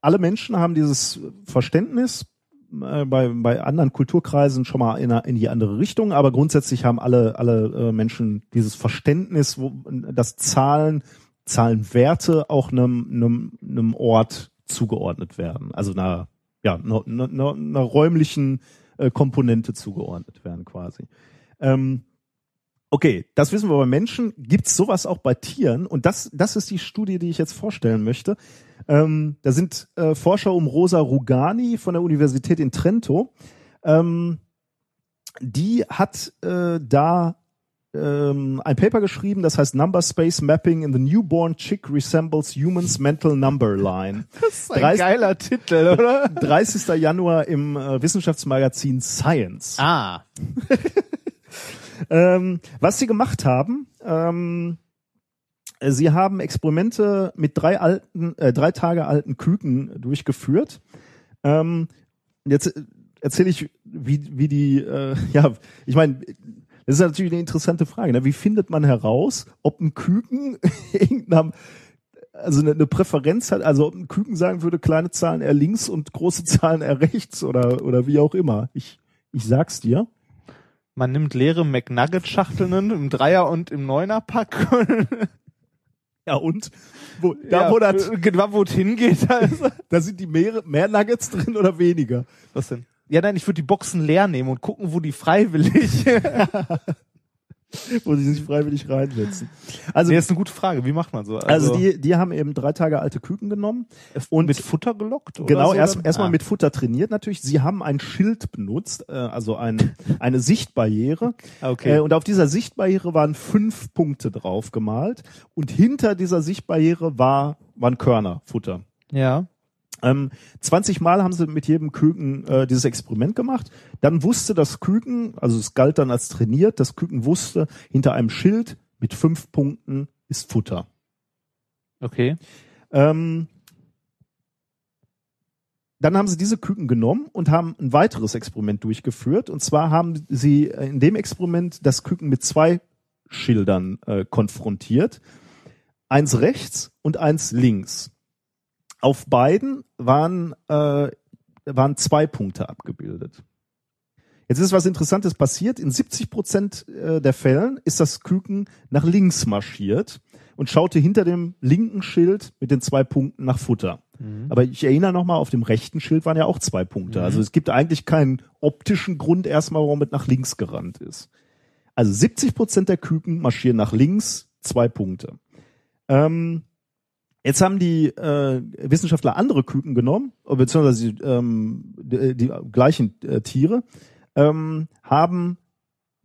alle Menschen haben dieses Verständnis äh, bei, bei anderen Kulturkreisen schon mal in, in die andere Richtung, aber grundsätzlich haben alle, alle äh, Menschen dieses Verständnis, wo, dass Zahlen, Zahlenwerte auch einem, einem, einem Ort zugeordnet werden. Also einer, ja, einer, einer, einer räumlichen äh, Komponente zugeordnet werden quasi. Ähm, Okay, das wissen wir bei Menschen. Gibt's sowas auch bei Tieren? Und das, das ist die Studie, die ich jetzt vorstellen möchte. Ähm, da sind äh, Forscher um Rosa Rugani von der Universität in Trento. Ähm, die hat äh, da ähm, ein Paper geschrieben, das heißt Number Space Mapping in the Newborn Chick Resembles Humans Mental Number Line. Das ist ein geiler Titel, oder? 30. Januar im äh, Wissenschaftsmagazin Science. Ah. Ähm, was sie gemacht haben, ähm, Äh, Sie haben Experimente mit drei alten, äh, drei Tage alten Küken durchgeführt. Ähm, jetzt äh, erzähle ich, wie, wie die, äh, ja, ich meine, das ist natürlich eine interessante Frage. Ne? Wie findet man heraus, ob ein Küken irgendeinem, also eine, eine Präferenz hat, also ob ein Küken sagen würde, kleine Zahlen eher links und große Zahlen eher rechts oder, oder wie auch immer. Ich, ich sag's dir. Man nimmt leere McNugget-Schachteln im Dreier- und im Neuner-Pack. Ja, und? Wo, da, wo das, genau, wo es hingeht. Also. da sind die mehr, mehr Nuggets drin oder weniger? Was denn? Ja, nein, ich würde die Boxen leer nehmen und gucken, wo die freiwillig. wo sie sich freiwillig reinsetzen. Also, nee, ist eine gute Frage. Wie macht man so? also, die, die haben eben drei Tage alte Küken genommen und mit Futter gelockt? Oder Genau, so erst erstmal Ah. mit Futter trainiert natürlich. Sie haben ein Schild benutzt, äh, also ein, eine Sichtbarriere. Okay. Äh, und auf dieser Sichtbarriere waren fünf Punkte drauf gemalt. Und hinter dieser Sichtbarriere war, waren Körner, Futter. Ja. Ähm, 20 Mal haben sie mit jedem Küken äh, dieses Experiment gemacht. Dann wusste das Küken, also es galt dann als trainiert, das Küken wusste, hinter einem Schild mit fünf Punkten ist Futter. Okay. Ähm, dann haben sie diese Küken genommen und haben ein weiteres Experiment durchgeführt. Und zwar haben sie in dem Experiment das Küken mit zwei Schildern äh, konfrontiert. Eins rechts und eins links. Auf beiden waren, äh, waren zwei Punkte abgebildet. Jetzt ist was Interessantes passiert. In 70 Prozent äh, der Fällen ist das Küken nach links marschiert und schaute hinter dem linken Schild mit den zwei Punkten nach Futter. Mhm. Aber ich erinnere nochmal, auf dem rechten Schild waren ja auch zwei Punkte. Mhm. Also es gibt eigentlich keinen optischen Grund erstmal, warum es nach links gerannt ist. Also 70 Prozent der Küken marschieren nach links, zwei Punkte. Ähm, jetzt haben die äh, Wissenschaftler andere Küken genommen, beziehungsweise ähm, die, die gleichen äh, Tiere, ähm, haben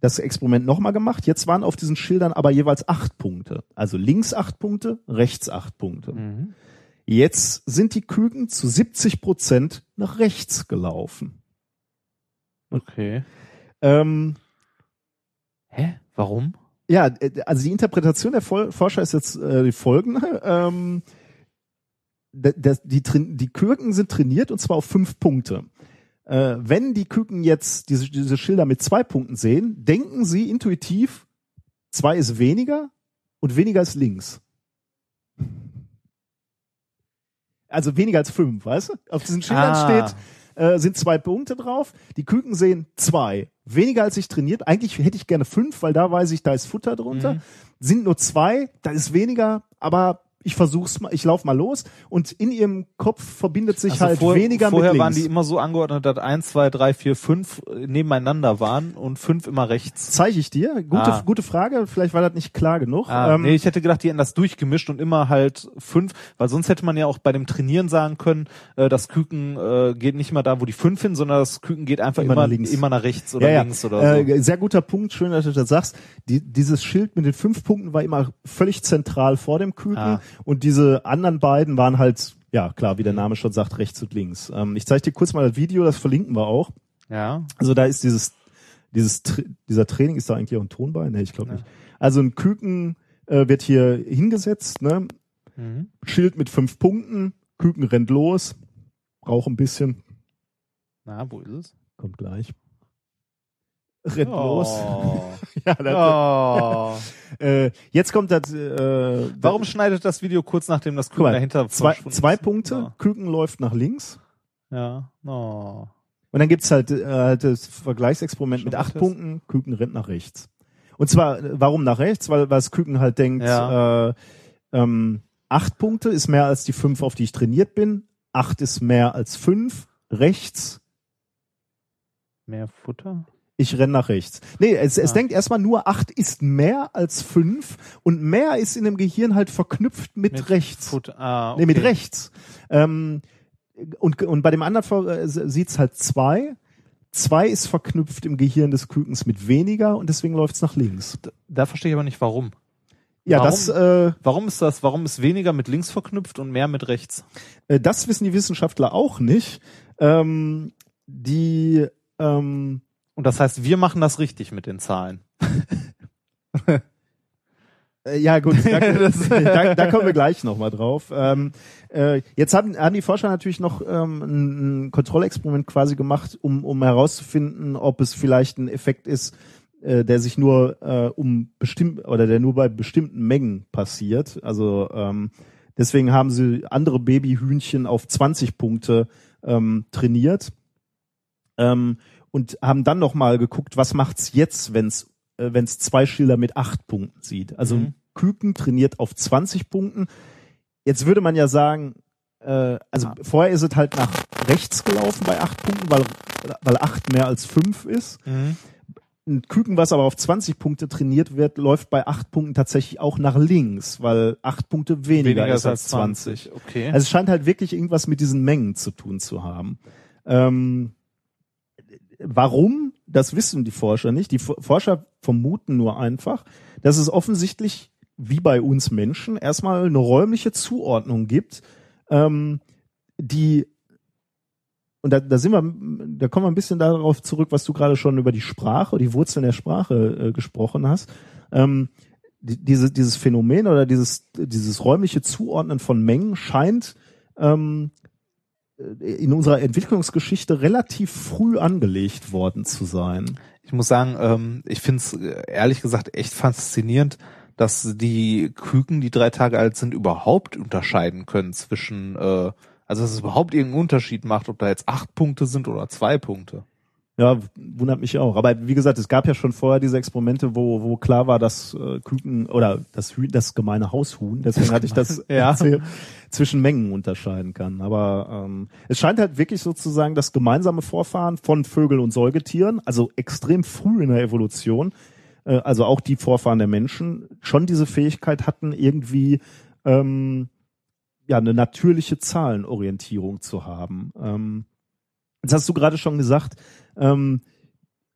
das Experiment nochmal gemacht. Jetzt waren auf diesen Schildern aber jeweils acht Punkte. Also links acht Punkte, rechts acht Punkte. Mhm. Jetzt sind die Küken zu 70 Prozent nach rechts gelaufen. Okay. Ähm, Hä? Warum? Ja, äh, also die Interpretation der Forscher ist jetzt äh, die folgende. Ähm, da- da- die, die Küken sind trainiert und zwar auf fünf Punkte. Äh, wenn die Küken jetzt diese, diese Schilder mit zwei Punkten sehen, denken sie intuitiv, zwei ist weniger und weniger ist links. Also weniger als fünf, weißt du? Auf diesen Schildern Ah. steht, äh, sind zwei Punkte drauf. Die Küken sehen zwei. Weniger als ich trainiert. Eigentlich hätte ich gerne fünf, weil da weiß ich, da ist Futter drunter. Mhm. Sind nur zwei, da ist weniger, aber ich versuch's mal, ich lauf mal los und in ihrem Kopf verbindet sich Also halt vor, weniger vorher mit waren links. die immer so angeordnet, dass eins, zwei, drei, vier, fünf nebeneinander waren und fünf immer rechts. Zeige ich dir. Gute, Ah. gute Frage. Vielleicht war das nicht klar genug. Ah, Ähm, nee, ich hätte gedacht, die hätten das durchgemischt und immer halt fünf, weil sonst hätte man ja auch bei dem Trainieren sagen können, äh, das Küken äh, geht nicht mal da, wo die fünf hin, sondern das Küken geht einfach Immer immer, nach links. immer nach rechts oder ja, ja. links oder so. Äh, sehr guter Punkt, schön, dass du das sagst. Die, dieses Schild mit den fünf Punkten war immer völlig zentral vor dem Küken Ah. Und diese anderen beiden waren halt, ja klar, wie der Name schon sagt, rechts und links. Ähm, ich zeige dir kurz mal das Video, das verlinken wir auch. ja. Also da ist dieses, dieses, dieser Training, ist da eigentlich auch ein Ton bei? Nee, ich glaube nicht. Also ein Küken äh, wird hier hingesetzt, ne? Mhm. Schild mit fünf Punkten, Küken rennt los, braucht ein bisschen, Na, wo ist es? kommt gleich. Rennt Oh. los. ja, das, Oh. äh, jetzt kommt das. Äh, Warum schneidet das Video kurz nachdem das Küken mal, dahinter zwei, zwei? Punkte, Küken läuft nach links. Ja. ja. Oh. Und dann gibt's halt äh, das Vergleichsexperiment Schon mit acht? Punkten, Küken rennt nach rechts. Und zwar, äh, warum nach rechts? Weil, weil das Küken halt denkt, Ja. äh, ähm, acht Punkte ist mehr als die fünf, auf die ich trainiert bin. Acht ist mehr als fünf. Rechts, Mehr Futter? Ich renn nach rechts. Nee, es, es Ah. denkt erstmal nur, acht ist mehr als fünf und mehr ist in dem Gehirn halt verknüpft mit, Mit rechts. Futter. Ah, okay. Nee, mit rechts. Ähm, und, und bei dem anderen äh, sieht's halt zwei. Zwei ist verknüpft im Gehirn des Kükens mit weniger und deswegen läuft's nach links. Da verstehe ich aber nicht, warum. Ja, warum, das, äh, warum ist das? Warum ist weniger mit links verknüpft und mehr mit rechts? äh, das wissen die Wissenschaftler auch nicht. Ähm, die ähm, Und das heißt, wir machen das richtig mit den Zahlen. Äh, Ja, gut, da, da, da kommen wir gleich nochmal drauf. Ähm, äh, jetzt haben, haben die Forscher natürlich noch ähm, ein, ein Kontrollexperiment quasi gemacht, um, um herauszufinden, ob es vielleicht ein Effekt ist, äh, der sich nur äh, um bestimmt oder der nur bei bestimmten Mengen passiert. Also ähm, deswegen haben sie andere Babyhühnchen auf 20 Punkte ähm, trainiert ähm, und haben dann noch mal geguckt, was macht's jetzt, wenn's äh, wenn's zwei Schilder mit acht Punkten sieht. Also Mhm. Küken trainiert auf 20 Punkten. Jetzt würde man ja sagen, äh, also vorher ist es halt nach rechts gelaufen bei acht Punkten, weil weil acht mehr als fünf ist. Mhm. Ein Küken, was aber auf 20 Punkte trainiert wird, läuft bei acht Punkten tatsächlich auch nach links, weil acht Punkte weniger, ist als 20. Okay. Also es scheint halt wirklich irgendwas mit diesen Mengen zu tun zu haben. Ähm, warum? Das wissen die Forscher nicht. Die Forscher vermuten nur einfach, dass es offensichtlich, wie bei uns Menschen, erstmal eine räumliche Zuordnung gibt, ähm, die und da, da sind wir, da kommen wir ein bisschen darauf zurück, was du gerade schon über die Sprache, die Wurzeln der Sprache äh, gesprochen hast. Ähm, die, diese, dieses Phänomen oder dieses, dieses räumliche Zuordnen von Mengen scheint ähm, in unserer Entwicklungsgeschichte relativ früh angelegt worden zu sein. Ich muss sagen, ähm, ich finde es ehrlich gesagt echt faszinierend, dass die Küken, die drei Tage alt sind, überhaupt unterscheiden können zwischen, äh, also dass es überhaupt irgendeinen Unterschied macht, ob da jetzt acht Punkte sind oder zwei Punkte. Ja, wundert mich auch. Aber wie gesagt, es gab ja schon vorher diese Experimente, wo, wo klar war, dass äh, Küken oder das Hühn, das gemeine Haushuhn, deswegen hatte ich das Ja. zwischen Mengen unterscheiden kann. Aber ähm, es scheint halt wirklich sozusagen das gemeinsame Vorfahren von Vögeln und Säugetieren, also extrem früh in der Evolution, äh, also auch die Vorfahren der Menschen, schon diese Fähigkeit hatten, irgendwie ähm, ja eine natürliche Zahlenorientierung zu haben. Ähm, Jetzt hast du gerade schon gesagt, ähm,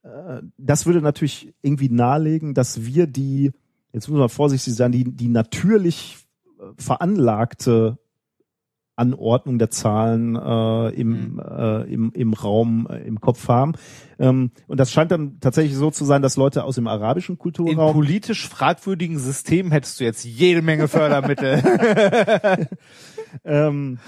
äh, das würde natürlich irgendwie nahelegen, dass wir die, jetzt muss man vorsichtig sein, die, die natürlich äh, veranlagte Anordnung der Zahlen äh, im, äh, im, im Raum, äh, im Kopf haben. Ähm, und das scheint dann tatsächlich so zu sein, dass Leute aus dem arabischen In Kulturraum politisch fragwürdigen Systemen hättest du jetzt jede Menge Fördermittel. ähm,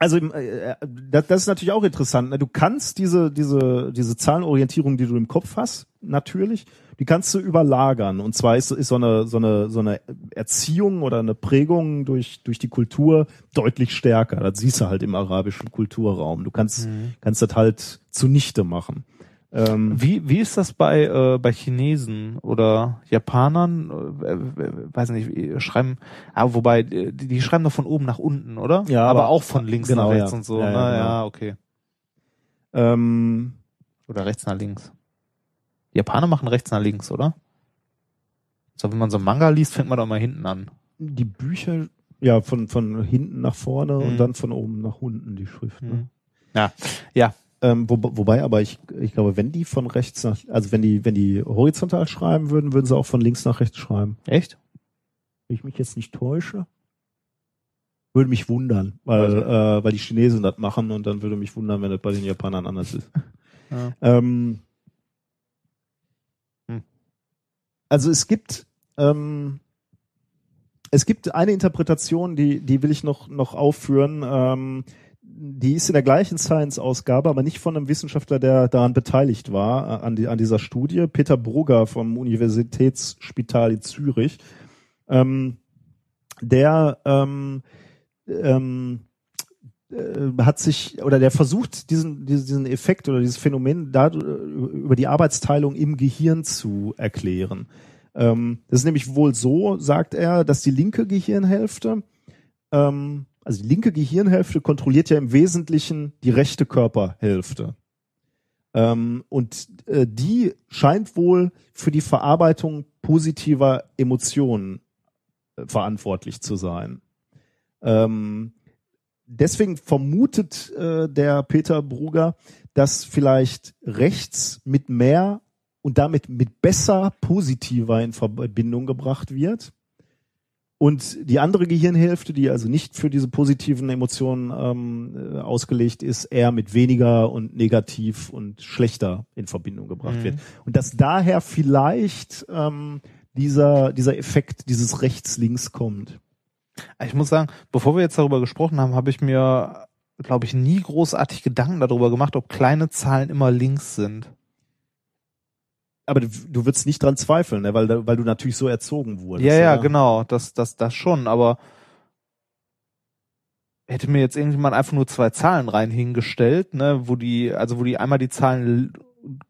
also äh, das, das ist natürlich auch interessant. Ne? Du kannst diese diese diese Zahlenorientierung, die du im Kopf hast, natürlich, die kannst du überlagern. Und zwar ist, ist so eine so eine so eine Erziehung oder eine Prägung durch durch die Kultur deutlich stärker. Das siehst du halt im arabischen Kulturraum. Du kannst Mhm. kannst das halt zunichte machen. Ähm, Wie, wie ist das bei, äh, bei Chinesen oder Japanern? Äh, äh, weiß nicht, schreiben, ah, wobei, äh, die, die schreiben doch von oben nach unten, oder? Ja, aber, aber- auch von links genau, nach rechts ja. und so. Ja, ja, Na, genau. ja, okay. ähm, Oder rechts nach links. Japaner machen rechts nach links, oder? So, wenn man so einen Manga liest, fängt man doch mal hinten an. die Bücher ja von von hinten nach vorne Mhm. und dann von oben nach unten die Schrift. Ne? Mhm. Ja, ja. Ähm, wo, wobei aber ich, ich glaube, wenn die von rechts nach, also wenn die, wenn die horizontal schreiben würden, würden sie auch von links nach rechts schreiben. Echt? Wenn ich mich jetzt nicht täusche, würde mich wundern, weil, äh, weil die Chinesen das machen und dann würde mich wundern, wenn das bei den Japanern anders ist. Ja. Ähm, Hm. Also es gibt ähm, es gibt eine Interpretation, die die will ich noch noch aufführen. Ähm, die ist in der gleichen Science-Ausgabe, aber nicht von einem Wissenschaftler, der daran beteiligt war, äh, an, die, an dieser Studie. Peter Brugger vom Universitätsspital in Zürich. Ähm, der ähm, ähm, äh, hat sich oder der versucht diesen diesen, Effekt oder dieses Phänomen da, über die Arbeitsteilung im Gehirn zu erklären. Ähm, das ist nämlich wohl so, sagt er, dass die linke Gehirnhälfte, ähm, also die linke Gehirnhälfte kontrolliert ja im Wesentlichen die rechte Körperhälfte. Ähm, und äh, die scheint wohl für die Verarbeitung positiver Emotionen äh, verantwortlich zu sein. Ähm, deswegen vermutet äh, der Peter Bruger, dass vielleicht rechts mit mehr und damit mit besser positiver in Verbindung gebracht wird. Und die andere Gehirnhälfte, die also nicht für diese positiven Emotionen ähm, äh, ausgelegt ist, eher mit weniger und negativ und schlechter in Verbindung gebracht Mhm. wird. Und dass daher vielleicht ähm, dieser, dieser Effekt dieses rechts-links kommt. Ich muss sagen, bevor wir jetzt darüber gesprochen haben, habe ich mir, glaube ich, nie großartig Gedanken darüber gemacht, ob kleine Zahlen immer links sind. Aber du, würdest nicht dran zweifeln, ne? weil, da- weil du natürlich so erzogen wurdest. ja, ja, oder? genau, das, das, das schon, aber hätte mir jetzt irgendjemand einfach nur zwei Zahlen rein hingestellt, ne, wo die, also wo die einmal die Zahlen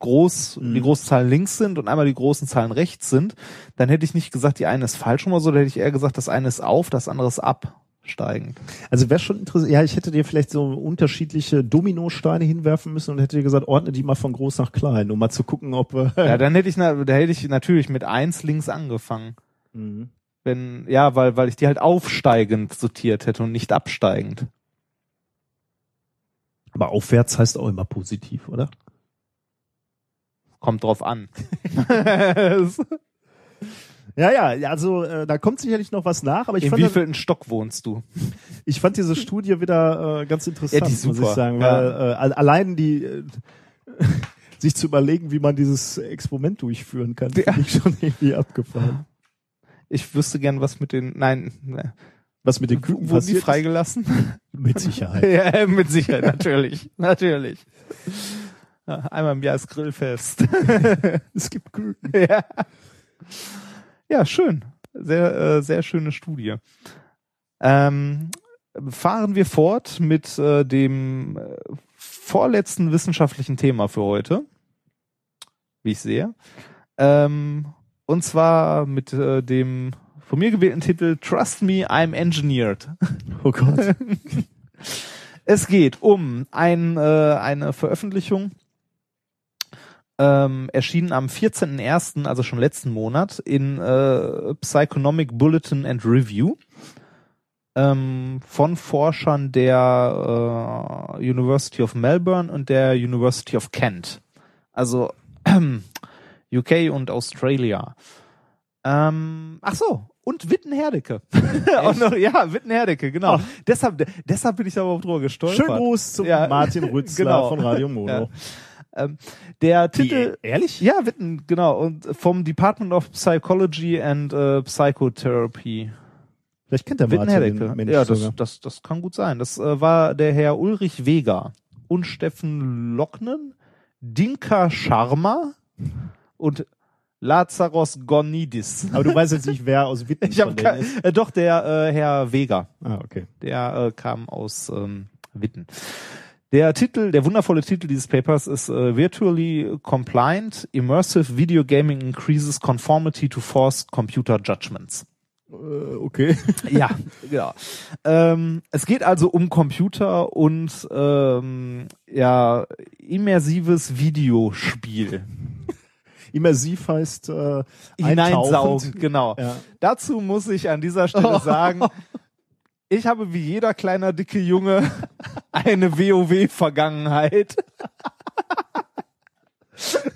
groß, Mhm. die großen Zahlen links sind und einmal die großen Zahlen rechts sind, dann hätte ich nicht gesagt, die eine ist falsch oder so, dann hätte ich eher gesagt, das eine ist auf, das andere ist absteigend. Also wäre schon interessant. Ja, ich hätte dir vielleicht so unterschiedliche Dominosteine hinwerfen müssen und hätte dir gesagt, ordne die mal von groß nach klein, um mal zu gucken, ob. Äh, Ja, dann hätte ich, da hätte ich natürlich mit eins links angefangen. Mhm. Wenn, ja, weil, weil ich die halt aufsteigend sortiert hätte und nicht absteigend. Aber aufwärts heißt auch immer positiv, oder? Kommt drauf an. Ja, ja, ja, also äh, da kommt sicherlich noch was nach, aber ich In fand, wievielten Stock wohnst du? ich fand diese Studie wieder äh, ganz interessant, Ja, die muss super. ich sagen, Ja. weil äh, al- allein die äh, sich zu überlegen, wie man dieses Experiment durchführen kann, finde ich schon irgendwie abgefahren. Ich wüsste gern, was mit den, nein, ne. Was mit den Küken Wurden die freigelassen? Mit Sicherheit. ja, mit Sicherheit, natürlich. natürlich. Ja, Einmal im Jahr ist Grillfest. es gibt Küken. Ja. Ja, schön. Sehr, äh, sehr schöne Studie. Ähm, fahren wir fort mit äh, dem äh, vorletzten wissenschaftlichen Thema für heute, wie ich sehe. Ähm, und zwar mit äh, dem von mir gewählten Titel Trust Me, I'm Engineered. Oh Gott. Es geht um ein, äh, eine Veröffentlichung, ähm, erschienen am 14.01., also schon letzten Monat, in äh, Psychonomic Bulletin and Review ähm, von Forschern der äh, University of Melbourne und der University of Kent. Also UK und Australia. Ähm, ach so, und Witten-Herdecke. Auch noch, ja, Witten-Herdecke, genau. Ach. Deshalb, deshalb bin ich aber auch drüber gestolpert. Schönen Gruß zum Ja. Martin Rützler Genau. von Radio Mono. Ja. Ähm, der Titel. ehrlich? Ja, Witten, genau. Und vom Department of Psychology and äh, Psychotherapy. Vielleicht kennt der Martin Witten-Herdecke. den Mensch Ja, das, das, das kann gut sein. Das äh, war der Herr Ulrich Weger und Steffen Locknen, Dinka Sharma und Lazaros Gonidis. Aber du weißt jetzt nicht, wer aus Witten Ich von habe denen ist. äh, doch der äh, Herr Weger. Ah, okay. Der äh, kam aus ähm, Witten. Der Titel, der wundervolle Titel dieses Papers ist äh, Virtually Compliant Immersive Video Gaming Increases Conformity to Forced Computer Judgments. Äh, okay. Ja, genau. Ähm, es geht also um Computer und ähm, ja immersives Videospiel. Immersiv heißt äh, Hineinsaugen, eintauchend. genau. Ja. Dazu muss ich an dieser Stelle sagen, ich habe wie jeder kleiner dicke Junge eine WoW-Vergangenheit.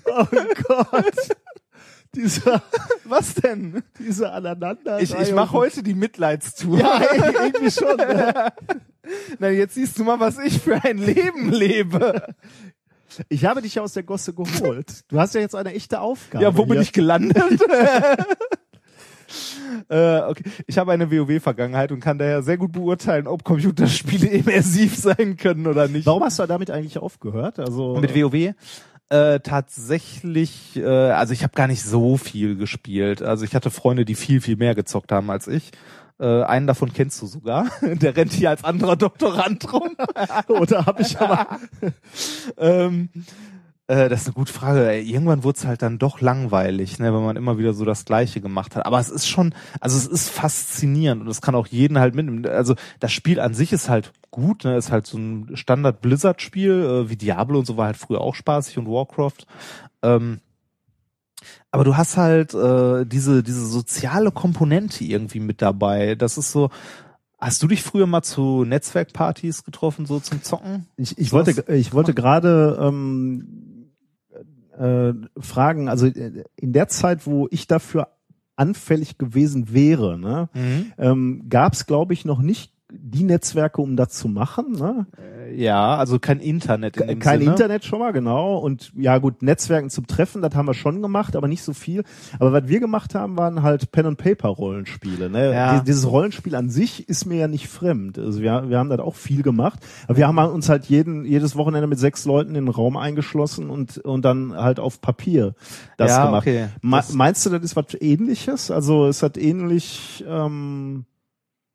Oh Gott. Dieser, Was denn? diese Aneinander. Ich, ich mache heute die Mitleidstour. Ja, irgendwie schon. Ne? Na, jetzt siehst du mal, was ich für ein Leben lebe. Ich habe dich ja aus der Gosse geholt. Du hast ja jetzt eine echte Aufgabe. Ja, wo bin hier. ich gelandet? äh, okay. Ich habe eine WoW-Vergangenheit und kann daher sehr gut beurteilen, ob Computerspiele immersiv sein können oder nicht. Warum hast du damit eigentlich aufgehört? Also Mit WoW? Äh, tatsächlich, äh, also ich habe gar nicht so viel gespielt. Also ich hatte Freunde, die viel, viel mehr gezockt haben als ich. Äh, einen davon kennst du sogar. Der rennt hier als anderer Doktorand rum. Oder habe ich aber ähm, äh, das ist eine gute Frage. Ey, Irgendwann wurde es halt dann doch langweilig, ne, wenn man immer wieder so das Gleiche gemacht hat. Aber es ist schon, also es ist faszinierend und es kann auch jeden halt mitnehmen. Also das Spiel an sich ist halt gut, ne, ist halt so ein Standard Blizzard-Spiel, äh, wie Diablo und so war halt früher auch spaßig und Warcraft. Ähm, aber du hast halt äh, diese diese soziale Komponente irgendwie mit dabei. Das ist so. Hast du dich früher mal zu Netzwerkpartys getroffen, so zum Zocken? Ich, ich wollte, ich wollte gerade ähm, äh, fragen, also äh, in der Zeit, wo ich dafür anfällig gewesen wäre, ne, Mhm. ähm, gab es, glaube ich, noch nicht die Netzwerke, um das zu machen. Ne? Ja, also kein Internet in dem Kein Sinne. Internet schon mal, genau. Und ja gut, Netzwerken zum Treffen, das haben wir schon gemacht, aber nicht so viel. Aber was wir gemacht haben, waren halt Pen-and-Paper-Rollenspiele. Ne? Ja. Die- Dieses Rollenspiel an sich ist mir ja nicht fremd. Also wir, wir haben das auch viel gemacht. Aber wir haben uns halt jeden, jedes Wochenende mit sechs Leuten in den Raum eingeschlossen und, und dann halt auf Papier das Ja, gemacht. okay. Me- Das- meinst du, das ist was ähnliches? Also es hat ähnlich, ähm,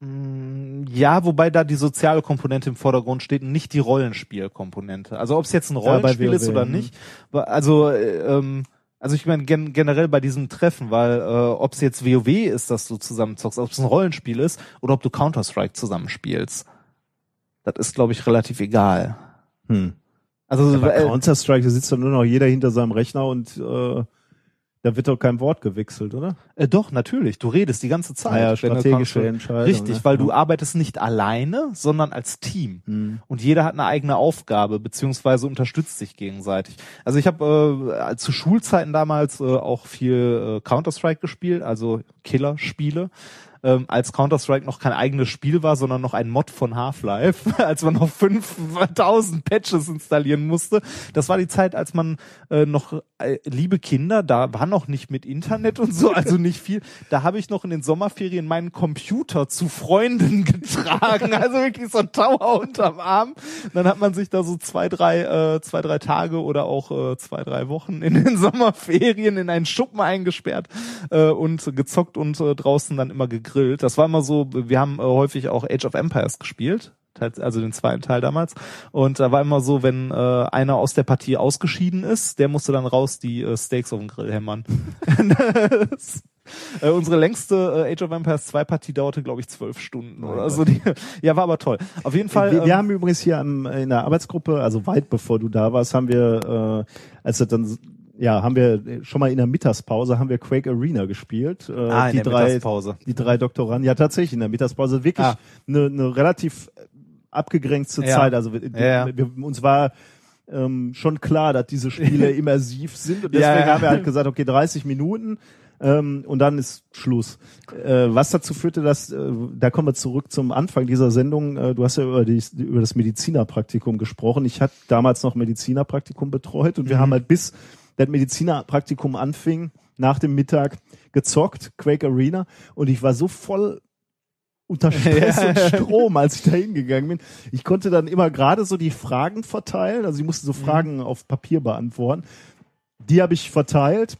Ja, wobei da die soziale Komponente im Vordergrund steht und nicht die Rollenspielkomponente. Also ob es jetzt ein Ja, Rollenspiel ist WoW, oder hm. nicht. Also äh, ähm, also ich meine gen generell bei diesem Treffen, weil äh, ob es jetzt WoW ist, dass du zusammen zockst, ob es ein Rollenspiel ist oder ob du Counter Strike zusammenspielst, das ist glaube ich relativ egal. hm. Also Ja, bei äh, Counter-Strike, da sitzt dann nur noch jeder hinter seinem Rechner und äh, da wird doch kein Wort gewechselt, oder? Äh, doch, natürlich. Du redest die ganze Zeit. Ja, du strategische Entscheidung, Richtig, ne? weil du Ja. arbeitest nicht alleine, sondern als Team. Hm. Und jeder hat eine eigene Aufgabe, beziehungsweise unterstützt sich gegenseitig. Also ich habe äh, zu Schulzeiten damals äh, auch viel äh, Counter-Strike gespielt, also Killer-Spiele. Ähm, als Counter-Strike noch kein eigenes Spiel war, sondern noch ein Mod von Half-Life, als man noch 5000 Patches installieren musste. Das war die Zeit, als man äh, noch, äh, liebe Kinder, da war noch nicht mit Internet und so, also nicht viel. Da habe ich noch in den Sommerferien meinen Computer zu Freunden getragen, also wirklich so ein Tower unterm Arm. Dann hat man sich da so zwei, drei, äh, zwei, drei Tage oder auch äh, zwei, drei Wochen in den Sommerferien in einen Schuppen eingesperrt äh, und gezockt und äh, draußen dann immer gegrillt. Das war immer so, wir haben äh, häufig auch Age of Empires gespielt. Also den zweiten Teil damals. Und da war immer so, wenn äh, einer aus der Partie ausgeschieden ist, der musste dann raus die äh, Steaks auf den Grill hämmern. das, äh, unsere längste äh, Age of Empires 2 Partie dauerte, glaube ich, zwölf Stunden oder so. Die, ja, war aber toll. Auf jeden Fall. wir, wir ähm, haben übrigens hier am, in der Arbeitsgruppe, also weit bevor du da warst, haben wir, äh, als es dann ja, haben wir schon mal in der Mittagspause haben wir Quake Arena gespielt. Äh, Ah, in die der drei, Mittagspause. Die drei Doktoranden, ja tatsächlich in der Mittagspause wirklich Ah. eine, eine relativ abgegrenzte Ja. Zeit. Also wir, Ja, ja. wir, uns war ähm, schon klar, dass diese Spiele immersiv sind und deswegen haben wir halt gesagt, okay, 30 Minuten ähm, und dann ist Schluss. Äh, was dazu führte, dass, äh, da kommen wir zurück zum Anfang dieser Sendung, äh, du hast ja über, die, über das Medizinerpraktikum gesprochen. Ich hatte damals noch Medizinerpraktikum betreut und wir Mhm. haben halt bis das Medizinerpraktikum anfing, nach dem Mittag gezockt, Quake Arena und ich war so voll unter Stress Ja. und Strom, als ich da hingegangen bin. Ich konnte dann immer gerade so die Fragen verteilen, also ich musste so Fragen auf Papier beantworten. Die habe ich verteilt,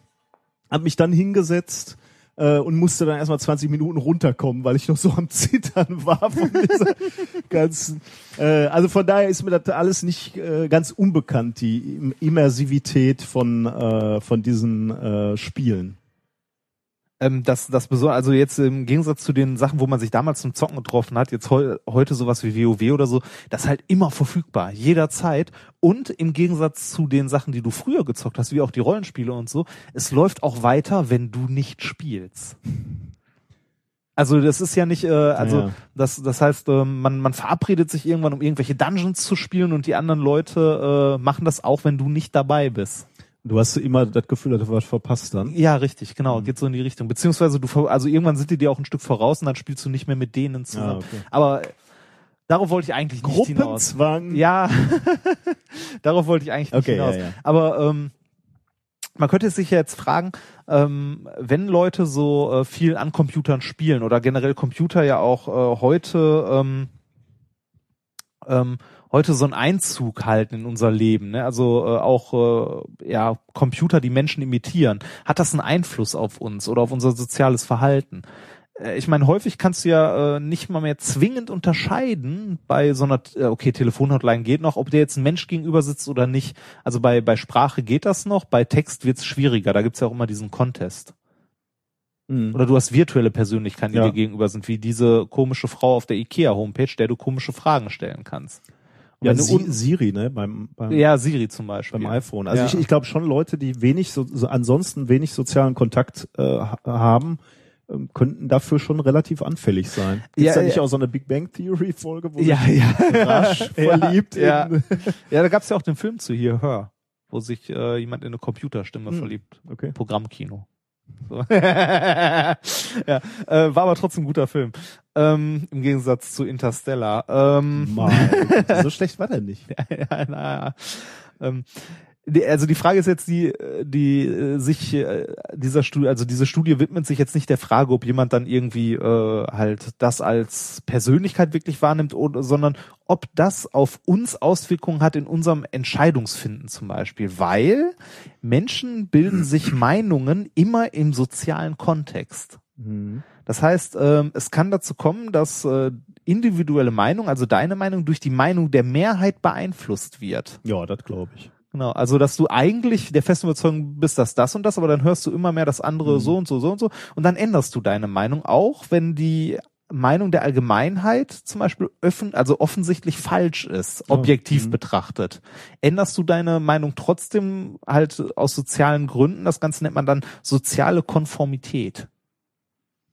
habe mich dann hingesetzt äh, und musste dann erstmal 20 Minuten runterkommen, weil ich noch so am Zittern war von dieser ganzen. Äh, also von daher ist mir das alles nicht äh, ganz unbekannt, die Im Immersivität von, äh, von diesen äh, Spielen. Ähm, das, das besonders, also jetzt im Gegensatz zu den Sachen, wo man sich damals zum Zocken getroffen hat, jetzt heu, heute sowas wie WoW oder so, das ist halt immer verfügbar, jederzeit. Und im Gegensatz zu den Sachen, die du früher gezockt hast, wie auch die Rollenspiele und so, es läuft auch weiter, wenn du nicht spielst. Also das ist ja nicht, äh, also Ja. das, das heißt, äh, man, man verabredet sich irgendwann, um irgendwelche Dungeons zu spielen und die anderen Leute äh, machen das auch, wenn du nicht dabei bist. Du hast immer das Gefühl, dass du was verpasst dann. Ja, richtig, genau, geht so in die Richtung. Beziehungsweise du, also irgendwann sind die dir auch ein Stück voraus und dann spielst du nicht mehr mit denen zusammen. Ah, okay. Aber darauf wollte ich eigentlich nicht hinaus. Gruppenzwang. Ja, darauf wollte ich eigentlich nicht Okay, ja, hinaus. ja. Aber ähm, man könnte sich ja jetzt fragen, ähm, wenn Leute so äh, viel an Computern spielen oder generell Computer ja auch äh, heute ähm, ähm, heute so einen Einzug halten in unser Leben, ne? also äh, auch äh, ja Computer, die Menschen imitieren, hat das einen Einfluss auf uns oder auf unser soziales Verhalten? Äh, Ich meine, häufig kannst du ja äh, nicht mal mehr zwingend unterscheiden bei so einer, äh, okay, Telefonhotline geht noch, ob der jetzt ein Mensch gegenüber sitzt oder nicht. Also bei, bei Sprache geht das noch, bei Text wird's schwieriger, da gibt's ja auch immer diesen Contest. Mhm. Oder du hast virtuelle Persönlichkeiten, die Ja. dir gegenüber sind, wie diese komische Frau auf der IKEA-Homepage, der du komische Fragen stellen kannst. Ja, du Si- Siri, ne, beim, beim, ja, Siri zum Beispiel. beim iPhone. Also Ja. ich, ich glaube schon Leute, die wenig so, so ansonsten wenig sozialen Kontakt äh, ha- haben, ähm, könnten dafür schon relativ anfällig sein. Gibt's Ja, da nicht ja. auch so eine Big Bang Theory Folge, wo Ja, sich ja. rasch Ja, verliebt ja. in Ja, da gab's ja auch den Film zu hier, Hör, wo sich äh, jemand in eine Computerstimme Hm. verliebt. Okay. Programmkino. So. ja, äh, war aber trotzdem ein guter Film. Ähm, Im Gegensatz zu Interstellar. Ähm, Mal. so schlecht war der nicht. ja, na, ähm, die- also die Frage ist jetzt die, äh, die äh, sich äh, dieser Studie, also diese Studie widmet sich jetzt nicht der Frage, ob jemand dann irgendwie äh, halt das als Persönlichkeit wirklich wahrnimmt, oder, sondern ob das auf uns Auswirkungen hat in unserem Entscheidungsfinden zum Beispiel, weil Menschen bilden sich Meinungen immer im sozialen Kontext. Das heißt, ähm, es kann dazu kommen, dass äh, individuelle Meinung, also deine Meinung, durch die Meinung der Mehrheit beeinflusst wird. Ja, das glaube ich. Genau, also dass du eigentlich der festen Überzeugung bist, dass das und das, aber dann hörst du immer mehr das andere so und so, so und so. Und dann änderst du deine Meinung, auch wenn die Meinung der Allgemeinheit zum Beispiel öffn also offensichtlich falsch ist, objektiv betrachtet. Änderst du deine Meinung trotzdem halt aus sozialen Gründen, das Ganze nennt man dann soziale Konformität.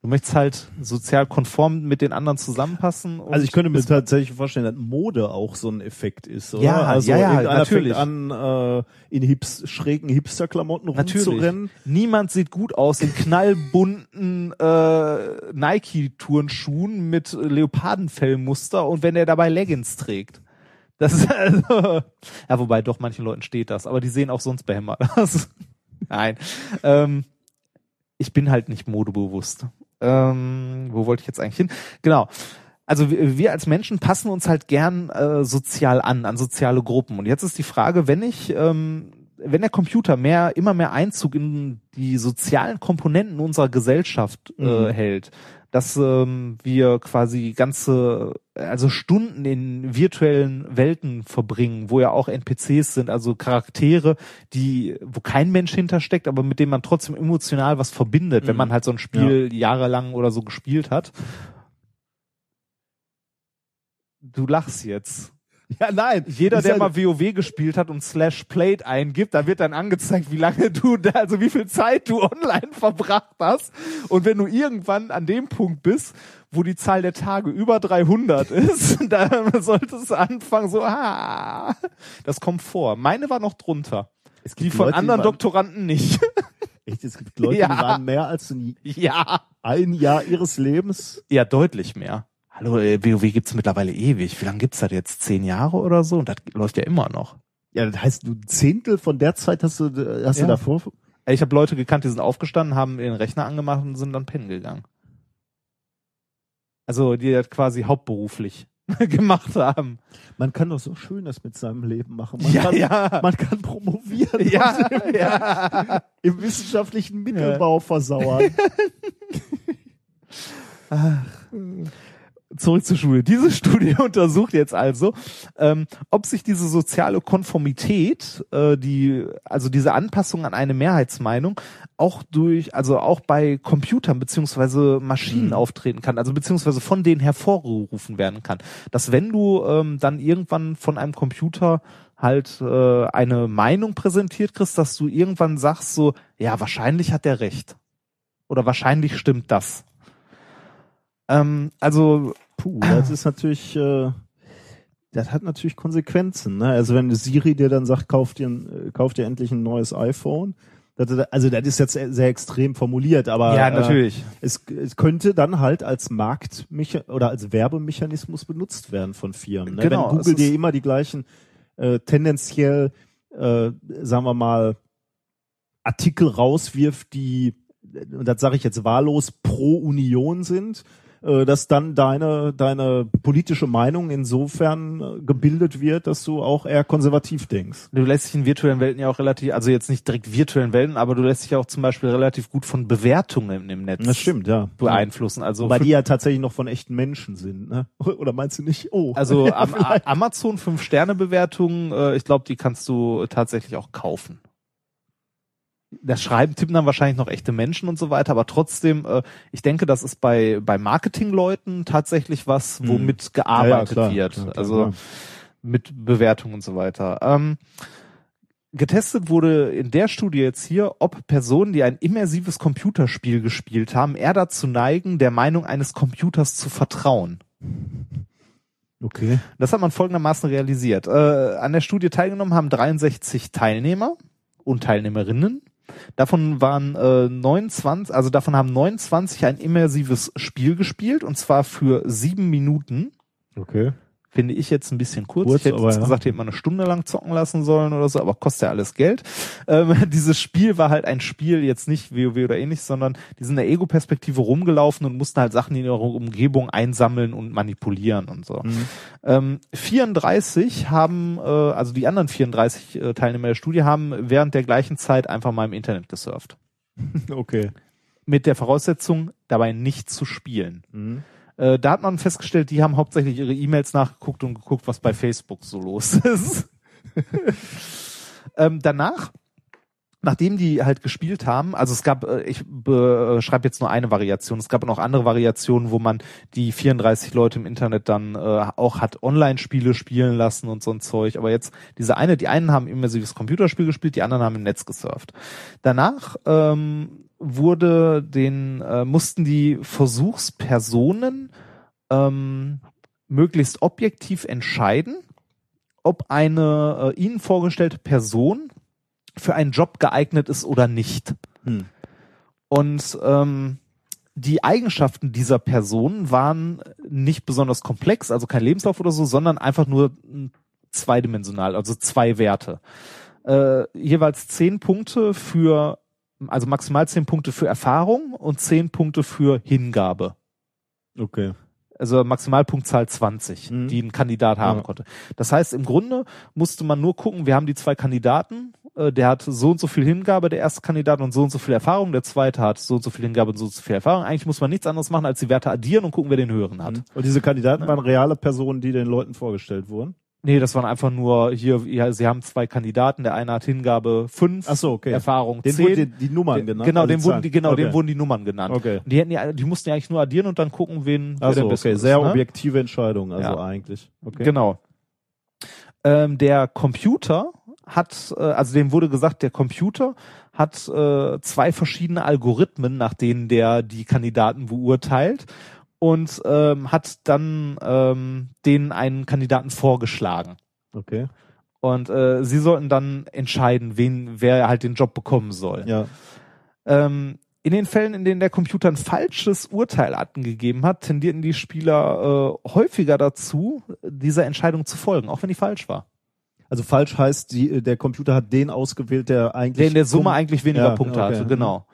Du möchtest halt sozial konform mit den anderen zusammenpassen. Also ich könnte mir tatsächlich vorstellen, dass Mode auch so ein Effekt ist, oder? Ja, also ja, ja, natürlich. an, äh, in Hips, schrägen Hipster-Klamotten rumzurennen. Niemand sieht gut aus in knallbunten äh, Nike-Turnschuhen mit Leopardenfellmuster und wenn er dabei Leggings trägt. Das ist also, ja, wobei doch manchen Leuten steht das, aber die sehen auch sonst behämmert aus. Nein. Ähm, ich bin halt nicht modebewusst. Ähm, wo wollte ich jetzt eigentlich hin? Genau. Also wir, als Menschen passen uns halt gern äh, sozial an, an soziale Gruppen. Und jetzt ist die Frage, wenn ich, ähm, wenn der Computer mehr, immer mehr Einzug in die sozialen Komponenten unserer Gesellschaft äh, Mhm. hält, dass ähm, wir quasi ganze, also Stunden in virtuellen Welten verbringen, wo ja auch NPCs sind, also Charaktere, die, wo kein Mensch hintersteckt, aber mit denen man trotzdem emotional was verbindet, wenn Mhm. man halt so ein Spiel jahrelang oder so gespielt hat. Du lachst jetzt. Ja, nein. Jeder, der mal WoW gespielt hat und slash played eingibt, da wird dann angezeigt, wie lange du, da, also wie viel Zeit du online verbracht hast. Und wenn du irgendwann an dem Punkt bist, wo die Zahl der Tage über 300 ist, dann solltest du anfangen so, ah, das kommt vor. Meine war noch drunter. Es Die gibt von Leute, die anderen waren- Doktoranden nicht. Echt, es gibt Leute, Ja. die waren mehr als ein, ja. ein Jahr ihres Lebens. Ja, deutlich mehr. Hallo, äh, WoW gibt's mittlerweile ewig. Wie lange gibt's das jetzt? Zehn Jahre oder so? Und das läuft ja immer noch. Ja, das heißt, du ein Zehntel von der Zeit hast du, hast Ja. du davor. Ich habe Leute gekannt, die sind aufgestanden, haben ihren Rechner angemacht und sind dann pennen gegangen. Also die das quasi hauptberuflich gemacht haben. Man kann doch so schön das mit seinem Leben machen. Man Ja, kann, ja. Man kann promovieren. Ja, im, ja. Im wissenschaftlichen Mittelbau versauern. Zurück zur Schule. Diese Studie untersucht jetzt also, ähm, ob sich diese soziale Konformität, äh, die, also diese Anpassung an eine Mehrheitsmeinung, auch durch, also auch bei Computern beziehungsweise Maschinen auftreten kann, also beziehungsweise von denen hervorgerufen werden kann. Dass wenn du ähm, dann irgendwann von einem Computer halt äh, eine Meinung präsentiert kriegst, dass du irgendwann sagst so, ja, wahrscheinlich hat der recht. Oder wahrscheinlich stimmt das. Ähm, also Puh, das ist natürlich, äh, das hat natürlich Konsequenzen. Ne? Also wenn Siri dir dann sagt, kauf dir, äh, kauf dir endlich ein neues iPhone. Also das ist jetzt sehr, extrem formuliert, aber Ja, natürlich. Äh, es, es könnte dann halt als Markt oder als Werbemechanismus benutzt werden von Firmen. Ne? Genau, Wenn Google dir immer die gleichen äh, tendenziell, äh, sagen wir mal, Artikel rauswirft, die, und das sage ich jetzt wahllos, pro Union sind, äh, dass dann deine, deine politische Meinung insofern äh, gebildet wird, dass du auch eher konservativ denkst. Du lässt dich in virtuellen Welten ja auch relativ, also jetzt nicht direkt virtuellen Welten, aber du lässt dich auch zum Beispiel relativ gut von Bewertungen im Netz Das stimmt, ja. beeinflussen. Also, Weil die ja tatsächlich noch von echten Menschen sind, ne? Oder meinst du nicht? Oh. also Ja. Amazon 5-Sterne-Bewertungen, äh, ich glaube, die kannst du tatsächlich auch kaufen. Das Schreiben tippen dann wahrscheinlich noch echte Menschen und so weiter, aber trotzdem, äh, ich denke, das ist bei, bei Marketingleuten tatsächlich was, Hm. womit gearbeitet Ja, ja, klar, wird. klar, klar, also mit Bewertungen und so weiter. Ähm, getestet wurde in der Studie jetzt hier, ob Personen, die ein immersives Computerspiel gespielt haben, eher dazu neigen, der Meinung eines Computers zu vertrauen. Okay. Das hat man folgendermaßen realisiert. Äh, an der Studie teilgenommen haben 63 Teilnehmer und Teilnehmerinnen. Davon waren äh, 29, also davon haben 29 ein immersives Spiel gespielt und zwar für sieben Minuten. Okay. Finde ich jetzt ein bisschen kurz. Kurz, ich hätte aber jetzt gesagt, die hätte man eine Stunde lang zocken lassen sollen oder so, aber kostet ja alles Geld. Ähm, dieses Spiel war halt ein Spiel, jetzt nicht WoW oder ähnlich, sondern die sind in der Ego-Perspektive rumgelaufen und mussten halt Sachen in ihrer Umgebung einsammeln und manipulieren und so. Mhm. Ähm, 34 haben, äh, also die anderen 34 äh, Teilnehmer der Studie haben während der gleichen Zeit einfach mal im Internet gesurft. Okay. Mit der Voraussetzung, dabei nicht zu spielen. Mhm. Äh, da hat man festgestellt, die haben hauptsächlich ihre E-Mails nachgeguckt und geguckt, was bei Facebook so los ist. ähm, danach, nachdem die halt gespielt haben, also es gab, äh, ich schreibe jetzt nur eine Variation, es gab noch andere Variationen, wo man die 34 Leute im Internet dann äh, auch hat Online-Spiele spielen lassen und so ein Zeug. Aber jetzt diese eine, die einen haben immersives Computerspiel gespielt, die anderen haben im Netz gesurft. Danach ähm, wurde den, äh, mussten die Versuchspersonen ähm, möglichst objektiv entscheiden, ob eine äh, ihnen vorgestellte Person für einen Job geeignet ist oder nicht. Hm. Und ähm, die Eigenschaften dieser Person waren nicht besonders komplex, also kein Lebenslauf oder so, sondern einfach nur mh, zweidimensional, also zwei Werte. Äh, jeweils zehn Punkte für, also maximal zehn Punkte für Erfahrung und zehn Punkte für Hingabe. Okay. Also Maximalpunktzahl 20, Mhm. die ein Kandidat haben Ja. konnte. Das heißt, im Grunde musste man nur gucken, wir haben die zwei Kandidaten, äh, der hat so und so viel Hingabe, der erste Kandidat, und so und so viel Erfahrung, der zweite hat so und so viel Hingabe und so und so viel Erfahrung. Eigentlich muss man nichts anderes machen, als die Werte addieren und gucken, wer den höheren hat. Und diese Kandidaten waren reale Personen, die den Leuten vorgestellt wurden? Nee, das waren einfach nur hier, ja, sie haben zwei Kandidaten, der eine hat Hingabe 5, Ach so, okay. Erfahrung Den 10. wurden die, die Nummern genannt. Genau, also dem wurden die, genau, okay. dem wurden die Nummern genannt. Okay. Und die hätten ja, die mussten ja eigentlich nur addieren und dann gucken, wen wer Also der okay, ist, sehr ne? objektive Entscheidung, also Ja. eigentlich. Okay. Genau. Ähm, der Computer hat, äh, also dem wurde gesagt, der Computer hat äh, zwei verschiedene Algorithmen, nach denen der die Kandidaten beurteilt und ähm, hat dann ähm, denen einen Kandidaten vorgeschlagen. Okay. Und äh, sie sollten dann entscheiden, wen, wer halt den Job bekommen soll. Ja. Ähm, in den Fällen, in denen der Computer ein falsches Urteil angegeben hat, tendierten die Spieler äh, häufiger dazu, dieser Entscheidung zu folgen, auch wenn die falsch war. Also falsch heißt, die, der Computer hat den ausgewählt, der eigentlich Der in der Summe eigentlich weniger Ja, Punkte okay. hatte, genau.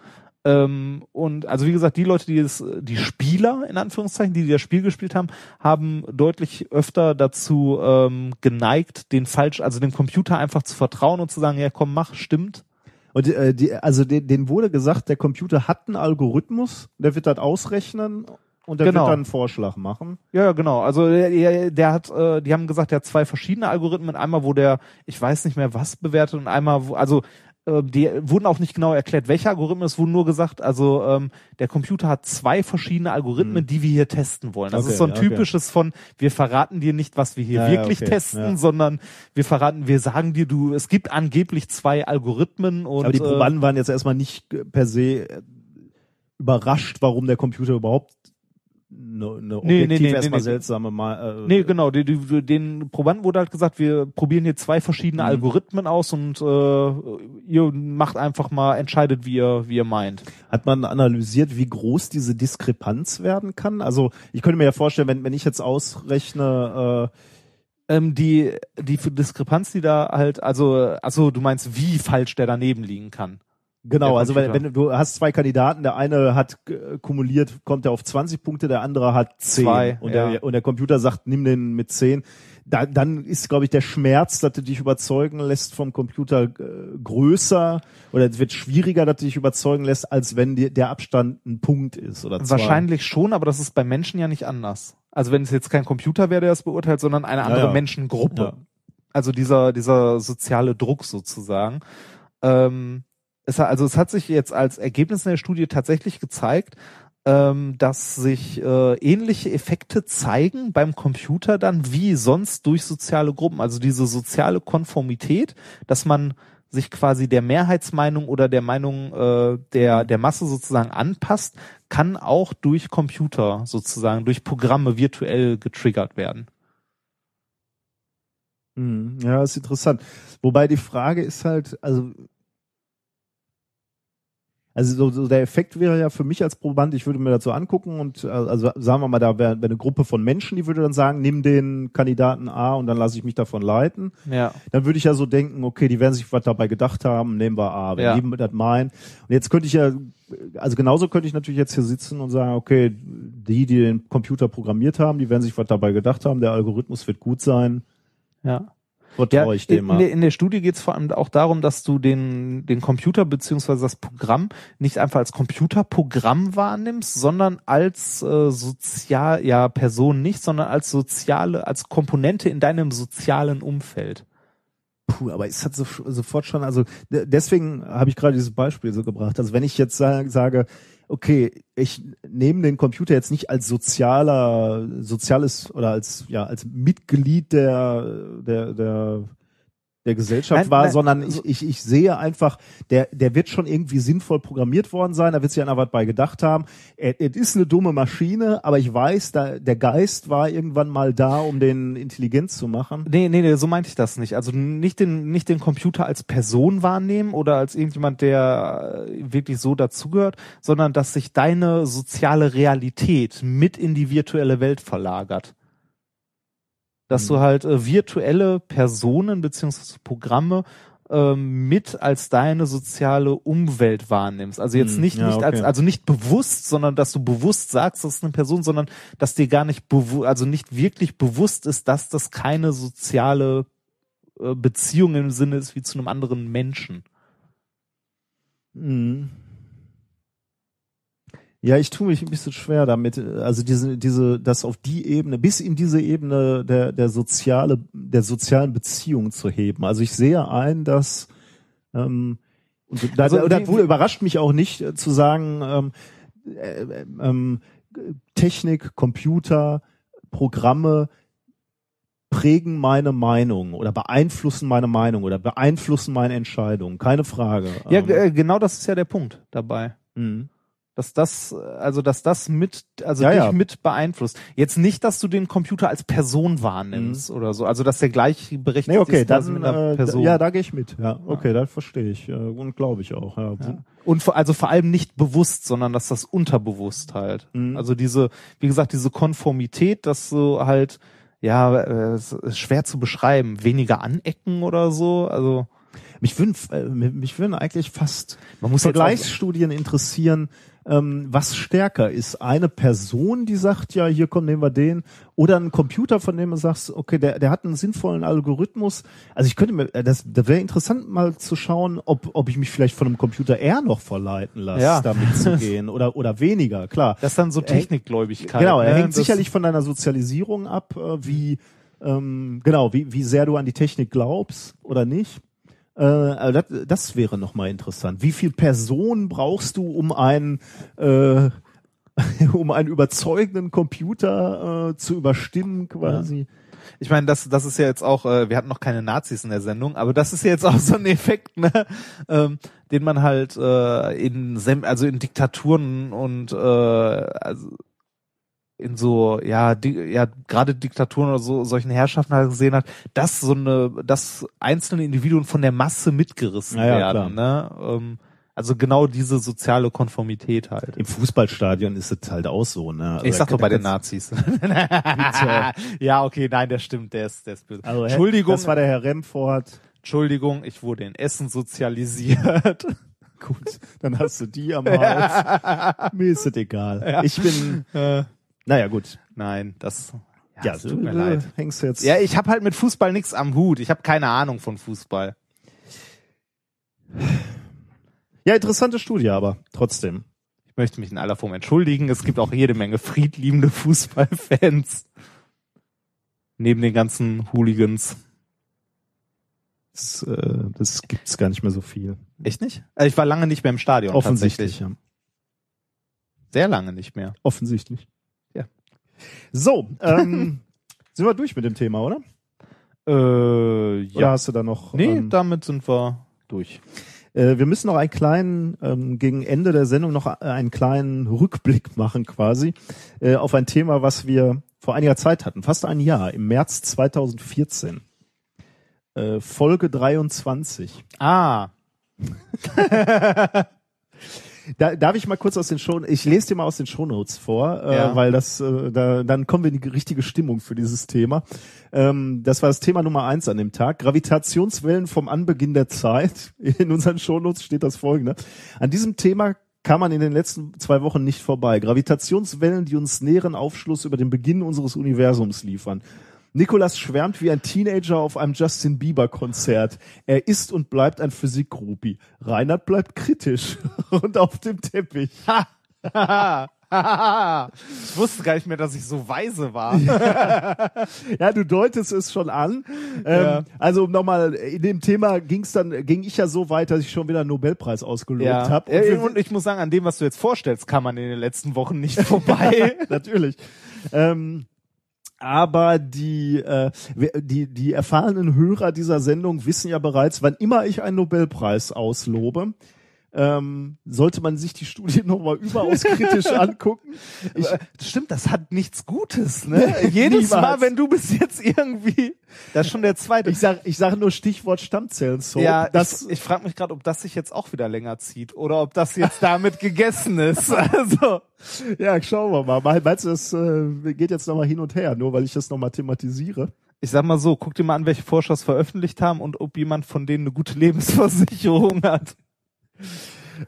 Ähm, und also wie gesagt, die Leute, die es, die Spieler in Anführungszeichen, die, die das Spiel gespielt haben, haben deutlich öfter dazu ähm, geneigt, den falsch, also dem Computer einfach zu vertrauen und zu sagen, ja komm, mach, stimmt. Und äh, die, also den, denen wurde gesagt, der Computer hat einen Algorithmus, der wird das ausrechnen und der Genau. wird dann einen Vorschlag machen. Ja, ja, genau. Also der, der, der hat, äh, die haben gesagt, der hat zwei verschiedene Algorithmen. Einmal, wo der, ich weiß nicht mehr was bewertet und einmal, wo, also die wurden auch nicht genau erklärt, welche Algorithmen. Es wurden nur gesagt, also ähm, der Computer hat zwei verschiedene Algorithmen, die wir hier testen wollen. Das Hm. Okay, ist so ein okay. typisches von, wir verraten dir nicht, was wir hier Ja, ja, wirklich okay, testen, ja. sondern wir verraten, wir sagen dir, du, es gibt angeblich zwei Algorithmen und Aber die äh, Probanden waren jetzt erstmal nicht äh, per se äh, überrascht, warum der Computer überhaupt eine, eine Nee, nee, objektiv nee, nee, erstmal seltsame Mal, äh, Nee, genau, die, die, den Probanden wurde halt gesagt, wir probieren hier zwei verschiedene Mhm. Algorithmen aus und äh, ihr macht einfach mal, entscheidet, wie ihr, wie ihr meint. Hat man analysiert, wie groß diese Diskrepanz werden kann? Also ich könnte mir ja vorstellen, wenn, wenn ich jetzt ausrechne, äh, Ähm, die, die Diskrepanz, die da halt, also, also du meinst, wie falsch der daneben liegen kann. Genau, also wenn, wenn du hast zwei Kandidaten, der eine hat äh, kumuliert, kommt er auf 20 Punkte, der andere hat 10 Zwei, und, ja. der, und der Computer sagt, nimm den mit 10. Da, dann ist, glaube ich, der Schmerz, dass du dich überzeugen lässt vom Computer äh, größer oder es wird schwieriger, dass du dich überzeugen lässt, als wenn die, der Abstand ein Punkt ist oder zwei. Wahrscheinlich schon, aber das ist bei Menschen ja nicht anders. Also wenn es jetzt kein Computer wäre, der das beurteilt, sondern eine andere ja. Menschengruppe. Ja. Also dieser, dieser soziale Druck sozusagen. Ähm, es also es hat sich jetzt als Ergebnis in der Studie tatsächlich gezeigt, ähm, dass sich äh, ähnliche Effekte zeigen beim Computer dann wie sonst durch soziale Gruppen. Also diese soziale Konformität, dass man sich quasi der Mehrheitsmeinung oder der Meinung äh, der, der Masse sozusagen anpasst, kann auch durch Computer sozusagen, durch Programme virtuell getriggert werden. Mhm. Ja, ist interessant. Wobei die Frage ist halt, also Also so, so der Effekt wäre ja für mich als Proband, ich würde mir so angucken und äh, also sagen wir mal, da wäre wär eine Gruppe von Menschen, die würde dann sagen, nimm den Kandidaten A und dann lasse ich mich davon leiten. Ja. Dann würde ich ja so denken, okay, die werden sich was dabei gedacht haben, nehmen wir A, wenn Ja. die das meinen. Und jetzt könnte ich ja, also genauso könnte ich natürlich jetzt hier sitzen und sagen, okay, die, die den Computer programmiert haben, die werden sich was dabei gedacht haben, der Algorithmus wird gut sein, Ja. Vertraue ich dem in, der, in der Studie geht es vor allem auch darum, dass du den, den Computer beziehungsweise das Programm nicht einfach als Computerprogramm wahrnimmst, sondern als äh, sozial, ja, Person nicht, sondern als soziale, als Komponente in deinem sozialen Umfeld. Puh, aber ist das so, sofort schon, also de- deswegen habe ich gerade dieses Beispiel so gebracht. Also wenn ich jetzt sage, sage okay, ich nehme den Computer jetzt nicht als sozialer, soziales oder als ja als Mitglied der der der der Gesellschaft Nein, war, nein, sondern also- ich, ich, ich sehe einfach, der, der wird schon irgendwie sinnvoll programmiert worden sein, da wird sich einer was bei gedacht haben. Es ist eine dumme Maschine, aber ich weiß, da, der Geist war irgendwann mal da, um den intelligent zu machen. Nee, nee, nee, so meinte ich das nicht. Also nicht den, nicht den Computer als Person wahrnehmen oder als irgendjemand, der äh, wirklich so dazugehört, sondern dass sich deine soziale Realität mit in die virtuelle Welt verlagert. Dass du halt äh, virtuelle Personen beziehungsweise Programme ähm, mit als deine soziale Umwelt wahrnimmst. Also jetzt Hm, nicht, ja, nicht als, okay. also nicht bewusst, sondern dass du bewusst sagst, das ist eine Person, sondern dass dir gar nicht bewu also nicht wirklich bewusst ist, dass das keine soziale äh, Beziehung im Sinne ist wie zu einem anderen Menschen. Mhm. Ja, ich tue mich ein bisschen schwer damit, also diese, diese, das auf die Ebene, bis in diese Ebene der, der soziale, der sozialen Beziehung zu heben. Also ich sehe ein, dass, ähm, und da, Also, da, wie- wohl überrascht mich auch nicht äh, zu sagen, ähm, äh, ähm, Technik, Computer, Programme prägen meine Meinung oder beeinflussen meine Meinung oder beeinflussen meine Entscheidung. Keine Frage. Ja, Ähm, äh, genau das ist ja der Punkt dabei. mhm. Dass das, äh, also dass das mit, also Ja, dich ja. mit beeinflusst. Jetzt nicht, dass du den Computer als Person wahrnimmst oder so. Also dass der gleich berechtigt Mhm. Nee, okay, ist dann, mit einer äh, Person. ja, da gehe ich mit. Ja, okay, das verstehe ich äh, und glaube ich auch. Ja. Und vor, also vor allem nicht bewusst, sondern dass das unterbewusst halt. Mhm. Also diese, wie gesagt, diese Konformität, dass du halt, ja, äh, es ist schwer zu beschreiben, weniger anecken oder so. Also Mich würden, äh, mich würden eigentlich fast man muss Vergleichsstudien interessieren, ähm, was stärker ist. Eine Person, die sagt, ja, hier komm, nehmen wir den, oder ein Computer, von dem du sagst, okay, der, der hat einen sinnvollen Algorithmus. Also ich könnte mir, äh, das, das wäre interessant mal zu schauen, ob, ob ich mich vielleicht von einem Computer eher noch verleiten lasse, Ja. damit zu gehen oder, oder weniger, klar. das ist dann so Äh, Technikgläubigkeit. Genau, er ne? hängt Das- sicherlich von deiner Sozialisierung ab, äh, wie ähm, genau, wie, wie sehr du an die Technik glaubst oder nicht. Äh, das, das wäre nochmal interessant. Wie viel Personen brauchst du, um einen äh, um einen überzeugenden Computer äh, zu überstimmen, quasi? Ich meine, das, das ist ja jetzt auch, äh, wir hatten noch keine Nazis in der Sendung, aber das ist ja jetzt auch so ein Effekt, ne, ähm, den man halt äh, in Sem also in Diktaturen und äh, also in so ja di ja gerade Diktaturen oder so solchen Herrschaften halt gesehen hat, dass so eine dass einzelne Individuen von der Masse mitgerissen Ja, ja, werden, ne? Ähm, also genau diese soziale Konformität halt. Im Fußballstadion ist es halt auch so, ne? Also ich sag doch bei den Nazis. ja, okay, nein, der stimmt, der ist, der ist böse. Also, Entschuldigung, Das war der Herr Remford. Entschuldigung, ich wurde in Essen sozialisiert. Gut, dann hast du die am Hals. Mir ist es egal. Ja. Ich bin, Äh, naja, gut. nein, das Ja, es tut mir äh, leid. Hängst du jetzt. Ja, ich habe halt mit Fußball nichts am Hut. Ich habe keine Ahnung von Fußball. Ja, interessante Studie, aber trotzdem. Ich möchte mich in aller Form entschuldigen. Es gibt auch jede Menge friedliebende Fußballfans. Neben den ganzen Hooligans. Das, äh, das gibt's gar nicht mehr so viel. Echt nicht? Also ich war lange nicht mehr im Stadion. Offensichtlich, ja. Sehr lange nicht mehr. Offensichtlich. So, ähm, sind wir durch mit dem Thema, oder? Äh, Oder ja. hast du da noch? Nee, ähm, damit sind wir durch. Äh, wir müssen noch einen kleinen, ähm, gegen Ende der Sendung noch äh, einen kleinen Rückblick machen quasi äh, auf ein Thema, was wir vor einiger Zeit hatten, fast ein Jahr, im März 2014. Äh, Folge 23. Ah. Da, darf ich mal kurz aus den Show, ich lese dir mal aus den Shownotes vor, äh, Ja. weil das, äh, da, dann kommen wir in die richtige Stimmung für dieses Thema. Ähm, das war das Thema Nummer eins an dem Tag. Gravitationswellen vom Anbeginn der Zeit. In unseren Shownotes steht das folgende. An diesem Thema kam man in den letzten zwei Wochen nicht vorbei. Gravitationswellen, die uns näheren Aufschluss über den Beginn unseres Universums liefern. Nikolas schwärmt wie ein Teenager auf einem Justin Bieber Konzert. Er ist und bleibt ein Physikgrupi. Reinhard bleibt kritisch und auf dem Teppich. ich wusste gar nicht mehr, dass ich so weise war. ja, du deutest es schon an. Ähm, Ja. Also nochmal, in dem Thema ging's dann, ging ich ja so weit, dass ich schon wieder einen Nobelpreis ausgelobt Ja. habe. Äh, Und ich muss sagen, an dem, was du jetzt vorstellst, kann man in den letzten Wochen nicht vorbei. Natürlich. Ähm, aber die, äh, die, die erfahrenen Hörer dieser Sendung wissen ja bereits, wann immer ich einen Nobelpreis auslobe, ähm, sollte man sich die Studie nochmal überaus kritisch angucken. Ich, Aber Stimmt, das hat nichts Gutes, ne? Jedes. Mal, wenn du bis jetzt irgendwie, das ist schon der zweite. ich sag, ich sage nur Stichwort Stammzellen. So, ja, das, ich, ich frage mich gerade, ob das sich jetzt auch wieder länger zieht oder ob das jetzt damit gegessen ist. Also, ja, schauen wir mal. Mein- Meinst du, das äh, geht jetzt nochmal hin und her, nur weil ich das nochmal thematisiere? ich sag mal so, guck dir mal an, welche Forscher es veröffentlicht haben und ob jemand von denen eine gute Lebensversicherung hat.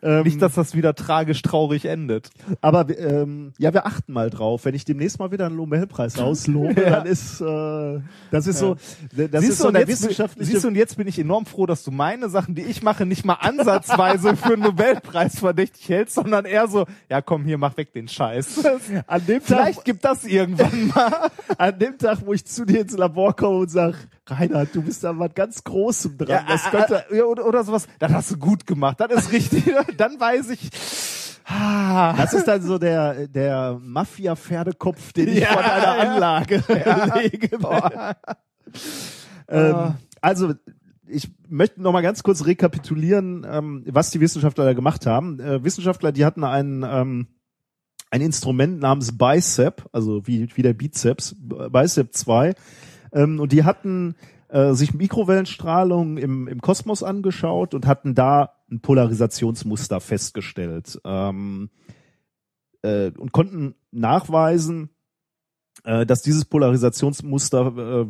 Ähm, Nicht, dass das wieder tragisch traurig endet. Aber ähm, ja, wir achten mal drauf. Wenn ich demnächst mal wieder einen Nobelpreis rauslobe, Ja. dann ist äh, das ist so, das siehst ist so der jetzt, wissenschaftliche. siehst du, und jetzt bin ich enorm froh, dass du meine Sachen, die ich mache, nicht mal ansatzweise für einen Nobelpreis verdächtig hältst, sondern eher so, ja komm, hier, mach weg den Scheiß. an dem Tag, Vielleicht gibt das irgendwann mal. an dem Tag, wo ich zu dir ins Labor komme und sag, Reinhard, du bist da was ganz Großem dran. das könnte, äh, ja, oder, oder sowas. Das hast du gut gemacht. Das ist richtig. Dann weiß ich. Ah, das ist dann so der der Mafia-Pferdekopf, den ich Ja, vor deiner ja. Anlage lege. Boah. Ähm, Ah. also ich möchte noch mal ganz kurz rekapitulieren, ähm, was die Wissenschaftler da gemacht haben. Äh, Wissenschaftler, die hatten ein ähm, ein Instrument namens Bicep, also wie wie der Bizeps, Bicep 2, ähm, und die hatten äh, sich Mikrowellenstrahlung im im Kosmos angeschaut und hatten da ein Polarisationsmuster festgestellt ähm, äh, und konnten nachweisen, äh, dass dieses Polarisationsmuster äh,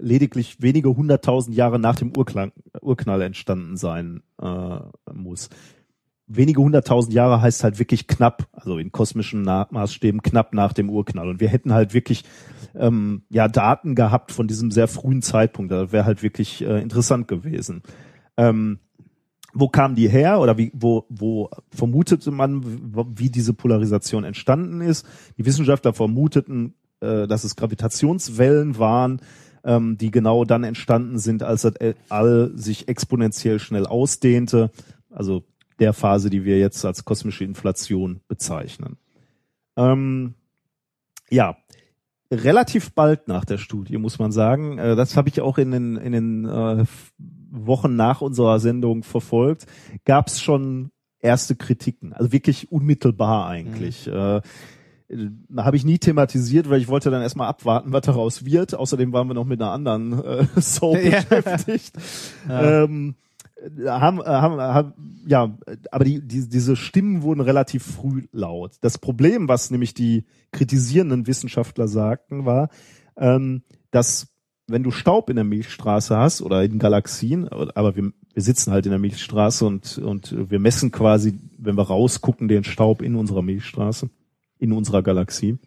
lediglich wenige hunderttausend Jahre nach dem Urknall, Urknall entstanden sein äh, muss. Wenige hunderttausend Jahre heißt halt wirklich knapp, also in kosmischen Maßstäben knapp nach dem Urknall. Und wir hätten halt wirklich ähm, ja Daten gehabt von diesem sehr frühen Zeitpunkt. Das wäre halt wirklich äh, interessant gewesen. Ähm, wo kamen die her oder wie, wo, wo vermutete man, wie diese Polarisation entstanden ist? Die Wissenschaftler vermuteten, äh, dass es Gravitationswellen waren, ähm, die genau dann entstanden sind, als das All sich exponentiell schnell ausdehnte. Also der Phase, die wir jetzt als kosmische Inflation bezeichnen. Ähm, ja, relativ bald nach der Studie, muss man sagen. Äh, das habe ich auch in den, in den äh, Wochen nach unserer Sendung verfolgt. Gab es schon erste Kritiken, also wirklich unmittelbar eigentlich. Äh, habe ich nie thematisiert, weil ich wollte dann erstmal abwarten, was daraus wird. Außerdem waren wir noch mit einer anderen äh, Soap Ja. beschäftigt. Ja. Ähm, haben, äh, haben, haben, ja, aber die, die, diese Stimmen wurden relativ früh laut. Das Problem, was nämlich die kritisierenden Wissenschaftler sagten, war, ähm, dass wenn du Staub in der Milchstraße hast oder in Galaxien, aber wir, wir sitzen halt in der Milchstraße und, und wir messen quasi, wenn wir rausgucken, den Staub in unserer Milchstraße, in unserer Galaxie,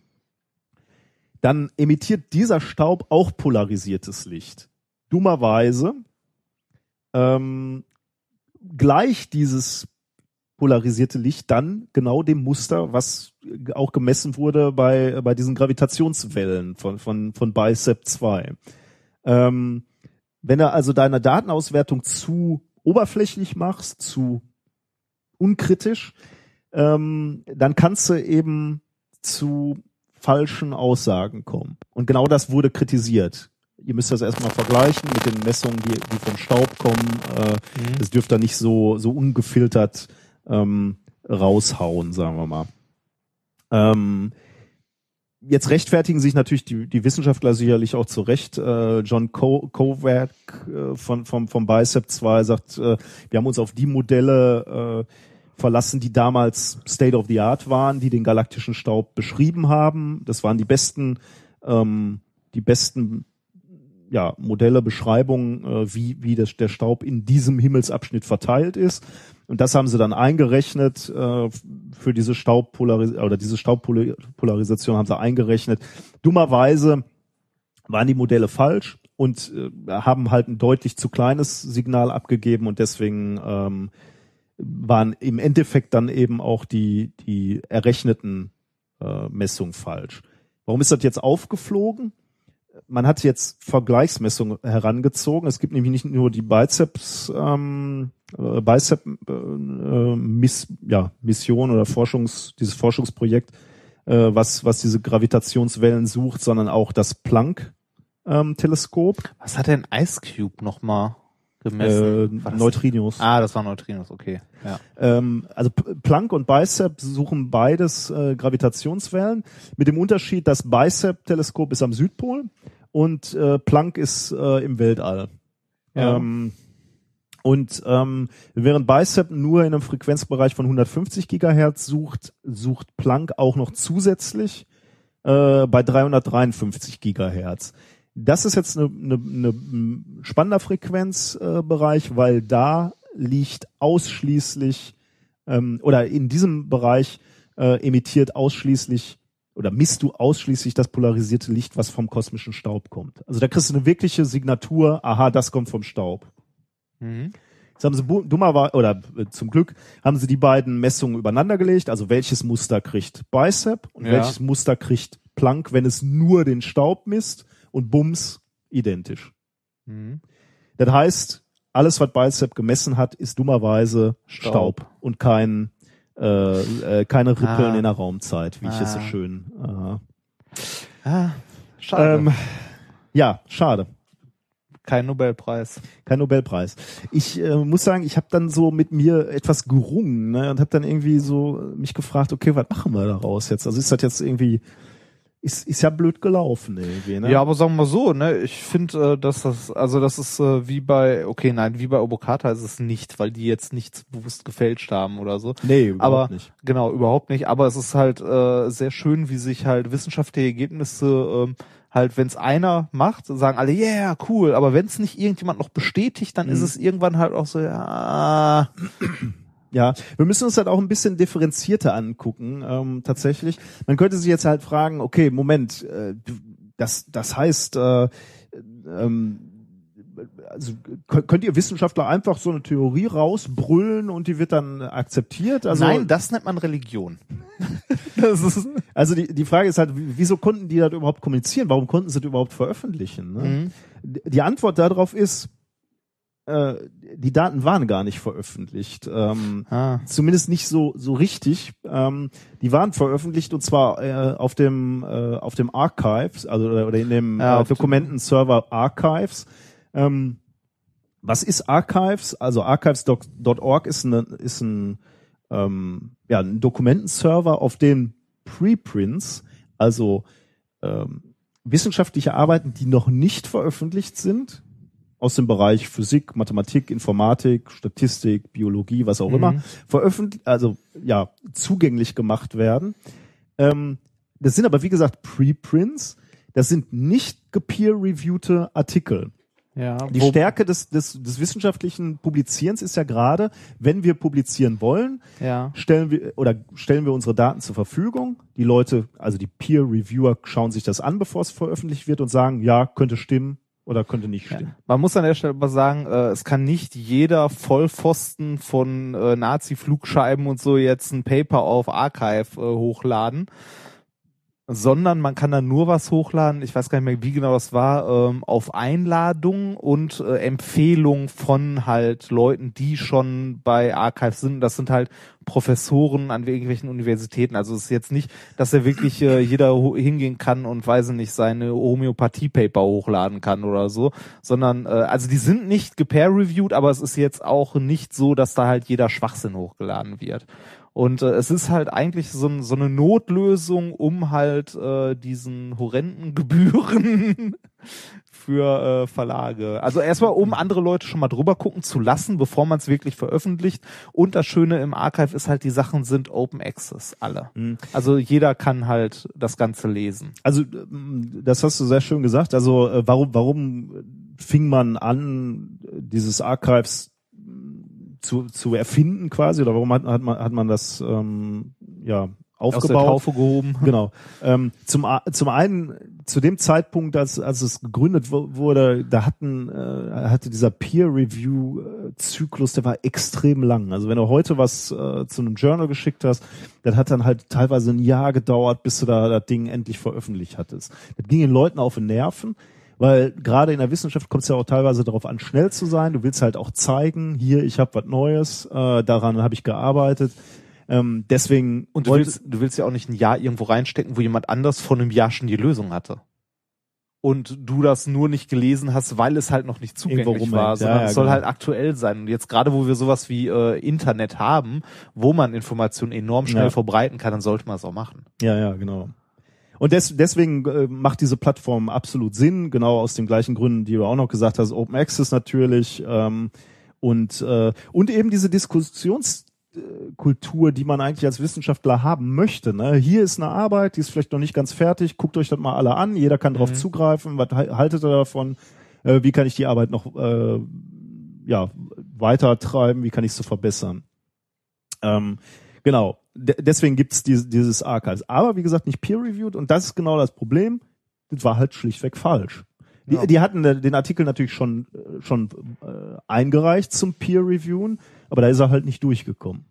dann emittiert dieser Staub auch polarisiertes Licht. Dummerweise ähm, gleicht dieses polarisierte Licht dann genau dem Muster, was auch gemessen wurde bei, bei diesen Gravitationswellen von, von, von Bicep 2. Ähm, wenn du also deine Datenauswertung zu oberflächlich machst, zu unkritisch, ähm, dann kannst du eben zu falschen Aussagen kommen. Und genau das wurde kritisiert. Ihr müsst das erstmal vergleichen mit den Messungen, die, die vom Staub kommen. Äh, Das dürft ihr nicht so, so ungefiltert ähm, raushauen, sagen wir mal. Ähm, jetzt rechtfertigen sich natürlich die, die Wissenschaftler sicherlich auch zu Recht. Äh, John Ko Kovac äh, von, vom, vom Bicep 2 sagt, äh, wir haben uns auf die Modelle äh, verlassen, die damals State of the Art waren, die den galaktischen Staub beschrieben haben. Das waren die besten, ähm, die besten ja, Modelle, Beschreibungen, äh, wie, wie das, der Staub in diesem Himmelsabschnitt verteilt ist. Und das haben sie dann eingerechnet äh, für diese Staubpolarisation oder diese Staubpolarisation haben sie eingerechnet. Dummerweise waren die Modelle falsch und äh, haben halt ein deutlich zu kleines Signal abgegeben und deswegen ähm, waren im Endeffekt dann eben auch die, die errechneten äh, Messungen falsch. Warum ist das jetzt aufgeflogen? Man hat jetzt Vergleichsmessungen herangezogen. Es gibt nämlich nicht nur die Biceps, ähm, äh, Bicep äh, Miss, ja, Mission oder Forschungs, dieses Forschungsprojekt, äh, was, was diese Gravitationswellen sucht, sondern auch das Planck ähm, Teleskop. Was hat denn Ice Cube nochmal gemessen? Äh, Neutrinos. Ah, das war Neutrinos, okay. Ja. Ähm, also Planck und Bicep suchen beides äh, Gravitationswellen, mit dem Unterschied, das Bicep-Teleskop ist am Südpol und äh, Planck ist äh, im Weltall. Ja. Ähm, und ähm, während Bicep nur in einem Frequenzbereich von 150 Gigahertz sucht, sucht Planck auch noch zusätzlich äh, bei 353 Gigahertz. Das ist jetzt eine, eine, eine spannender Frequenzbereich, äh, weil da liegt ausschließlich ähm, oder in diesem Bereich äh, emittiert ausschließlich oder misst du ausschließlich das polarisierte Licht, was vom kosmischen Staub kommt. Also da kriegst du eine wirkliche Signatur, aha, das kommt vom Staub. Mhm. Jetzt haben sie dummerweise, oder äh, zum Glück, haben sie die beiden Messungen übereinander gelegt. Also welches Muster kriegt Bicep und Ja. welches Muster kriegt Planck, wenn es nur den Staub misst und Bums identisch. Mhm. Das heißt, alles, was Bicep gemessen hat, ist dummerweise Staub, Staub. und kein, äh, äh, keine Rippeln Ah. in der Raumzeit, wie ich es so Ah. schön. Äh, Ah, schade. ähm, ja, schade. Kein Nobelpreis. Kein Nobelpreis. Ich äh, muss sagen, ich habe dann so mit mir etwas gerungen ne, und habe dann irgendwie so mich gefragt, okay, was machen wir daraus jetzt? Also ist das jetzt irgendwie, ist, ist ja blöd gelaufen irgendwie. Ne? Ja, aber sagen wir mal so, ne, ich finde, äh, dass das, also das ist äh, wie bei, okay, nein, wie bei Obokata ist es nicht, weil die jetzt nichts bewusst gefälscht haben oder so. Nee, überhaupt aber, nicht. Genau, überhaupt nicht. Aber es ist halt äh, sehr schön, wie sich halt wissenschaftliche Ergebnisse ähm, halt, wenn es einer macht, sagen alle, yeah, cool. Aber wenn es nicht irgendjemand noch bestätigt, dann ist Mhm. es irgendwann halt auch so, ja, Ja, wir müssen uns halt auch ein bisschen differenzierter angucken, ähm, tatsächlich. Man könnte sich jetzt halt fragen, okay, Moment, äh, das, das heißt, äh, ähm, also kö- könnt ihr Wissenschaftler einfach so eine Theorie rausbrüllen und die wird dann akzeptiert? Also, nein, das nennt man Religion. ist, also die, die Frage ist halt, wie- wieso konnten die das überhaupt kommunizieren? Warum konnten sie das überhaupt veröffentlichen? Ne? Mhm. Die Antwort darauf ist, äh, die Daten waren gar nicht veröffentlicht. Ähm, ah. Zumindest nicht so so richtig. Ähm, die waren veröffentlicht und zwar äh, auf dem äh, auf dem Archives, also oder in dem Ja, äh, Dokumentenserver Archives. Ähm, was ist Archives? Also archives.org ist, eine, ist ein, ähm, ja, ein Dokumentenserver, auf dem Preprints, also ähm, wissenschaftliche Arbeiten, die noch nicht veröffentlicht sind, aus dem Bereich Physik, Mathematik, Informatik, Statistik, Biologie, was auch Mhm. immer, veröffentlicht, also ja, zugänglich gemacht werden. Ähm, das sind aber wie gesagt Preprints, das sind nicht gepeer-reviewte Artikel. Ja, Die Stärke des, des, des wissenschaftlichen Publizierens ist ja gerade, wenn wir publizieren wollen, Ja. stellen wir oder stellen wir unsere Daten zur Verfügung. Die Leute, also die Peer Reviewer, schauen sich das an, bevor es veröffentlicht wird und sagen, ja, könnte stimmen oder könnte nicht stimmen. Man muss an der Stelle aber sagen, äh, es kann nicht jeder Vollpfosten von äh, Nazi-Flugscheiben und so jetzt ein Paper auf Archive äh, hochladen, sondern man kann da nur was hochladen, ich weiß gar nicht mehr, wie genau das war, ähm, auf Einladung und äh, Empfehlung von halt Leuten, die schon bei Archive sind. Das sind halt Professoren an irgendwelchen Universitäten. Also es ist jetzt nicht, dass er wirklich äh, jeder hingehen kann und weiß ich nicht seine Homöopathie-Paper hochladen kann oder so, sondern äh, also die sind nicht gepeer-reviewed, aber es ist jetzt auch nicht so, dass da halt jeder Schwachsinn hochgeladen wird. Und äh, es ist halt eigentlich so, ein, so eine Notlösung, um halt äh, diesen horrenden Gebühren für äh, Verlage. Also erstmal, um andere Leute schon mal drüber gucken zu lassen, bevor man es wirklich veröffentlicht. Und das Schöne im Archive ist halt, die Sachen sind Open Access, alle. Mhm. Also jeder kann halt das Ganze lesen. Also ähm, das hast du sehr schön gesagt. Also äh, warum warum fing man an dieses Archives zu, zu erfinden quasi oder warum hat, hat man hat man das ähm, ja aufgebaut? Aus der Taufe gehoben. Genau. Ähm, zum zum einen zu dem Zeitpunkt, als als es gegründet wu- wurde, da hatten äh, hatte dieser Peer Review äh, Zyklus, der war extrem lang. Also wenn du heute was äh, zu einem Journal geschickt hast, das hat dann halt teilweise ein Jahr gedauert, bis du da das Ding endlich veröffentlicht hattest. Das ging den Leuten auf den Nerven. Weil gerade in der Wissenschaft kommt es ja auch teilweise darauf an, schnell zu sein. Du willst halt auch zeigen, hier, ich habe was Neues, äh, daran habe ich gearbeitet. Ähm, deswegen Und du wollte- willst, du willst ja auch nicht ein Jahr irgendwo reinstecken, wo jemand anders vor einem Jahr schon die Lösung hatte. Und du das nur nicht gelesen hast, weil es halt noch nicht zugänglich war, sondern Ja, ja, es soll genau. halt aktuell sein. Und jetzt gerade, wo wir sowas wie äh, Internet haben, wo man Informationen enorm schnell Ja. verbreiten kann, dann sollte man es auch machen. Ja, ja, genau. Und des, deswegen äh, macht diese Plattform absolut Sinn, genau aus den gleichen Gründen, die du auch noch gesagt hast. Open Access natürlich ähm, und äh, und eben diese Diskussionskultur, die man eigentlich als Wissenschaftler haben möchte. Ne? Hier ist eine Arbeit, die ist vielleicht noch nicht ganz fertig. Guckt euch das mal alle an. Jeder kann drauf Mhm. zugreifen. Was hal- haltet ihr davon? Äh, wie kann ich die Arbeit noch äh, ja weiter treiben? Wie kann ich sie verbessern? Ähm, genau. De deswegen gibt's dieses, dieses Archives. Aber wie gesagt, nicht peer-reviewed und das ist genau das Problem. Das war halt schlichtweg falsch. Die, Ja. die hatten äh, den Artikel natürlich schon, äh, schon äh, eingereicht zum Peer-Reviewen, aber da ist er halt nicht durchgekommen.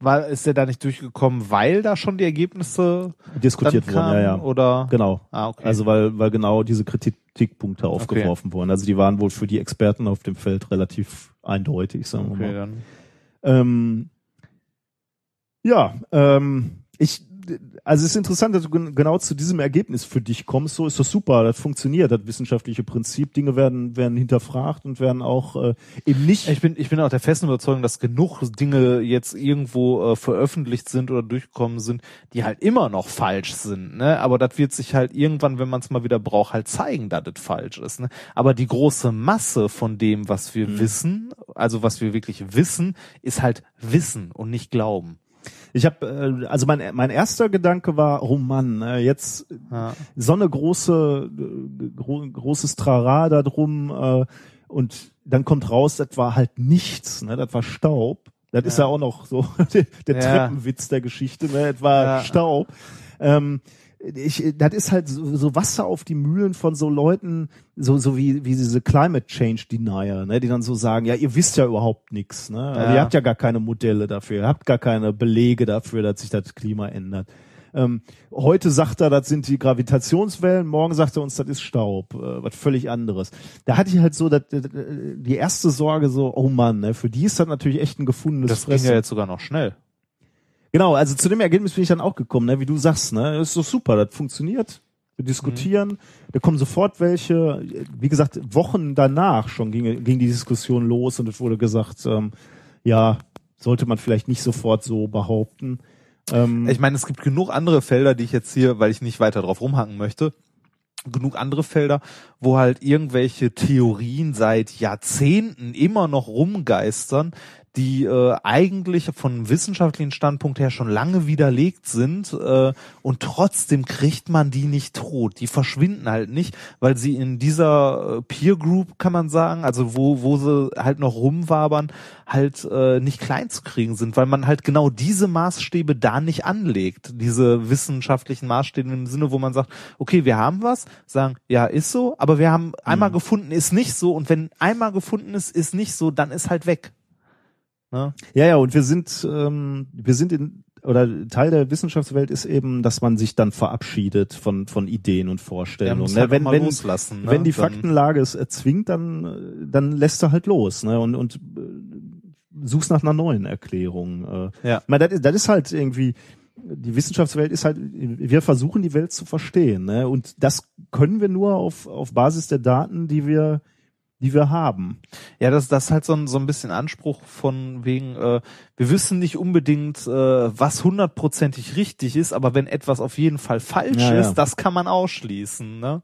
War, ist der da nicht durchgekommen, weil da schon die Ergebnisse Diskutiert wurden, ja, ja. Oder? Genau. Ah, okay. Also weil, weil genau diese Kritikpunkte aufgeworfen wurden. Also die waren wohl für die Experten auf dem Feld relativ eindeutig, sagen wir okay, mal. dann. Ähm, ja, ähm, ich, also es ist interessant, dass du gen- genau zu diesem Ergebnis für dich kommst. So ist das super, das funktioniert, das wissenschaftliche Prinzip. Dinge werden, werden hinterfragt und werden auch äh, eben nicht. Ich bin, ich bin auch der festen Überzeugung, dass genug Dinge jetzt irgendwo äh, veröffentlicht sind oder durchgekommen sind, die halt immer noch falsch sind. Ne? Aber das wird sich halt irgendwann, wenn man es mal wieder braucht, halt zeigen, dass es falsch ist. Ne? Aber die große Masse von dem, was wir wissen, also was wir wirklich wissen, ist halt Wissen und nicht Glauben. Ich habe, äh, also mein mein erster Gedanke war, oh Mann, äh, jetzt so eine große gro großes Trara da drum äh, und dann kommt raus, das war halt nichts, ne? Das war Staub. Das ist ja auch noch so der, der Ja. Treppenwitz der Geschichte, ne? Das war Ja. Staub. Ähm, ich, das ist halt so, so Wasser auf die Mühlen von so Leuten, so, so wie, wie diese Climate Change Denier, ne, die dann so sagen, ja, ihr wisst ja überhaupt nichts, ne? Also Ja. ihr habt ja gar keine Modelle dafür, ihr habt gar keine Belege dafür, dass sich das Klima ändert. Ähm, heute sagt er, das sind die Gravitationswellen, morgen sagt er uns, das ist Staub, äh, was völlig anderes. Da hatte ich halt so das, äh, die erste Sorge so, oh Mann, ne, für die ist das natürlich echt ein gefundenes Das ging Fressen. ja jetzt sogar noch schnell. Genau, also zu dem Ergebnis bin ich dann auch gekommen, ne? wie du sagst, ne? Das ist doch super, das funktioniert. Wir diskutieren, da kommen sofort welche, wie gesagt, Wochen danach schon ging, ging die Diskussion los und es wurde gesagt, ähm, ja, sollte man vielleicht nicht sofort so behaupten. Ähm, Ich meine, es gibt genug andere Felder, die ich jetzt hier, weil ich nicht weiter drauf rumhacken möchte, genug andere Felder, wo halt irgendwelche Theorien seit Jahrzehnten immer noch rumgeistern, die äh, eigentlich von wissenschaftlichen Standpunkt her schon lange widerlegt sind äh, und trotzdem kriegt man die nicht tot. Die verschwinden halt nicht, weil sie in dieser äh, Peer Group, kann man sagen, also wo, wo sie halt noch rumwabern, halt äh, nicht klein zu kriegen sind, weil man halt genau diese Maßstäbe da nicht anlegt, diese wissenschaftlichen Maßstäbe im Sinne, wo man sagt, okay, wir haben was, sagen, ja, ist so, aber wir haben einmal gefunden, ist nicht so und wenn einmal gefunden ist, ist nicht so, dann ist halt weg. Ne? Ja, ja, und wir sind, ähm, wir sind in, oder Teil der Wissenschaftswelt ist eben, dass man sich dann verabschiedet von, von Ideen und Ja, Vorstellungen. muss ne? halt wenn, wenn, loslassen, ne? wenn die Dann- Faktenlage es erzwingt, dann, dann lässt er halt los, ne? Und, und äh, suchst nach einer neuen Erklärung. Äh. Ja. Ich meine, das, ist- das ist halt irgendwie, die Wissenschaftswelt ist halt, wir versuchen die Welt zu verstehen, ne? Und das können wir nur auf, auf Basis der Daten, die wir die wir haben. Ja, das, das ist halt so ein, so ein bisschen Anspruch von wegen, äh, wir wissen nicht unbedingt, äh, was hundertprozentig richtig ist, aber wenn etwas auf jeden Fall falsch Ja, ja. ist, das kann man ausschließen, ne?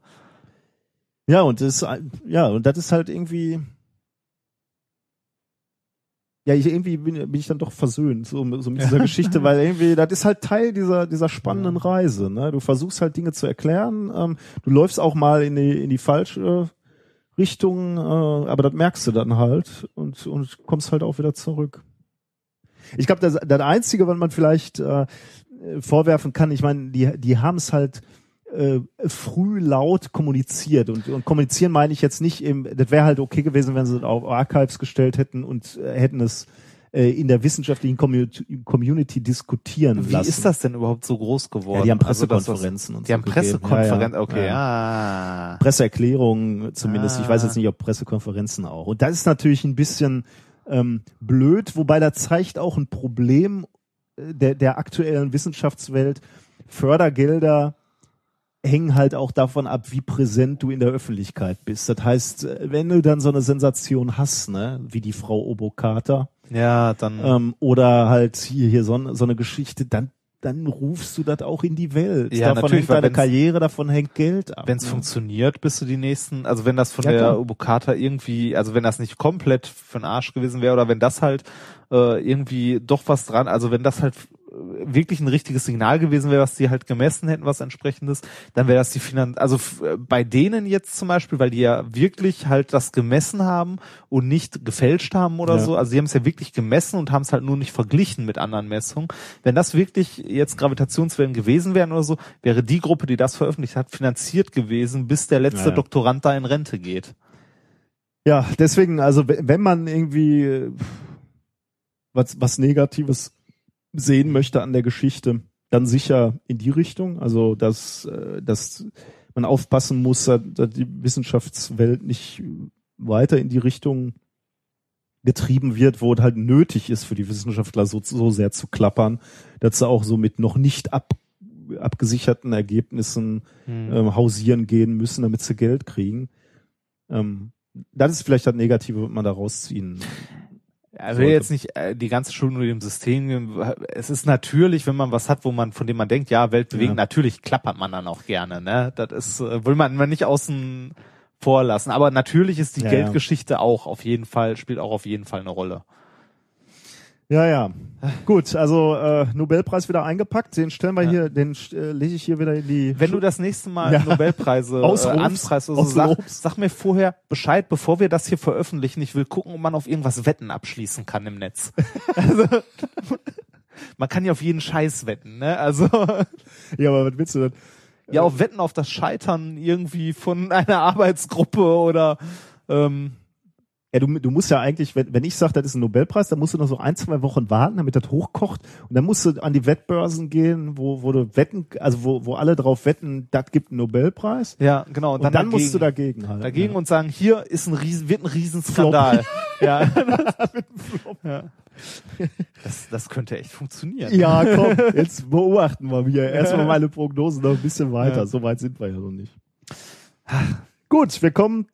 Ja, und das, ja, und das ist halt irgendwie, ja, ich, irgendwie bin, bin ich dann doch versöhnt, so, so mit dieser Geschichte, weil irgendwie, das ist halt Teil dieser, dieser spannenden Reise, ne? Du versuchst halt Dinge zu erklären, ähm, du läufst auch mal in die, in die falsche Richtung, äh, aber das merkst du dann halt und, und kommst halt auch wieder zurück. Ich glaube, das, das Einzige, was man vielleicht äh, vorwerfen kann, ich meine, die, die haben es halt äh, früh laut kommuniziert und, und kommunizieren meine ich jetzt nicht im, das wäre halt okay gewesen, wenn sie es auf Archives gestellt hätten und äh, hätten es äh, in der wissenschaftlichen Community, Community diskutieren Wie lassen. ist das denn überhaupt so groß geworden? Ja, die haben Also, Pressekonferenzen und Die so haben gegeben. Pressekonferenzen, okay, Ja. ah. Presseerklärungen zumindest. Ich weiß Ah. jetzt nicht, ob Pressekonferenzen auch. Und das ist natürlich ein bisschen ähm, blöd, wobei da zeigt auch ein Problem äh, der, der aktuellen Wissenschaftswelt. Fördergelder hängen halt auch davon ab, wie präsent du in der Öffentlichkeit bist. Das heißt, äh, wenn du dann so eine Sensation hast, ne, wie die Frau Obokata, Ja, dann. ähm, oder halt hier, hier so, eine- so eine Geschichte, dann dann rufst du das auch in die Welt. Ja, davon natürlich, hängt deine Karriere, davon hängt Geld ab. Wenn es ne? funktioniert, bist du die nächsten, also wenn das von Ja, der. Ubukata irgendwie, also wenn das nicht komplett für den Arsch gewesen wäre oder wenn das halt äh, irgendwie doch was dran, also wenn das halt wirklich ein richtiges Signal gewesen wäre, was die halt gemessen hätten, was entsprechendes, dann wäre das die Finan also äh, bei denen jetzt zum Beispiel, weil die ja wirklich halt das gemessen haben und nicht gefälscht haben oder Ja. so, also die haben es ja wirklich gemessen und haben es halt nur nicht verglichen mit anderen Messungen. Wenn das wirklich jetzt Gravitationswellen gewesen wären oder so, wäre die Gruppe, die das veröffentlicht hat, finanziert gewesen, bis der letzte Ja, ja. Doktorand da in Rente geht. Ja, deswegen, also we- wenn man irgendwie äh, was, was Negatives sehen möchte an der Geschichte, dann sicher in die Richtung. Also dass, äh, dass man aufpassen muss, dass dass die Wissenschaftswelt nicht weiter in die Richtung getrieben wird, wo es halt nötig ist für die Wissenschaftler so, so sehr zu klappern, dass sie auch so mit noch nicht ab, abgesicherten Ergebnissen Hm. ähm, hausieren gehen müssen, damit sie Geld kriegen. Ähm, das ist vielleicht das Negative, was man da rausziehen. Also sollte. jetzt nicht äh, die ganze Schule nur dem System. Es ist natürlich, wenn man was hat, wo man, von dem man denkt, ja, Welt bewegen, Ja. natürlich klappert man dann auch gerne, ne? Das ist, äh, will man man nicht außen vor lassen. Aber natürlich ist die Ja, ja. Geldgeschichte auch auf jeden Fall, spielt auch auf jeden Fall eine Rolle. Ja, ja. Gut, also äh, Nobelpreis wieder eingepackt. Den stellen wir hier, den äh, lege ich hier wieder in die. Wenn du das nächste Mal Ja. Nobelpreise äh, anpreist, oder so, sag, sag mir vorher Bescheid, bevor wir das hier veröffentlichen. Ich will gucken, ob man auf irgendwas Wetten abschließen kann im Netz. also, man kann ja auf jeden Scheiß wetten, ne? Also Ja, aber was willst du denn? ja, auf Wetten auf das Scheitern irgendwie von einer Arbeitsgruppe oder ähm, Ja, du, du musst ja eigentlich, wenn, wenn ich sage, das ist ein Nobelpreis, dann musst du noch so ein, zwei Wochen warten, damit das hochkocht. Und dann musst du an die Wettbörsen gehen, wo, wo du wetten, also wo, wo alle drauf wetten, das gibt einen Nobelpreis. ja, genau. Und dann, musst du dagegen halten. dagegen ja. und sagen, hier ist ein Riesen, wird ein Riesenskandal. ja. ja. Das, das könnte echt funktionieren. Ja, komm, jetzt beobachten wir hier. Erstmal meine Prognose noch ein bisschen weiter. Ja. So weit sind wir ja noch nicht. Gut, wir kommen.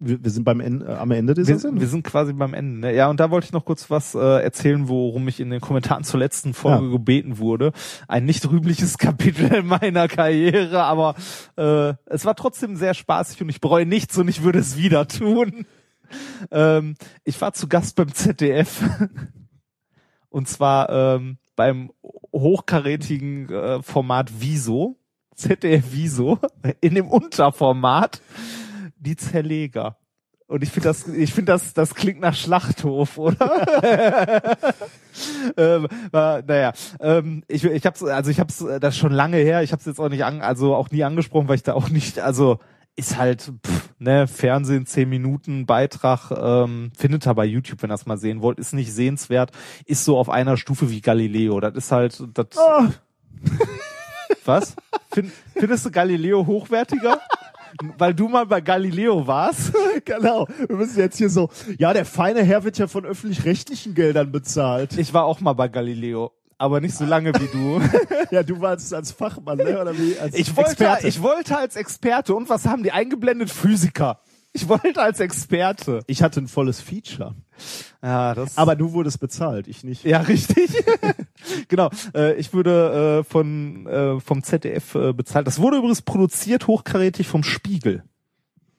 Wir, wir sind beim Ende, äh, am Ende dieser Wir, Sendung. wir sind quasi beim Ende. Ne? Ja, und da wollte ich noch kurz was äh, erzählen, worum ich in den Kommentaren zur letzten Folge Ja. gebeten wurde. Ein nicht rühmliches Kapitel meiner Karriere, aber äh, es war trotzdem sehr spaßig und ich bereue nichts und ich würde es wieder tun. Ähm, ich war zu Gast beim ZDF und zwar ähm, beim hochkarätigen äh, Format Wieso, ZDF Wieso, in dem Unterformat die Zerleger. Und ich finde das, ich finde das, das klingt nach Schlachthof, oder? ähm, war, naja, ähm, ich, ich hab's, also ich hab's, das schon lange her. Ich hab's jetzt auch nicht an, also auch nie angesprochen, weil ich da auch nicht, also ist halt, pff, ne, Fernsehen, 10 Minuten Beitrag, ähm, findet ihr bei YouTube, wenn ihr das mal sehen wollt, ist nicht sehenswert, ist so auf einer Stufe wie Galileo. Das ist halt, das, Ah, was? Find, findest du Galileo hochwertiger? Weil du mal bei Galileo warst? genau. Wir müssen jetzt hier so. Ja, der feine Herr wird ja von öffentlich-rechtlichen Geldern bezahlt. Ich war auch mal bei Galileo, aber nicht so lange wie du. Ja, du warst als Fachmann, ne? Oder wie? Als Ich wollte, Experte. ich wollte als Experte und was haben die eingeblendet? Physiker. Ich wollte als Experte. Ich hatte ein volles Feature. Ja, das. Aber du wurdest bezahlt, ich nicht. Ja, richtig. genau. Äh, ich würde äh, von äh, vom ZDF äh, bezahlt. Das wurde übrigens produziert hochkarätig vom Spiegel.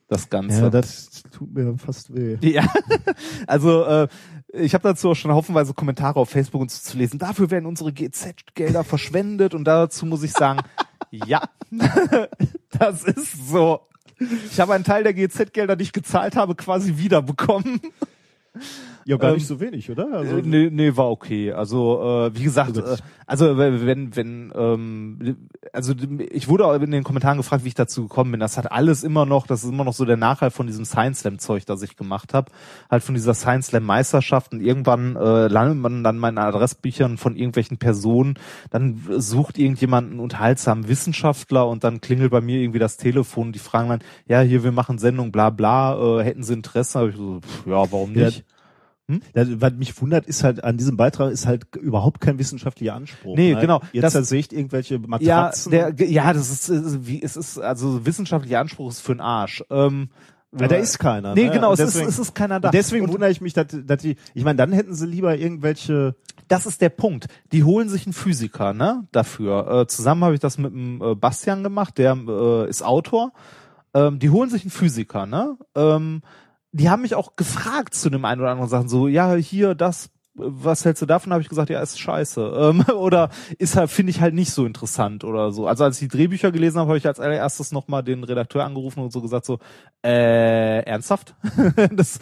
Das Ganze. Ja, das tut mir fast weh. Ja, also äh, ich habe dazu auch schon haufenweise Kommentare auf Facebook und so zu lesen. Dafür werden unsere GZ-Gelder verschwendet und dazu muss ich sagen, ja, das ist so. Ich habe einen Teil der GZ-Gelder, die ich gezahlt habe, quasi wiederbekommen. Ja, gar Ähm, nicht so wenig, oder? Also, Äh, nee, nee, war okay. Also äh, wie gesagt, äh, also wenn wenn ähm, also ich wurde auch in den Kommentaren gefragt, wie ich dazu gekommen bin. Das hat alles immer noch, das ist immer noch so der Nachhalt von diesem Science Slam Zeug, das ich gemacht habe, halt von dieser Science Slam Meisterschaft und irgendwann äh, landet man dann meine Adressbüchern von irgendwelchen Personen, dann sucht irgendjemand einen unterhaltsamen Wissenschaftler und dann klingelt bei mir irgendwie das Telefon, die fragen dann, ja, hier wir machen Sendung, bla bla, äh, hätten Sie Interesse? Hab ich so, pff, ja, warum Ja, Ja, was mich wundert, ist halt, an diesem Beitrag ist halt überhaupt kein wissenschaftlicher Anspruch. Nee, ne? genau. Jetzt Das- zersägt irgendwelche Ja, Matratzen. der, ge- ja, das ist, äh, wie, es ist, also wissenschaftlicher Anspruch ist für den Arsch. Ähm, Ja, da ist keiner. Nee, ne? genau, es ist, deswegen- es ist keiner da. Deswegen Und wundere ich mich, dass, dass die, ich meine, dann hätten sie lieber irgendwelche, das ist der Punkt. Die holen sich einen Physiker, ne, dafür. Äh, zusammen habe ich das mit dem äh, Bastian gemacht, der äh, ist Autor. Ähm, die holen sich einen Physiker, ne? Ähm, die haben mich auch gefragt zu dem einen oder anderen Sachen, so, ja, hier, das, was hältst du davon? Habe ich gesagt, ja, ist scheiße. Ähm, oder ist halt, finde ich halt nicht so interessant oder so. Also als ich die Drehbücher gelesen habe, habe ich als allererstes nochmal den Redakteur angerufen und so gesagt, so, äh, ernsthaft? das,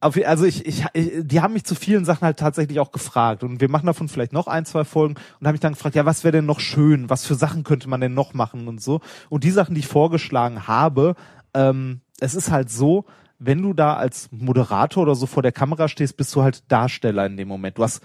also ich, ich, die haben mich zu vielen Sachen halt tatsächlich auch gefragt und wir machen davon vielleicht noch ein, zwei Folgen und habe mich dann gefragt, ja, was wäre denn noch schön, was für Sachen könnte man denn noch machen und so. Und die Sachen, die ich vorgeschlagen habe, ähm, es ist halt so, wenn du da als Moderator oder so vor der Kamera stehst, bist du halt Darsteller in dem Moment. Du hast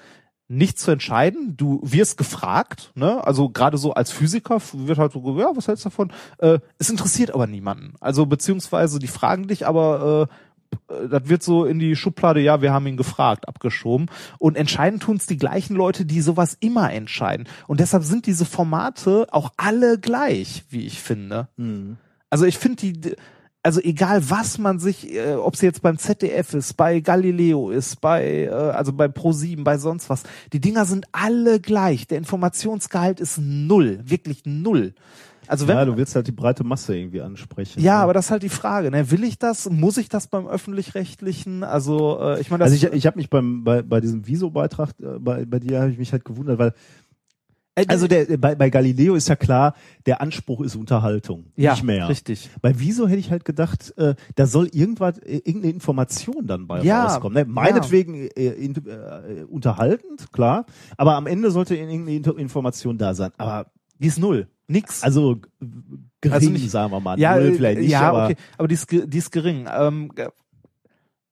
nichts zu entscheiden, du wirst gefragt, ne? Also gerade so als Physiker wird halt so, ja, was hältst du davon? Äh, es interessiert aber niemanden. Also beziehungsweise die fragen dich, aber äh, das wird so in die Schublade, ja, wir haben ihn gefragt, abgeschoben. Und entscheiden tun's die gleichen Leute, die sowas immer entscheiden. Und deshalb sind diese Formate auch alle gleich, wie ich finde. Also ich finde die, also egal was man sich, äh, ob es jetzt beim ZDF ist, bei Galileo ist, bei, äh, also bei Pro7, bei sonst was, die Dinger sind alle gleich. Der Informationsgehalt ist null, wirklich null. Also wenn ja, du willst halt die breite Masse irgendwie ansprechen. ja, ne? aber das ist halt die Frage. Ne? Will ich das? Muss ich das beim öffentlich-rechtlichen? Also äh, ich meine, das Also ich, ich habe mich beim bei, bei diesem Viso-Beitrag äh, bei, bei dir habe ich mich halt gewundert, weil also der bei, bei Galileo ist ja klar, der Anspruch ist Unterhaltung, Ja, nicht mehr. richtig. Bei Wieso hätte ich halt gedacht, äh, da soll irgendwas äh, irgendeine Information dann bei Ja, rauskommen. Ne? Meinetwegen äh, in, äh, unterhaltend, klar, aber am Ende sollte irgendeine Information da sein. Aber die ist null, nix. Also g- gering, Also nicht- sagen wir mal. ja, Null äh, vielleicht nicht, ja, aber okay, aber die ist, die ist gering. Ähm,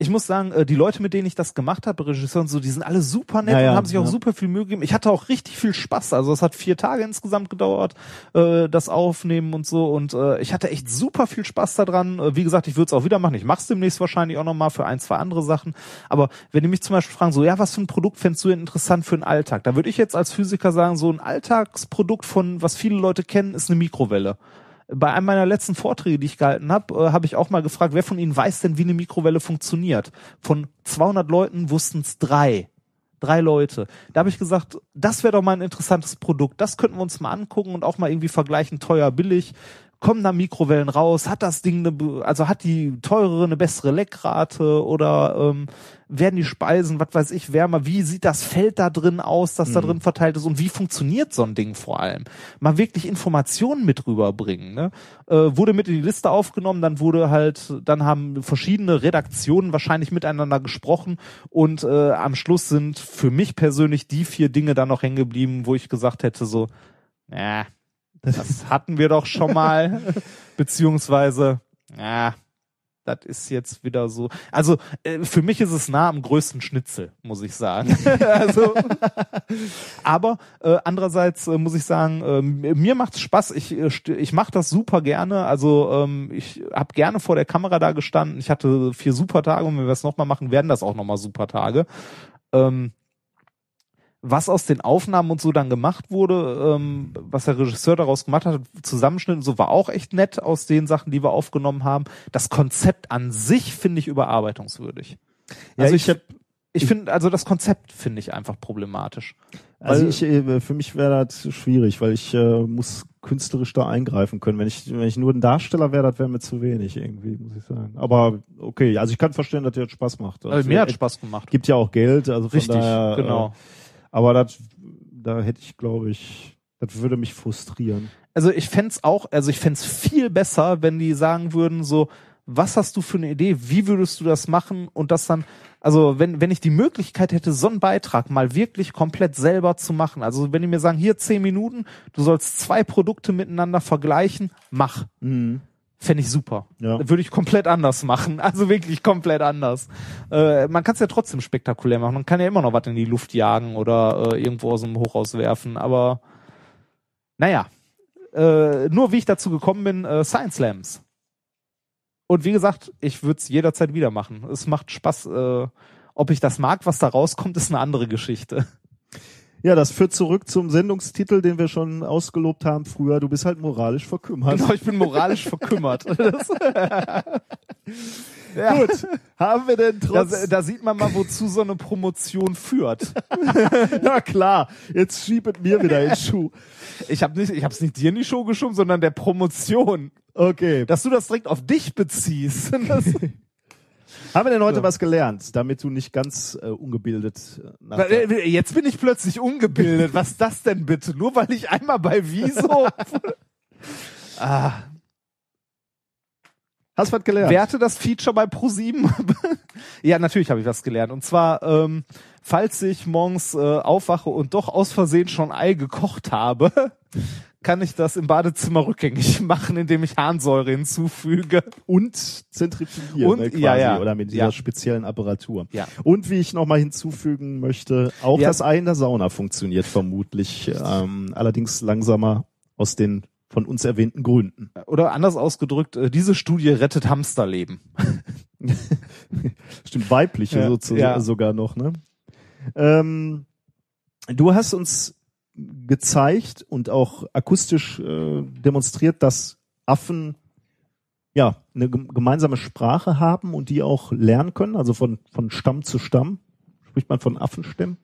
ich muss sagen, äh, die Leute, mit denen ich das gemacht habe, Regisseur und so, die sind alle super nett Ja, ja, und haben sich auch ja. super viel Mühe gegeben. Ich hatte auch richtig viel Spaß. Also es hat vier Tage insgesamt gedauert, äh, das Aufnehmen und so. Und äh, ich hatte echt super viel Spaß daran. Äh, wie gesagt, ich würde es auch wieder machen. Ich mache es demnächst wahrscheinlich auch nochmal für ein, zwei andere Sachen. Aber wenn die mich zum Beispiel fragen, so, ja, was für ein Produkt fändest du denn interessant für den Alltag? Da würde ich jetzt als Physiker sagen, so ein Alltagsprodukt von, was viele Leute kennen, ist eine Mikrowelle bei einem meiner letzten Vorträge, die ich gehalten habe, äh, habe ich auch mal gefragt, wer von Ihnen weiß denn, wie eine Mikrowelle funktioniert? Von 200 Leuten wussten es drei. Drei Leute. Da habe ich gesagt, das wäre doch mal ein interessantes Produkt. Das könnten wir uns mal angucken und auch mal irgendwie vergleichen, teuer, billig. Kommen da Mikrowellen raus? Hat das Ding eine, also hat die teurere eine bessere Leckrate oder ähm, werden die Speisen, was weiß ich, wärmer? Wie sieht das Feld da drin aus, das da Mhm. drin verteilt ist und wie funktioniert so ein Ding vor allem? Mal wirklich Informationen mit rüberbringen. Ne? Äh, wurde mit in die Liste aufgenommen, dann wurde halt, dann haben verschiedene Redaktionen wahrscheinlich miteinander gesprochen und äh, am Schluss sind für mich persönlich die vier Dinge dann noch hängen geblieben, wo ich gesagt hätte so, ja, das hatten wir doch schon mal, beziehungsweise, ja, das ist jetzt wieder so. Also äh, für mich ist es nah am größten Schnitzel, muss ich sagen. also, aber äh, andererseits äh, muss ich sagen, äh, mir macht's Spaß. Ich äh, ich mache das super gerne. Also ähm, ich habe gerne vor der Kamera da gestanden. Ich hatte vier super Tage und wenn wir es nochmal machen, werden das auch nochmal super Tage. Ähm, was aus den Aufnahmen und so dann gemacht wurde, ähm, was der Regisseur daraus gemacht hat, Zusammenschnitt und so war auch echt nett aus den Sachen, die wir aufgenommen haben. Das Konzept an sich finde ich überarbeitungswürdig. Ja, Also ich ich, hab- ich finde, also das Konzept finde ich einfach problematisch. Also Weil- ich, äh, für mich wäre das schwierig, weil ich äh, muss künstlerisch da eingreifen können. Wenn ich, wenn ich nur ein Darsteller wäre, das wäre mir zu wenig irgendwie, muss ich sagen. Aber okay, also ich kann verstehen, dass dir das Spaß macht. Also mir hat Spaß gemacht. Gibt ja auch Geld, also von Richtig, daher. genau. Äh, aber das, da hätte ich, glaube ich, das würde mich frustrieren. also ich fänd's auch, also ich fänd's viel besser, wenn die sagen würden, so, was hast du für eine Idee, wie würdest du das machen und das dann, also wenn, wenn ich die Möglichkeit hätte, so einen Beitrag mal wirklich komplett selber zu machen, also wenn die mir sagen, hier zehn Minuten, du sollst zwei Produkte miteinander vergleichen, mach. Fände ich super. Ja. Würde ich komplett anders machen. Also wirklich komplett anders. Äh, man kann es ja trotzdem spektakulär machen. Man kann ja immer noch was in die Luft jagen oder äh, irgendwo aus dem Hochhaus werfen. Aber naja, äh, nur wie ich dazu gekommen bin, äh, Science Slams. Und wie gesagt, ich würde es jederzeit wieder machen. Es macht Spaß. Äh, ob ich das mag, was da rauskommt, ist eine andere Geschichte. Ja, das führt zurück zum Sendungstitel, den wir schon ausgelobt haben früher. Du bist halt moralisch verkümmert. Genau, ich bin moralisch verkümmert. Ja. Gut, haben wir denn trotz... Da, da sieht man mal, wozu so eine Promotion führt. ja klar, jetzt schiebet mir wieder in den Schuh. Ich habe nicht, ich habe es nicht dir in die Show geschoben, sondern der Promotion. Okay. Dass du das direkt auf dich beziehst. Haben wir denn heute So. was gelernt, damit du nicht ganz äh, ungebildet äh, Äh, Jetzt bin ich plötzlich ungebildet. Was ist das denn bitte? Nur weil ich einmal bei Wieso. ah, Hast was gelernt? Wer hatte das Feature bei Pro7? ja, natürlich habe ich was gelernt. Und zwar, ähm, falls ich morgens äh, aufwache und doch aus Versehen schon Ei gekocht habe, kann ich das im Badezimmer rückgängig machen, indem ich Harnsäure hinzufüge. und zentrifugieren Und- ne, quasi, ja, ja. oder mit dieser Ja. speziellen Apparatur. Ja. Und wie ich nochmal hinzufügen möchte, auch Ja. das Ei in der Sauna funktioniert vermutlich, ähm, allerdings langsamer aus den von uns erwähnten Gründen. Oder anders ausgedrückt, äh, diese Studie rettet Hamsterleben. Stimmt, weibliche Ja, sozu- ja. sogar noch, ne? Ähm, du hast uns gezeigt und auch akustisch äh, demonstriert, dass Affen ja eine gem- gemeinsame Sprache haben und die auch lernen können, also von, von Stamm zu Stamm. Spricht man von Affenstämmen?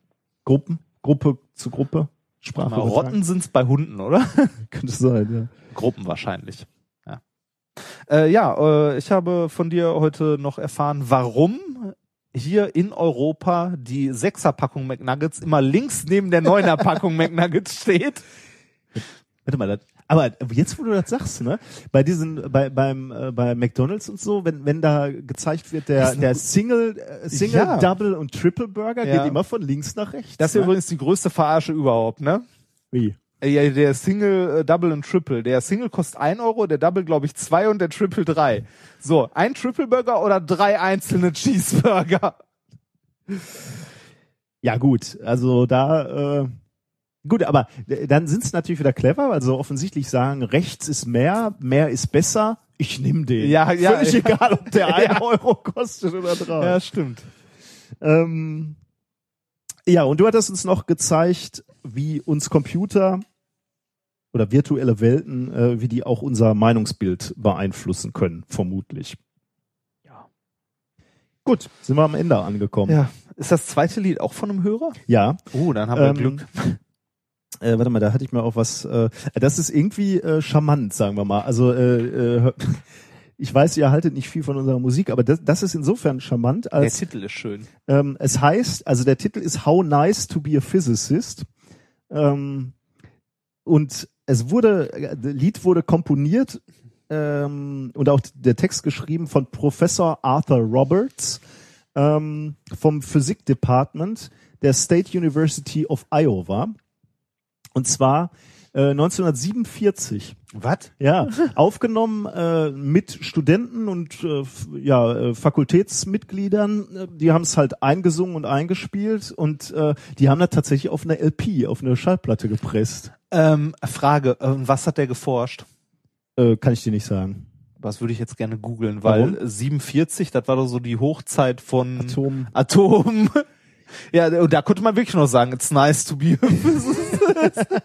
Gruppen? Gruppe zu Gruppe? Sprache? Mal? Rotten sind's bei Hunden, oder? Könnte sein, ja. Gruppen wahrscheinlich. Ja, äh, ja äh, ich habe von dir heute noch erfahren, warum hier in Europa die Sechserpackung McNuggets immer links neben der Neuner-Packung McNuggets steht. Warte mal, das, aber jetzt, wo du das sagst, ne, bei diesen, bei beim äh, bei McDonald's und so, wenn wenn da gezeigt wird, der der Single, äh, Single, Ja. Double und Triple Burger Ja. geht immer von links nach rechts. Das ist ne? übrigens die größte Verarsche überhaupt, ne? Wie? Äh, Ja, der Single, äh, Double und Triple. Der Single kostet ein Euro, der Double glaube ich zwei und der Triple drei. So, ein Triple Burger oder drei einzelne Cheeseburger? Ja gut, also da äh, gut, aber äh, dann sind es natürlich wieder clever, weil sie offensichtlich sagen, rechts ist mehr, mehr ist besser. Ich nehme den. Ja, ja, Völlig ja. egal, ob der ein Ja. Euro kostet oder drei. Ja, stimmt. Ähm, ja, und du hattest uns noch gezeigt, wie uns Computer oder virtuelle Welten, äh, wie die auch unser Meinungsbild beeinflussen können, vermutlich. Ja. Gut, sind wir am Ende angekommen. Ja. Ist das zweite Lied auch von einem Hörer? Ja. Oh, dann haben wir Ähm, Glück. Äh, warte mal, da hatte ich mir auch was. Äh, das ist irgendwie äh, charmant, sagen wir mal. Also äh, äh, ich weiß, ihr haltet nicht viel von unserer Musik, aber das, das ist insofern charmant, Der als Titel ist schön. ähm, es heißt, also der Titel ist How Nice to be a Physicist. Ähm, und es wurde, äh, das Lied wurde komponiert ähm, und auch der Text geschrieben von Professor Arthur Roberts ähm, vom Physikdepartment der State University of Iowa. Und zwar äh, 1947. Was? Ja, aufgenommen äh, mit Studenten und äh, ja, äh, Fakultätsmitgliedern. Die haben es halt eingesungen und eingespielt und äh, die haben das tatsächlich auf eine LP, auf eine Schallplatte gepresst. Ähm, Frage, ähm, was hat der geforscht? Äh, kann ich dir nicht sagen. Was würde ich jetzt gerne googeln, weil Warum? 47, das war doch so die Hochzeit von Atom. Atom. Ja, und da konnte man wirklich noch sagen, it's nice to be.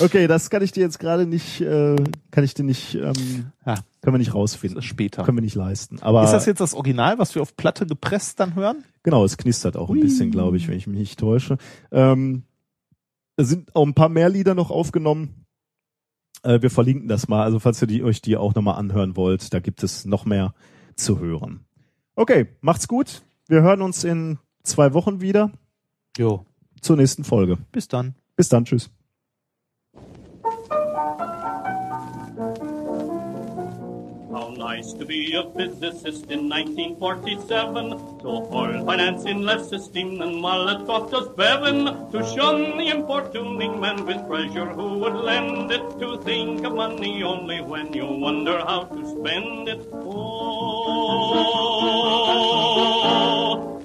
Okay, das kann ich dir jetzt gerade nicht, äh, kann ich dir nicht, ähm, Ja. können wir nicht rausfinden. Später. Können wir nicht leisten. Aber ist das jetzt das Original, was wir auf Platte gepresst dann hören? Genau, es knistert auch ein bisschen, glaube ich, wenn ich mich nicht täusche. Ähm, sind auch ein paar mehr Lieder noch aufgenommen. Äh, wir verlinken das mal, also falls ihr die, euch die auch nochmal anhören wollt, da gibt es noch mehr zu hören. Okay, macht's gut. Wir hören uns in zwei Wochen wieder Jo. zur nächsten Folge. Bis dann. Bis dann, tschüss. Nice to be a physicist in 1947. To hold finance in less esteem than while it cost us Bevan. To shun the importuning man with treasure who would lend it. To think of money only when you wonder how to spend it. Oh,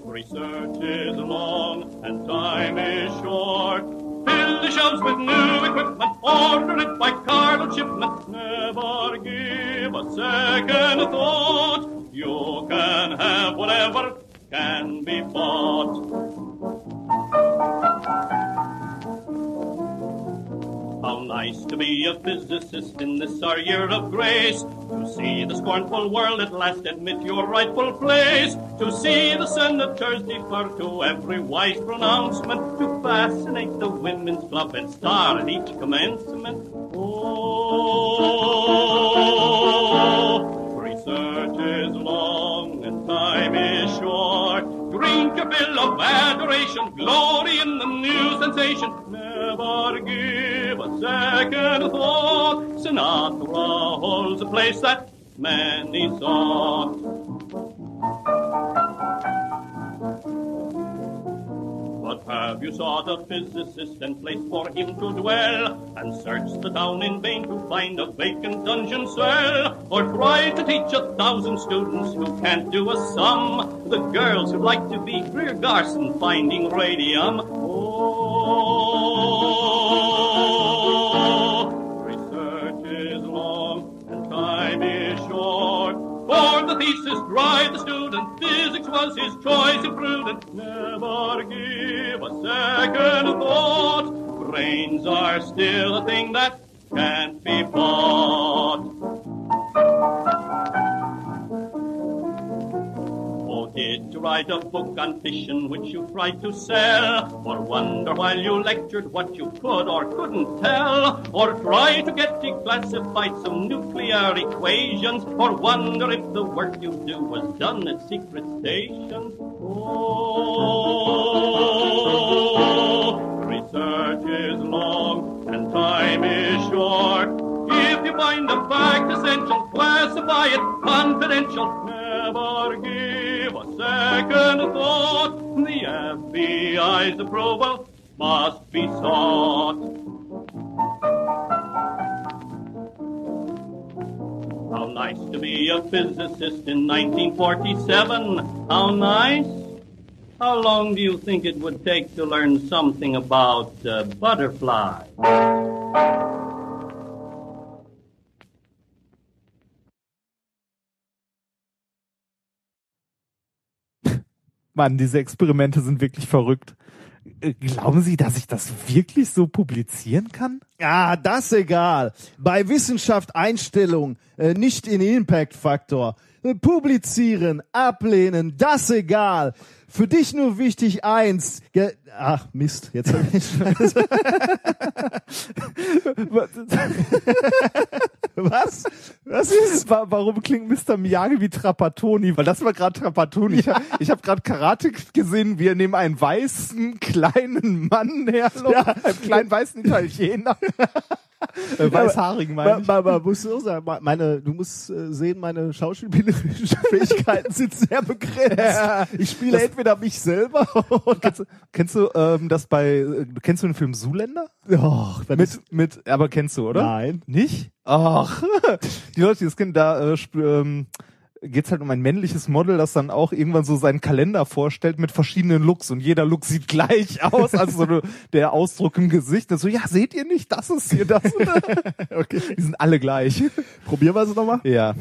research is long and time is short. Fill the shelves with new equipment, order it by carload shipment. Never give a second thought. You can have whatever can be bought. How nice to be a physicist in this our year of grace. To see the scornful world at last admit your rightful place. To see the senators defer to every wise pronouncement. To fascinate the women's club and star at each commencement. Oh, research is long and time is short. Drink a bill of adoration, glory in the new sensation. Never give a second thought. Sinatra holds a place that many sought. But have you sought a physicist and place for him to dwell? And searched the town in vain to find a vacant dungeon cell? Or tried to teach a thousand students who can't do a sum? The girls who'd like to be Greer Garson finding radium? Oh, research is long and time is short. For the thesis dry the student, physics was his choice imprudent. Never give a second thought. Brains are still a thing that can't be bought. Did you write a book on fission which you tried to sell? Or wonder while you lectured what you could or couldn't tell? Or try to get declassified some nuclear equations? Or wonder if the work you do was done at secret stations? Oh, research is long and time is short. If you find a fact essential, classify it confidential. Never give a second thought. The FBI's approval must be sought. How nice to be a physicist in 1947. How nice. How long do you think it would take to learn something about uh, butterflies? Mann, diese Experimente sind wirklich verrückt. Äh, Glauben Sie, dass ich das wirklich so publizieren kann? Ah, das egal. Bei Wissenschaft Einstellung, äh, nicht in Impact-Faktor. Äh, Publizieren, ablehnen, das egal. Für dich nur wichtig eins. Ge Ach, Mist, jetzt hab ich Was? Was ist? Wa- Warum klingt Mr. Miyagi wie Trapattoni? Weil das war gerade Trapattoni. Ich, hab- ich habe gerade Karate gesehen, wie er neben einem weißen kleinen Mann herläuft, Ja. einem kleinen weißen Italiener. äh, weißhaarigen meine ich. Aber, aber musst du auch sagen, meine, du musst äh, sehen, meine schauspielerischen Fähigkeiten sind sehr begrenzt. Ich spiele Das- entweder mich selber oder Kennst, du- kennst du ähm, das bei, äh, kennst du den Film Zuländer? Och, Mit, ist- mit, aber kennst du, oder? Nein. Nicht? Ach, die Leute, die das kennen, da äh, ähm, geht's halt um ein männliches Model, das dann auch irgendwann so seinen Kalender vorstellt mit verschiedenen Looks und jeder Look sieht gleich aus, also so eine- der Ausdruck im Gesicht. So, ja, seht ihr nicht, das ist hier das. okay. Die sind alle gleich. Probieren wir es nochmal? Ja.